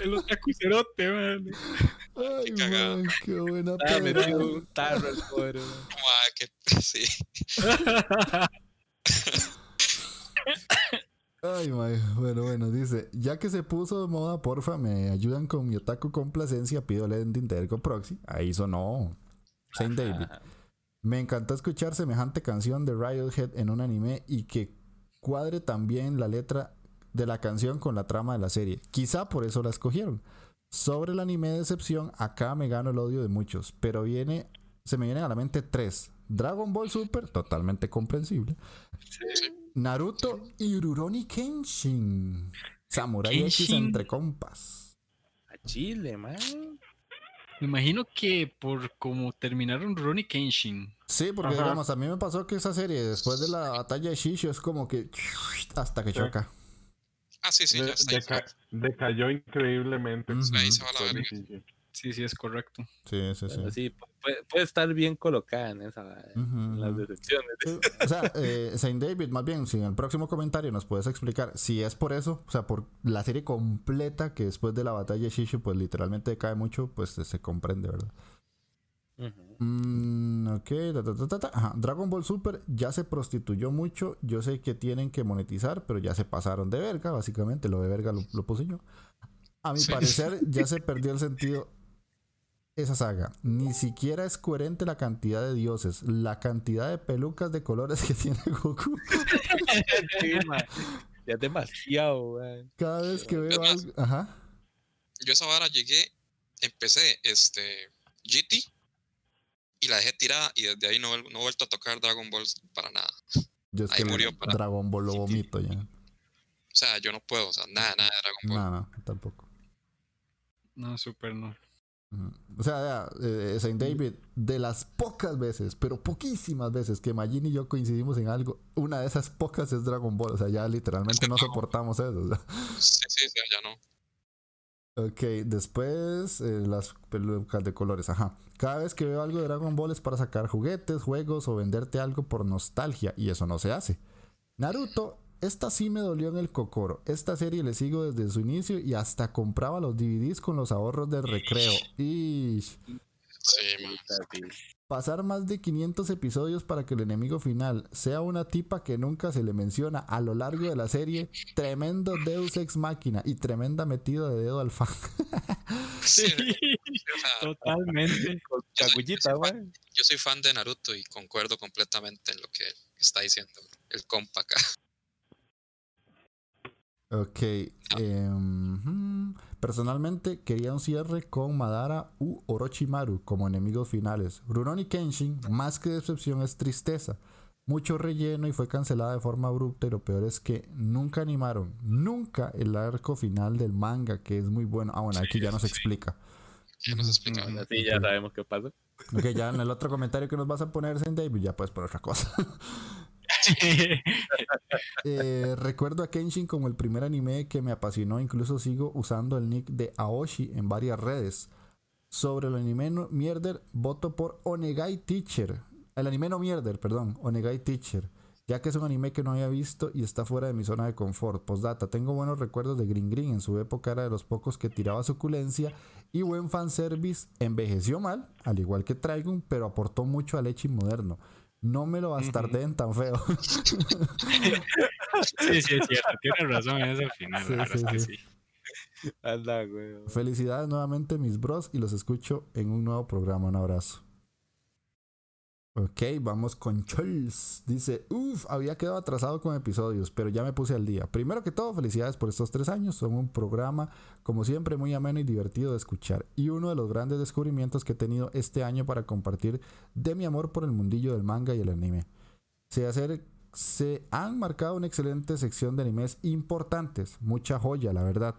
El otakucerote, man. Ay, Qué man, qué buena me pegada. dio un tarro el pobre, man. Ah, que sí. Ay, mae. Bueno, bueno, dice, ya que se puso de moda, porfa, me ayudan con mi otaku complacencia, pido el ending de Ergo Proxy. Ahí sonó Saint David. Me encantó escuchar semejante canción de Riot en un anime y que cuadre también la letra de la canción con la trama de la serie. Quizá por eso la escogieron. Sobre el anime de excepción, acá me gano el odio de muchos, pero viene, se me vienen a la mente tres. Dragon Ball Super, totalmente comprensible. Naruto y Rurouni Kenshin. Samurai X entre compas. A Chile, man. Me imagino que por como terminaron Ronnie Kenshin. Sí, porque Ajá. digamos, a mí me pasó que esa serie, después de la batalla de Shisho, es como que hasta que choca. Ah, sí, sí, ya está. deca- decayó increíblemente. Ujú. Ahí se va la verga. Sí, sí, es correcto. Sí, sí, sí. Bueno, sí, puede, puede estar bien colocada en, esa, en las decepciones. Sí, O sea, eh, Saint David, más bien, si en el próximo comentario nos puedes explicar si es por eso, o sea, por la serie completa que después de la batalla de Shisho, pues literalmente decae mucho, pues se, comprende, ¿verdad? Ujú. Mm, ok, ta, ta, ta, ta, ta. Ajá. Dragon Ball Super ya se prostituyó mucho. Yo sé que tienen que monetizar, pero ya se pasaron de verga, básicamente. Lo de verga lo, lo puse yo. A mi Sí. parecer, ya se perdió el sentido esa saga. Ni siquiera es coherente la cantidad de dioses, la cantidad de pelucas de colores que tiene Goku. Sí. Ya es demasiado, man. Cada vez que veo más, algo. Ajá. Yo esa vara llegué, empecé este GT y la dejé tirada y desde ahí no, no he vuelto a tocar Dragon Ball para nada. Yo es Ahí que murió para- Dragon Ball lo vomito ya. O sea, yo no puedo, o sea, nada, nada de Dragon Ball. No, no, tampoco. No, super no. O sea, ya, eh, Saint David, de las pocas veces, pero poquísimas veces que Majin y yo coincidimos en algo, una de esas pocas es Dragon Ball. O sea, ya literalmente no soportamos eso. o sea. Sí, sí, sí, ya no. Ok, después eh, las pelucas de colores. Ajá. Cada vez que veo algo de Dragon Ball es para sacar juguetes, juegos o venderte algo por nostalgia, y eso no se hace. Naruto, esta sí me dolió en el cocoro. Esta serie le sigo desde su inicio y hasta compraba los DVDs con los ahorros del recreo. Y Sí. Pasar más de 500 episodios para que el enemigo final sea una tipa que nunca se le menciona a lo largo de la serie. Tremendo Deus Ex Máquina y tremenda metida de dedo al fan. Sí, Totalmente. Con Yo soy- cagullita, yo soy man. yo soy fan de Naruto y concuerdo completamente en lo que está diciendo el compa acá. Ok. em, hmm. Personalmente quería un cierre con Madara u Orochimaru como enemigos finales. Rurouni Kenshin, más que decepción, es tristeza. Mucho relleno y fue cancelada de forma abrupta. Y lo peor es que nunca animaron, nunca el arco final del manga, que es muy bueno. Ah, bueno, aquí ya nos explica. Ya nos explicaba. Bueno, sí, ya sabemos qué pasa. Ok, ya en el otro comentario que nos vas a poner, David, ya puedes poner otra cosa. Eh, recuerdo a Kenshin como el primer anime que me apasionó, incluso sigo usando el nick de Aoshi en varias redes. Sobre el anime no- mierder, voto por Onegai Teacher. El anime no mierder, perdón, Onegai Teacher. Ya que es un anime que no había visto y está fuera de mi zona de confort. Postdata, tengo buenos recuerdos de Green Green. En su época era de los pocos que tiraba suculencia y buen fanservice. Envejeció mal, al igual que Trigun, pero aportó mucho al Echi moderno. No me lo bastardeen tan feo. Sí, sí, es cierto. Tienes razón en eso al final. Sí, la verdad sí, es que sí. sí. Anda, güey. Felicidades nuevamente, mis bros, y los escucho en un nuevo programa. Un abrazo. Ok, vamos con Charles. Dice, uff, había quedado atrasado con episodios, pero ya me puse al día. Primero que todo, felicidades por estos tres años. Son un programa, como siempre, muy ameno y divertido de escuchar. Y uno de los grandes descubrimientos que he tenido este año para compartir de mi amor por el mundillo del manga y el anime. Se, hacer, se han marcado una excelente sección de animes importantes. Mucha joya, la verdad.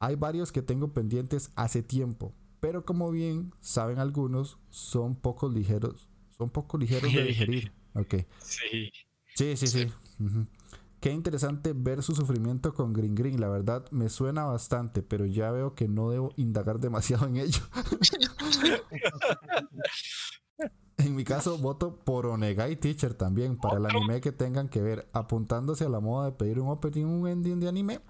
Hay varios que tengo pendientes hace tiempo, pero como bien saben algunos, son poco ligeros. Son poco ligeros de digerir. Ok. Sí. Sí, sí, sí. Qué interesante ver su sufrimiento con Green Green. La verdad me suena bastante, pero ya veo que no debo indagar demasiado en ello. En mi caso, voto por Onegai Teacher también, para el anime que tengan que ver. Apuntándose a la moda de pedir un opening un ending de anime,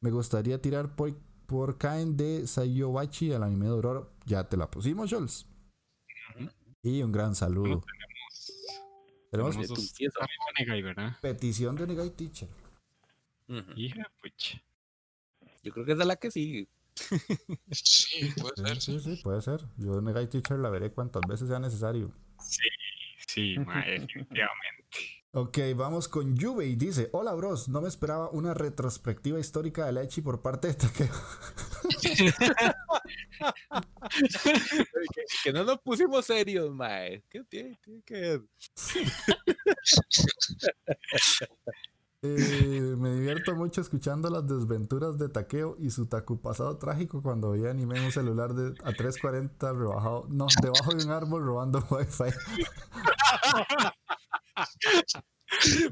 me gustaría tirar por, por Kain de Sayobachi, el anime de Aurora. Ya te la pusimos, Jules. Y un gran saludo. Tenemos Tenemos petición de Onegai Teacher. Hija, pucha. Yo creo que esa es la que sigue. Sí, puede Sí, ser. sí, sí, puede ser. Yo Onegai Teacher la veré cuantas veces sea necesario. Sí, sí, mae, definitivamente. Ok, vamos con Yubei. Dice: Hola, bros. No me esperaba una retrospectiva histórica de Lechi por parte de Takeo. que, que no nos pusimos serios, mae. ¿Qué tiene, tiene que ver? Eh, me divierto mucho escuchando las desventuras de Takeo y su Taku pasado trágico cuando veía anime en un celular de a 340 rebajado, no, debajo de un árbol robando wifi.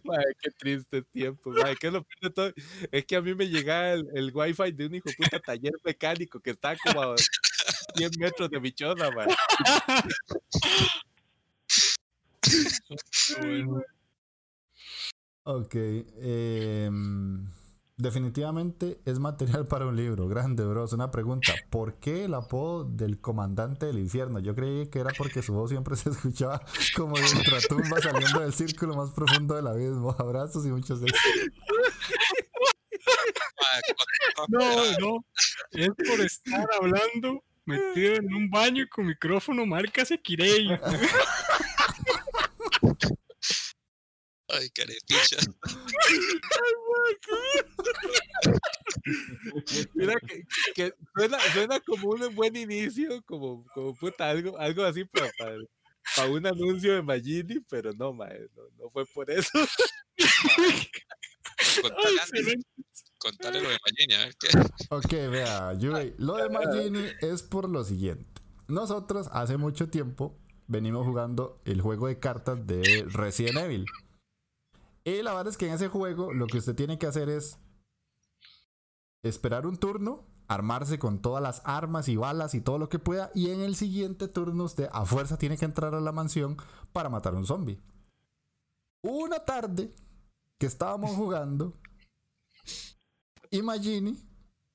Mae, qué triste tiempo, mae. ¿Qué es lo peor de todo? Es que a mí me llegaba el, el wifi de un hijo de puta taller mecánico que está como a 100 metros de mi mae. Ok, em, definitivamente es material para un libro. Grande, bros. Una pregunta: ¿por qué el apodo del comandante del infierno? Yo creí que era porque su voz siempre se escuchaba como de ultratumba saliendo del círculo más profundo del abismo. Abrazos y muchos éxitos. No, no. Es por estar hablando metido en un baño con micrófono marca Sekirei. Ay, carepicha. Mira que, que suena, suena como un buen inicio, como, como puta, algo, algo así para, para, para un anuncio de Magini, pero no, mae, no, no fue por eso. Contale lo de Magini, a ver qué. Ok, vea, Yui, lo de Magini es por lo siguiente. Nosotros hace mucho tiempo venimos jugando el juego de cartas de Resident Evil. Y la verdad es que en ese juego lo que usted tiene que hacer es esperar un turno, armarse con todas las armas y balas y todo lo que pueda. Y en el siguiente turno usted a fuerza tiene que entrar a la mansión para matar a un zombie. Una tarde que estábamos jugando y Magini,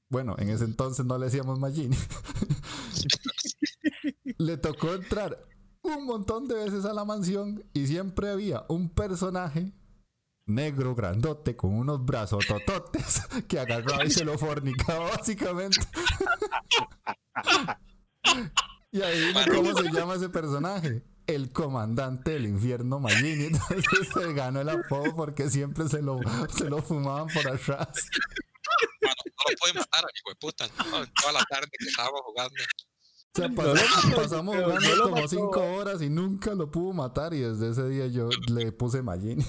bueno, en ese entonces no le decíamos Magini, le tocó entrar un montón de veces a la mansión y siempre había un personaje negro, grandote, con unos brazos tototes que agarraba y se lo fornicaba básicamente. y ahí cómo se llama ese personaje. El comandante del infierno Magini. Entonces se ganó el apodo porque siempre se lo, se lo fumaban por atrás. No lo puede matar al hijo de puta. No, toda la tarde que estábamos jugando. O sea, pasamos jugando como mató. cinco horas y nunca lo pudo matar y desde ese día yo le puse Magini.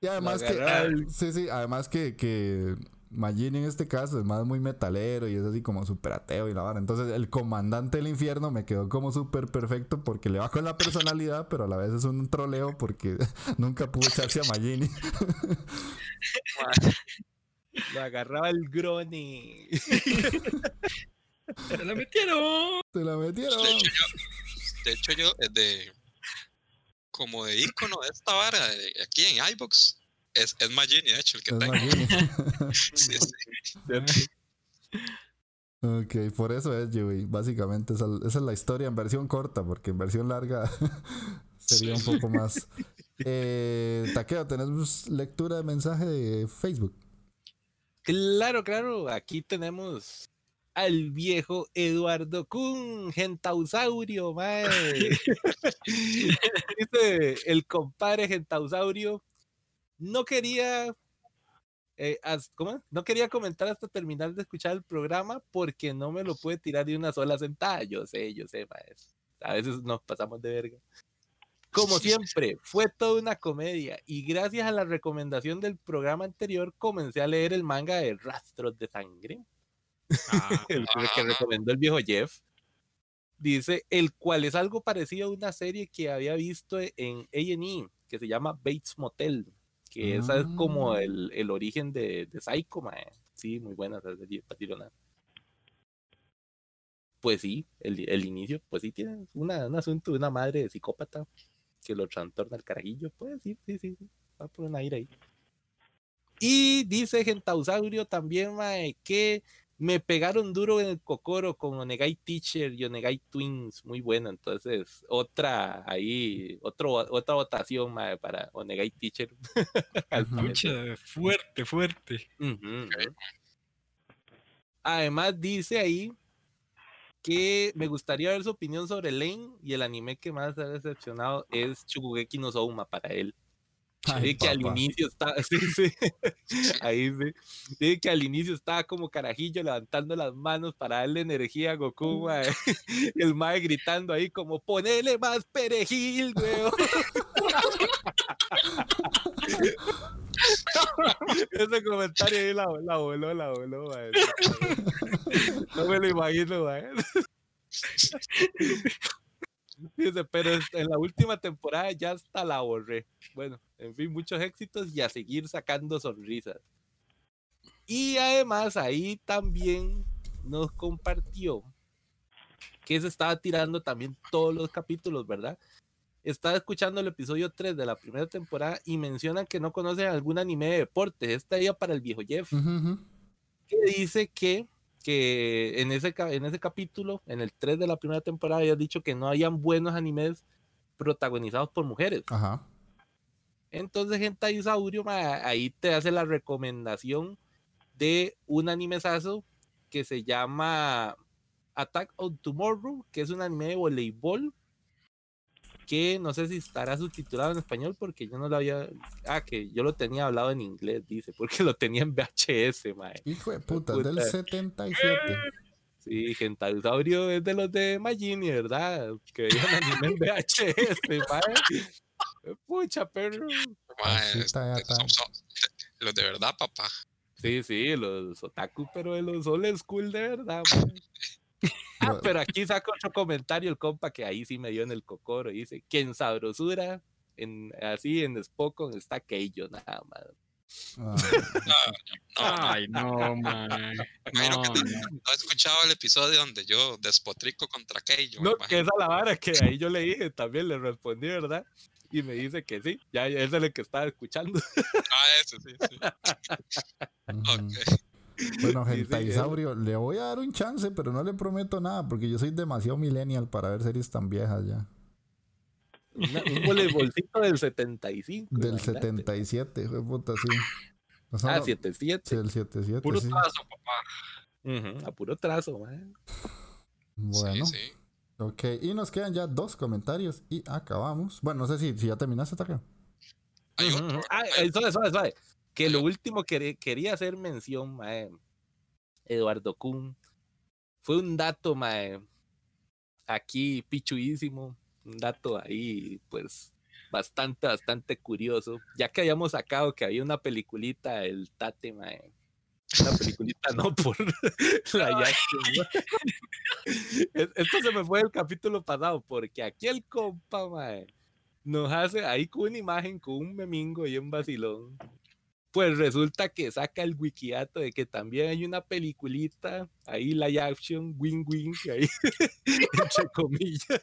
Y además que, sí, sí, además que, que Magini en este caso es más muy metalero y es así como súper ateo y la vara. Entonces el comandante del infierno me quedó como súper perfecto porque le va con la personalidad, pero a la vez es un troleo porque nunca pudo echarse a Magini. Lo agarraba el Groni. ¡Se la metieron! Se la metieron. De hecho, yo, de hecho, yo, eh, de, como de icono de esta vara, de- aquí en iBox, es, es Magini, de hecho, el que Es tengo. Sí, sí. Ok, por eso es Yui. Básicamente esa, esa es la historia en versión corta, porque en versión larga sería un poco más. Eh, Takeo, ¿tenemos lectura de mensaje de Facebook? Claro, claro. Aquí tenemos al viejo Eduardo Kun, gentausaurio, mae. Dice el compadre gentausaurio. No quería. eh, as- ¿Cómo? No quería comentar hasta terminar de escuchar el programa porque no me lo puede tirar de una sola sentada. Yo sé, yo sé, maestro. A veces nos pasamos de verga. Como siempre, fue toda una comedia y gracias a la recomendación del programa anterior comencé a leer el manga de Rastros de Sangre, Ah, el que- que Ah. recomendó el viejo Jeff. Dice, el cual es algo parecido a una serie que había visto en A&E, que se llama Bates Motel, que esa es como Ah. el, el origen de, de Psycho, mae. Sí, muy buena esa serie, patirona. pues sí, el, el inicio, pues sí tiene una, un asunto de una madre psicópata que lo trastorna el carajillo, pues sí, sí, sí, sí, va por una ira ahí. Y dice Gentausaurio también, mae, que me pegaron duro en el cocoro con Onegai Teacher y Onegai Twins, muy bueno. Entonces, otra ahí, otro, otra votación mae, para Onegai Teacher. Pucha, fuerte, fuerte. Además, dice ahí que me gustaría ver su opinión sobre Lane y el anime que más ha decepcionado es Shugugeki no Souma para él. Ay, que al inicio está, sí, sí, ahí sí. Dice que al inicio estaba como carajillo levantando las manos para darle energía a Goku, mae. Y el mae gritando ahí como ponele más perejil, weón. Ese comentario ahí la, la voló, la voló, mae. No me lo imagino, mae. Dice, pero en la última temporada ya hasta la borré. Bueno, en fin, muchos éxitos y a seguir sacando sonrisas. Y además ahí también nos compartió que se estaba tirando también todos los capítulos, ¿verdad? Estaba escuchando el episodio 3 de la primera temporada y mencionan que no conocen algún anime de deportes. Esta iba para el viejo Jeff que dice que, que en, ese, en ese capítulo, en el 3 de la primera temporada, había dicho que no habían buenos animes protagonizados por mujeres. Ajá. Entonces, ma, ahí te hace la recomendación de un animezazo que se llama Attack on Tomorrow, que es un anime de voleibol que no sé si estará subtitulado en español porque yo no lo había... Ah, que yo lo tenía hablado en inglés, dice, porque lo tenía en VHS, mae. Hijo de puta, Puta. del 77. Sí, Gentausaurio es de los de Magini, ¿verdad? Que veían anime en VHS, mae. Pucha, perro. Mae, está, ya está. son- son- los de verdad, papá. Sí, sí, los otaku, pero de los old school de verdad, mae. Ah, pero aquí saca otro comentario el compa que ahí sí me dio en el cocoro. Dice, que en sabrosura, en, así en Spokon está Keijo, nada más. Ah, No, Ay, no, man. imagino No, que no, he escuchado el episodio donde yo despotrico contra aquello. No, que esa la vara que ahí yo le dije, también le respondí, ¿verdad? Y me dice que sí, ya, ya es el que estaba escuchando. Ah, ese sí, sí. ujú. Bueno, Sí, sí, Gentaisaurio, le voy a dar un chance, pero no le prometo nada, porque yo soy demasiado millennial para ver series tan viejas ya. Una- un voleibolcito del 75. Del imagínate. 77, hijo de puta, sí. O sea, Ah, no- 77. sí, del 77, Puro sí. trazo, papá. Ujú, a puro trazo, man. Bueno, Sí, sí. ok. Y nos quedan ya dos comentarios y acabamos. Bueno, no sé si, si ya terminaste, Takeo. Hay otro. Ah, eh, suave, suave, suave. Que lo último que quería hacer mención, mae, Eduardo Kuhn, fue un dato, mae, aquí pichuísimo, un dato ahí, pues, bastante, bastante curioso, ya que habíamos sacado que había una peliculita, el Tate, mae, una peliculita no por la Jackson, ¿no? Es- Esto se me fue del capítulo pasado, porque aquí el compa, mae, nos hace ahí con una imagen, con un memingo y un vacilón. Pues resulta que saca el wikiato de que también hay una peliculita, ahí live action, wing wing, ahí, entre comillas,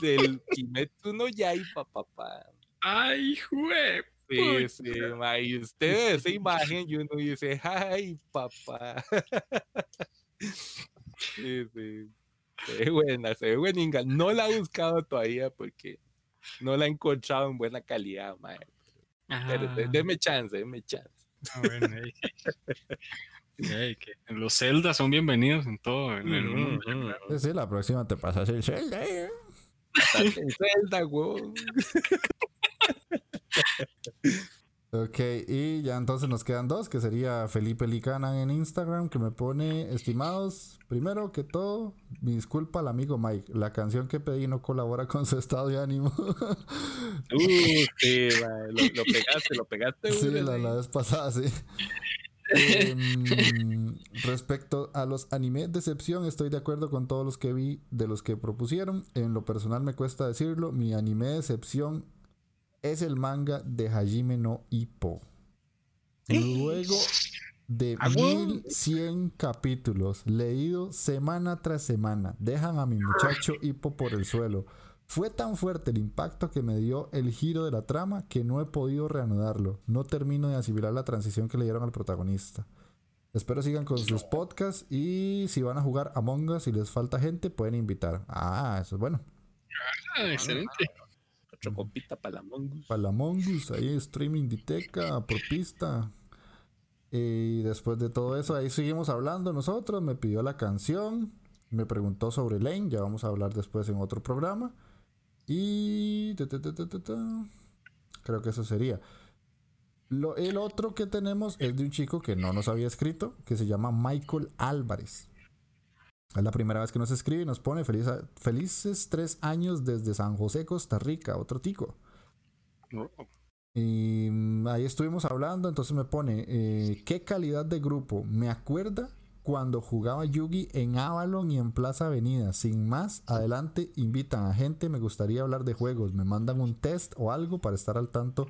del Kimetsu no Yaiba, papá. Ay, jue. Sí, sí, ma, y usted ve esa imagen y uno dice, ay, papá. Sí, sí. Se ve buena, se ve bueninga. No la he buscado todavía porque no la he encontrado en buena calidad, mae. Pero de- deme chance, deme chance. ah, bueno, ey. Ey, que los Zelda son bienvenidos en todo en el mundo. Ujú, ujú. Sí, sí, la próxima te pasas el Zelda, eh. Zelda, huevón. Ok, y ya entonces nos quedan dos, que sería Felipe Licana en Instagram, que me pone, estimados, primero que todo, mi disculpa al amigo Mike, la canción que pedí no colabora con su estado de ánimo. Uh, sí, lo, lo pegaste, lo pegaste. sí, la, vez pasada, sí. Em, respecto a los animes de excepción, estoy de acuerdo con todos los que vi de los que propusieron. En lo personal me cuesta decirlo, mi anime de excepción es el manga de Hajime no Ippo. Luego de ¡Ah, huevo! 1100 capítulos, leído semana tras semana. Dejan a mi muchacho hipo por el suelo. Fue tan fuerte el impacto que me dio el giro de la trama que no he podido reanudarlo. No termino de asimilar la transición que le dieron al protagonista. Espero sigan con sus podcasts y si van a jugar Among Us y les falta gente, pueden invitar. Ah, eso es bueno. Ah, excelente. Otra copita para la mongus. Para la Among Us, ahí streaming Diteca, por pista. Y después de todo eso, ahí seguimos hablando nosotros. Me pidió la canción, me preguntó sobre Lane, ya vamos a hablar después en otro programa. Y. Creo que eso sería. Lo, el otro que tenemos es de un chico que no nos había escrito, que se llama Michael Álvarez. Es la primera vez que nos escribe y nos pone feliz, felices tres años desde San José, Costa Rica, otro tico. Y mm, ahí estuvimos hablando, entonces me pone, eh, ¿qué calidad de grupo? Me acuerda cuando jugaba Yugi en Avalon y en Plaza Avenida. Sin más, adelante invitan a gente, me gustaría hablar de juegos, me mandan un test o algo para estar al tanto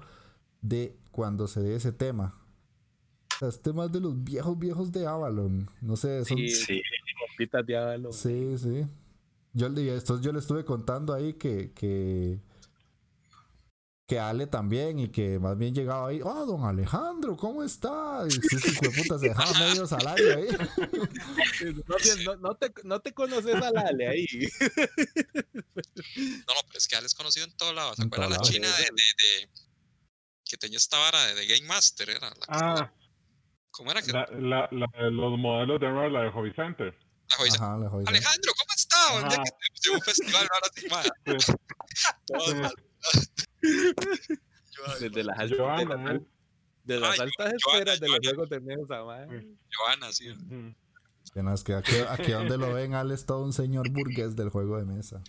de cuando se dé ese tema. Los temas de los viejos viejos de Avalon. No sé, son... Sí, Sí, sí. Sí. Yo, le- estos, yo le estuve contando ahí que, que, que Ale también y que más bien llegaba ahí, oh, don Alejandro, ¿cómo está? Y sí, sí, puta, se dejaba medio salario ahí. No, te- no- no te, no te conoces a Lale ahí. No, no, pero es que ya les conocido en todos lados. ¿Se En acuerdan la china de, de- de- que tenía esta vara de, de Game Master? Era la, Ah, ¿Cómo era que la, la, la de los modelos de la de Hobby Center. La? Ajá. Alejandro, ¿cómo está? Un día que un festival ahora sí, Desde las, al- de las, al- de las Ay, altas Joana, esferas de los juegos de mesa, man. Joana, sí. Ujú. Que no, es que aquí, aquí donde lo ven, Ale es todo un señor burgués del juego de mesa.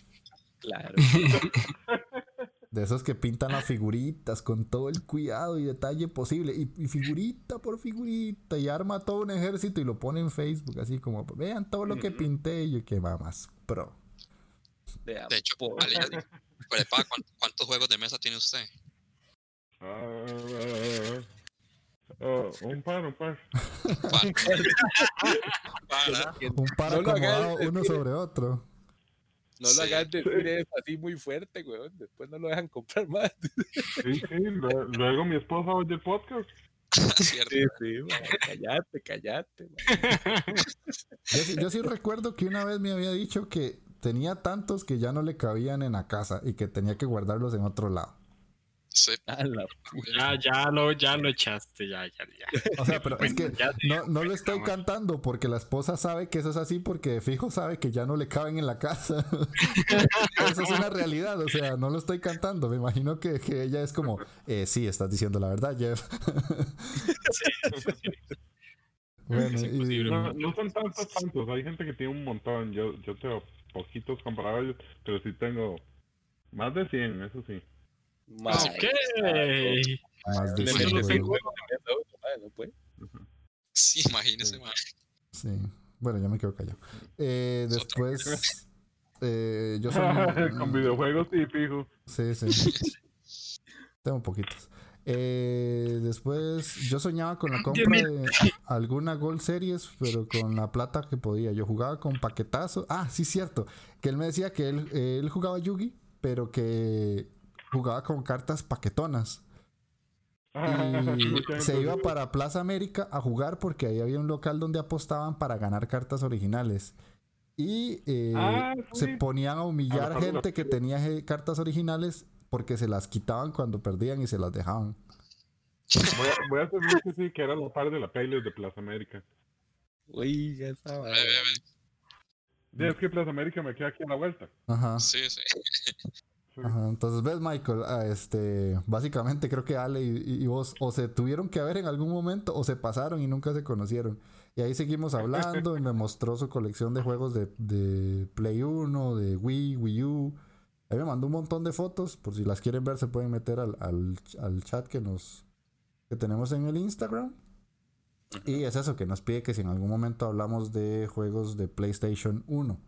Claro. De esos que pintan las figuritas con todo el cuidado y detalle posible. Y, y figurita por figurita. Y arma todo un ejército y lo pone en Facebook. Así como, vean todo lo que pinté. Y yo, que va más pro. De, hecho, amor. Ale, ya dijo, pues, pa, ¿cuán- ¿cuántos juegos de mesa tiene usted? Ah, un par, un par. Un par lo hagas acomodado uno sobre otro. No lo Sí. hagas decir eso así muy fuerte, weón. Después no lo dejan comprar más. Sí, sí, lue- luego mi esposa oye el podcast. Cierto. Sí, sí, man. Cállate, cállate, man. Yo, sí- yo sí recuerdo que una vez me había dicho que tenía tantos que ya no le cabían en la casa y que tenía que guardarlos en otro lado. Sí. Ya, ya lo, ya lo echaste, ya, ya, ya. O sea, pero es que no, no lo estoy cantando porque la esposa sabe que eso es así porque de fijo sabe que ya no le caben en la casa. eso es una realidad, o sea, no lo estoy cantando. Me imagino que, que ella es como, eh, sí, estás diciendo la verdad, Jeff. bueno, Es y- imposible. No, no son tantos, tantos. Hay gente que tiene un montón. Yo, yo tengo poquitos comparables, pero sí tengo más de 100, eso sí. Ok. más de no puede. Sí, imagínese, madre. Sí. Bueno, ya me quedo callado. Eh, después, eh, yo soy... Con videojuegos sí, fijo. Sí, sí. Tengo poquitos. Eh, después, yo soñaba con la compra de alguna Gold Series, pero con la plata que podía. Yo jugaba con paquetazo. Ah, sí, cierto. Que él me decía que él, él jugaba Yugi, pero que jugaba con cartas paquetonas. Y Mucha se iba para Plaza América a jugar porque ahí había un local donde apostaban para ganar cartas originales. Y eh, Ah, sí. se ponían a humillar gente que tenía cartas originales porque se las quitaban cuando perdían y se las dejaban. Voy a, voy a hacer mucho sí, que era la par de la playlist de Plaza América. Oiga, esa Ve, vara. ve, ve. Y es que Plaza América me queda aquí a la vuelta. Ajá. Sí, sí. Entonces ves Michael, Ah, este, básicamente creo que Ale y, y- y vos o se tuvieron que ver en algún momento o se pasaron y nunca se conocieron. Y ahí seguimos hablando y me mostró su colección de juegos de, de Play 1, de Wii, Wii U. Ahí me mandó un montón de fotos, por si las quieren ver se pueden meter al, al- al chat que nos que tenemos en el Instagram. Y es eso que nos pide que si en algún momento hablamos de juegos de PlayStation 1,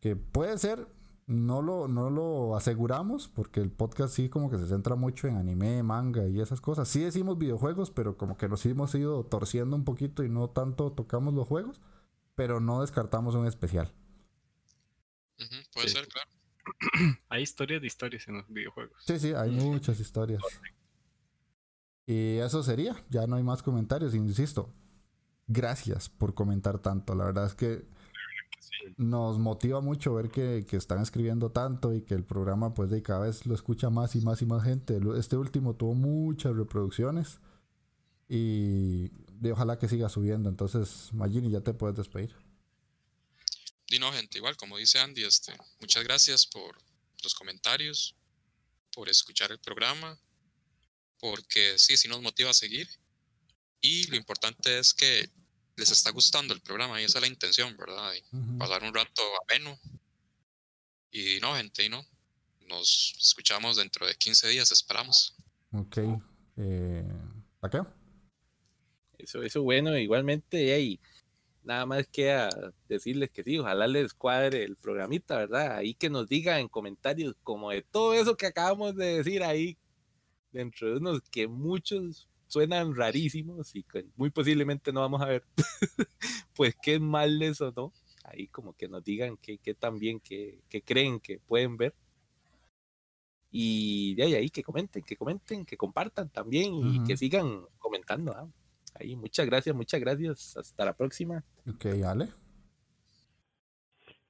que puede ser No lo, no lo aseguramos porque el podcast sí como que se centra mucho en anime, manga y esas cosas. Sí decimos videojuegos, pero como que nos hemos ido torciendo un poquito y no tanto tocamos los juegos, pero no descartamos un especial. Puede Sí. ser, claro. Hay historias de historias en los videojuegos. Sí, sí, hay muchas historias. Y eso sería, ya no hay más comentarios, insisto. Gracias por comentar tanto, la verdad es que nos motiva mucho ver que, que están escribiendo tanto y que el programa pues de cada vez lo escucha más y más y más gente. Este último tuvo muchas reproducciones y de ojalá que siga subiendo. Entonces, Magini, ya te puedes despedir. Y no, gente, igual, como dice Andy, este, muchas gracias por los comentarios, por escuchar el programa, porque sí, sí nos motiva a seguir. Y lo importante es que les está gustando el programa y esa es la intención, ¿verdad? Y pasar un rato ameno. Y no, gente, y no. Nos escuchamos dentro de 15 días, esperamos. Ok. Eh, ¿Taqueo? Eso, eso bueno, igualmente, hey, nada más queda decirles que sí, ojalá les cuadre el programita, ¿verdad? Ahí que nos digan en comentarios como de todo eso que acabamos de decir ahí, dentro de unos que muchos suenan rarísimos y que muy posiblemente no vamos a ver, pues qué mal eso, ¿no? Ahí como que nos digan qué qué tan bien, que creen que pueden ver. Y de ahí, ahí que comenten, que comenten, que compartan también y que sigan comentando. ¿ah? Ahí, muchas gracias, muchas gracias. Hasta la próxima. Ok, Ale.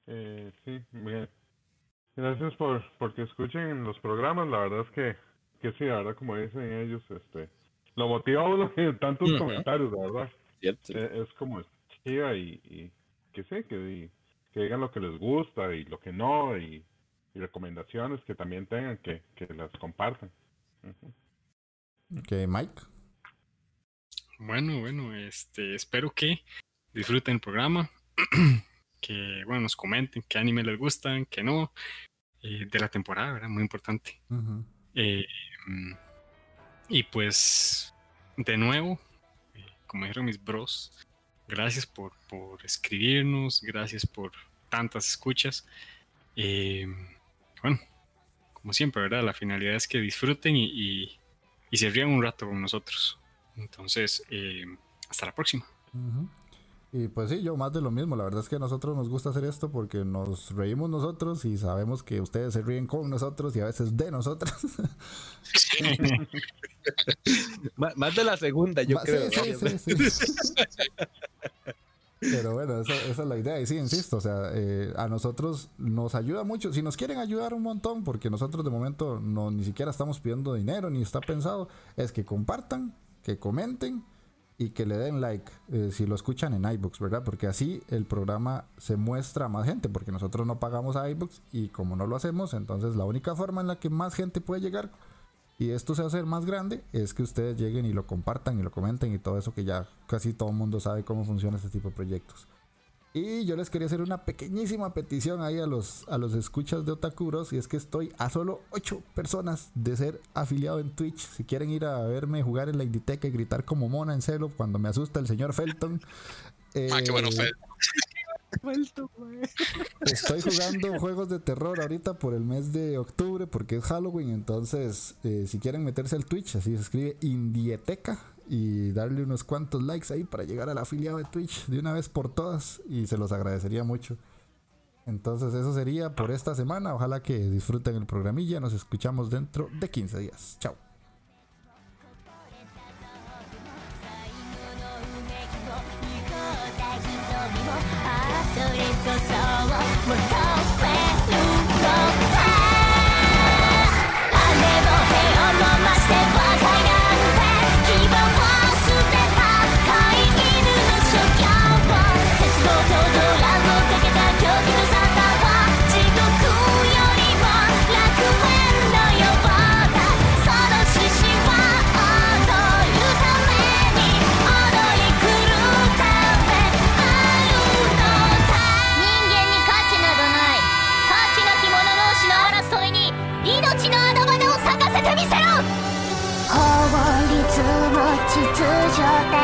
Eh, sí, bien. Gracias por porque escuchen los programas. La verdad es que, que sí, la verdad, como dicen ellos, este, lo motiva a uno en tantos comentarios, la verdad. ¿cierto? Eh, es como chiva y, y que sé, que, di- que digan lo que les gusta y lo que no, y, y recomendaciones que también tengan, que, que las compartan. Ujú. Ok, Mike. Bueno, bueno, este, espero que disfruten el programa, que bueno, nos comenten qué anime les gustan, qué no, eh, de la temporada, ¿verdad? Muy importante. Eh, mm, y pues, de nuevo, eh, como dijeron mis bros, gracias por, por escribirnos, gracias por tantas escuchas. Eh, bueno, como siempre, ¿verdad? La finalidad es que disfruten y, y- se rían un rato con nosotros. Entonces, eh, hasta la próxima. Ujú. Y pues sí, yo más de lo mismo. La verdad es que a nosotros nos gusta hacer esto porque nos reímos nosotros y sabemos que ustedes se ríen con nosotros y a veces de nosotros. Má- Más de la segunda, yo Ma- creo. sí, sí. Pero bueno, esa, esa es la idea. Y sí, insisto, o sea, eh, a nosotros nos ayuda mucho. Si nos quieren ayudar un montón, porque nosotros de momento no ni siquiera estamos pidiendo dinero ni está pensado, es que compartan, que comenten y que le den like eh, si lo escuchan en iBooks, ¿verdad? Porque así el programa se muestra a más gente, porque nosotros no pagamos a iBooks y como no lo hacemos, entonces la única forma en la que más gente puede llegar y esto se hace más grande es que ustedes lleguen y lo compartan y lo comenten y todo eso que ya casi todo el mundo sabe cómo funciona este tipo de proyectos. Y yo les quería hacer una pequeñísima petición ahí a los, a los escuchas de Otakuros y es que estoy a solo 8 personas de ser afiliado en Twitch. Si quieren ir a verme jugar en la Inditeca y gritar como mona en celo cuando me asusta el señor Felton. Ah, qué bueno, eh, Fel. Estoy jugando juegos de terror ahorita por el mes de octubre porque es Halloween. Entonces, eh, si quieren meterse al Twitch, así se escribe Indieteca y darle unos cuantos likes ahí para llegar al afiliado de Twitch de una vez por todas y se los agradecería mucho. Entonces, eso sería por esta semana. Ojalá que disfruten el programilla. Nos escuchamos dentro de 15 días. Chao. Giữ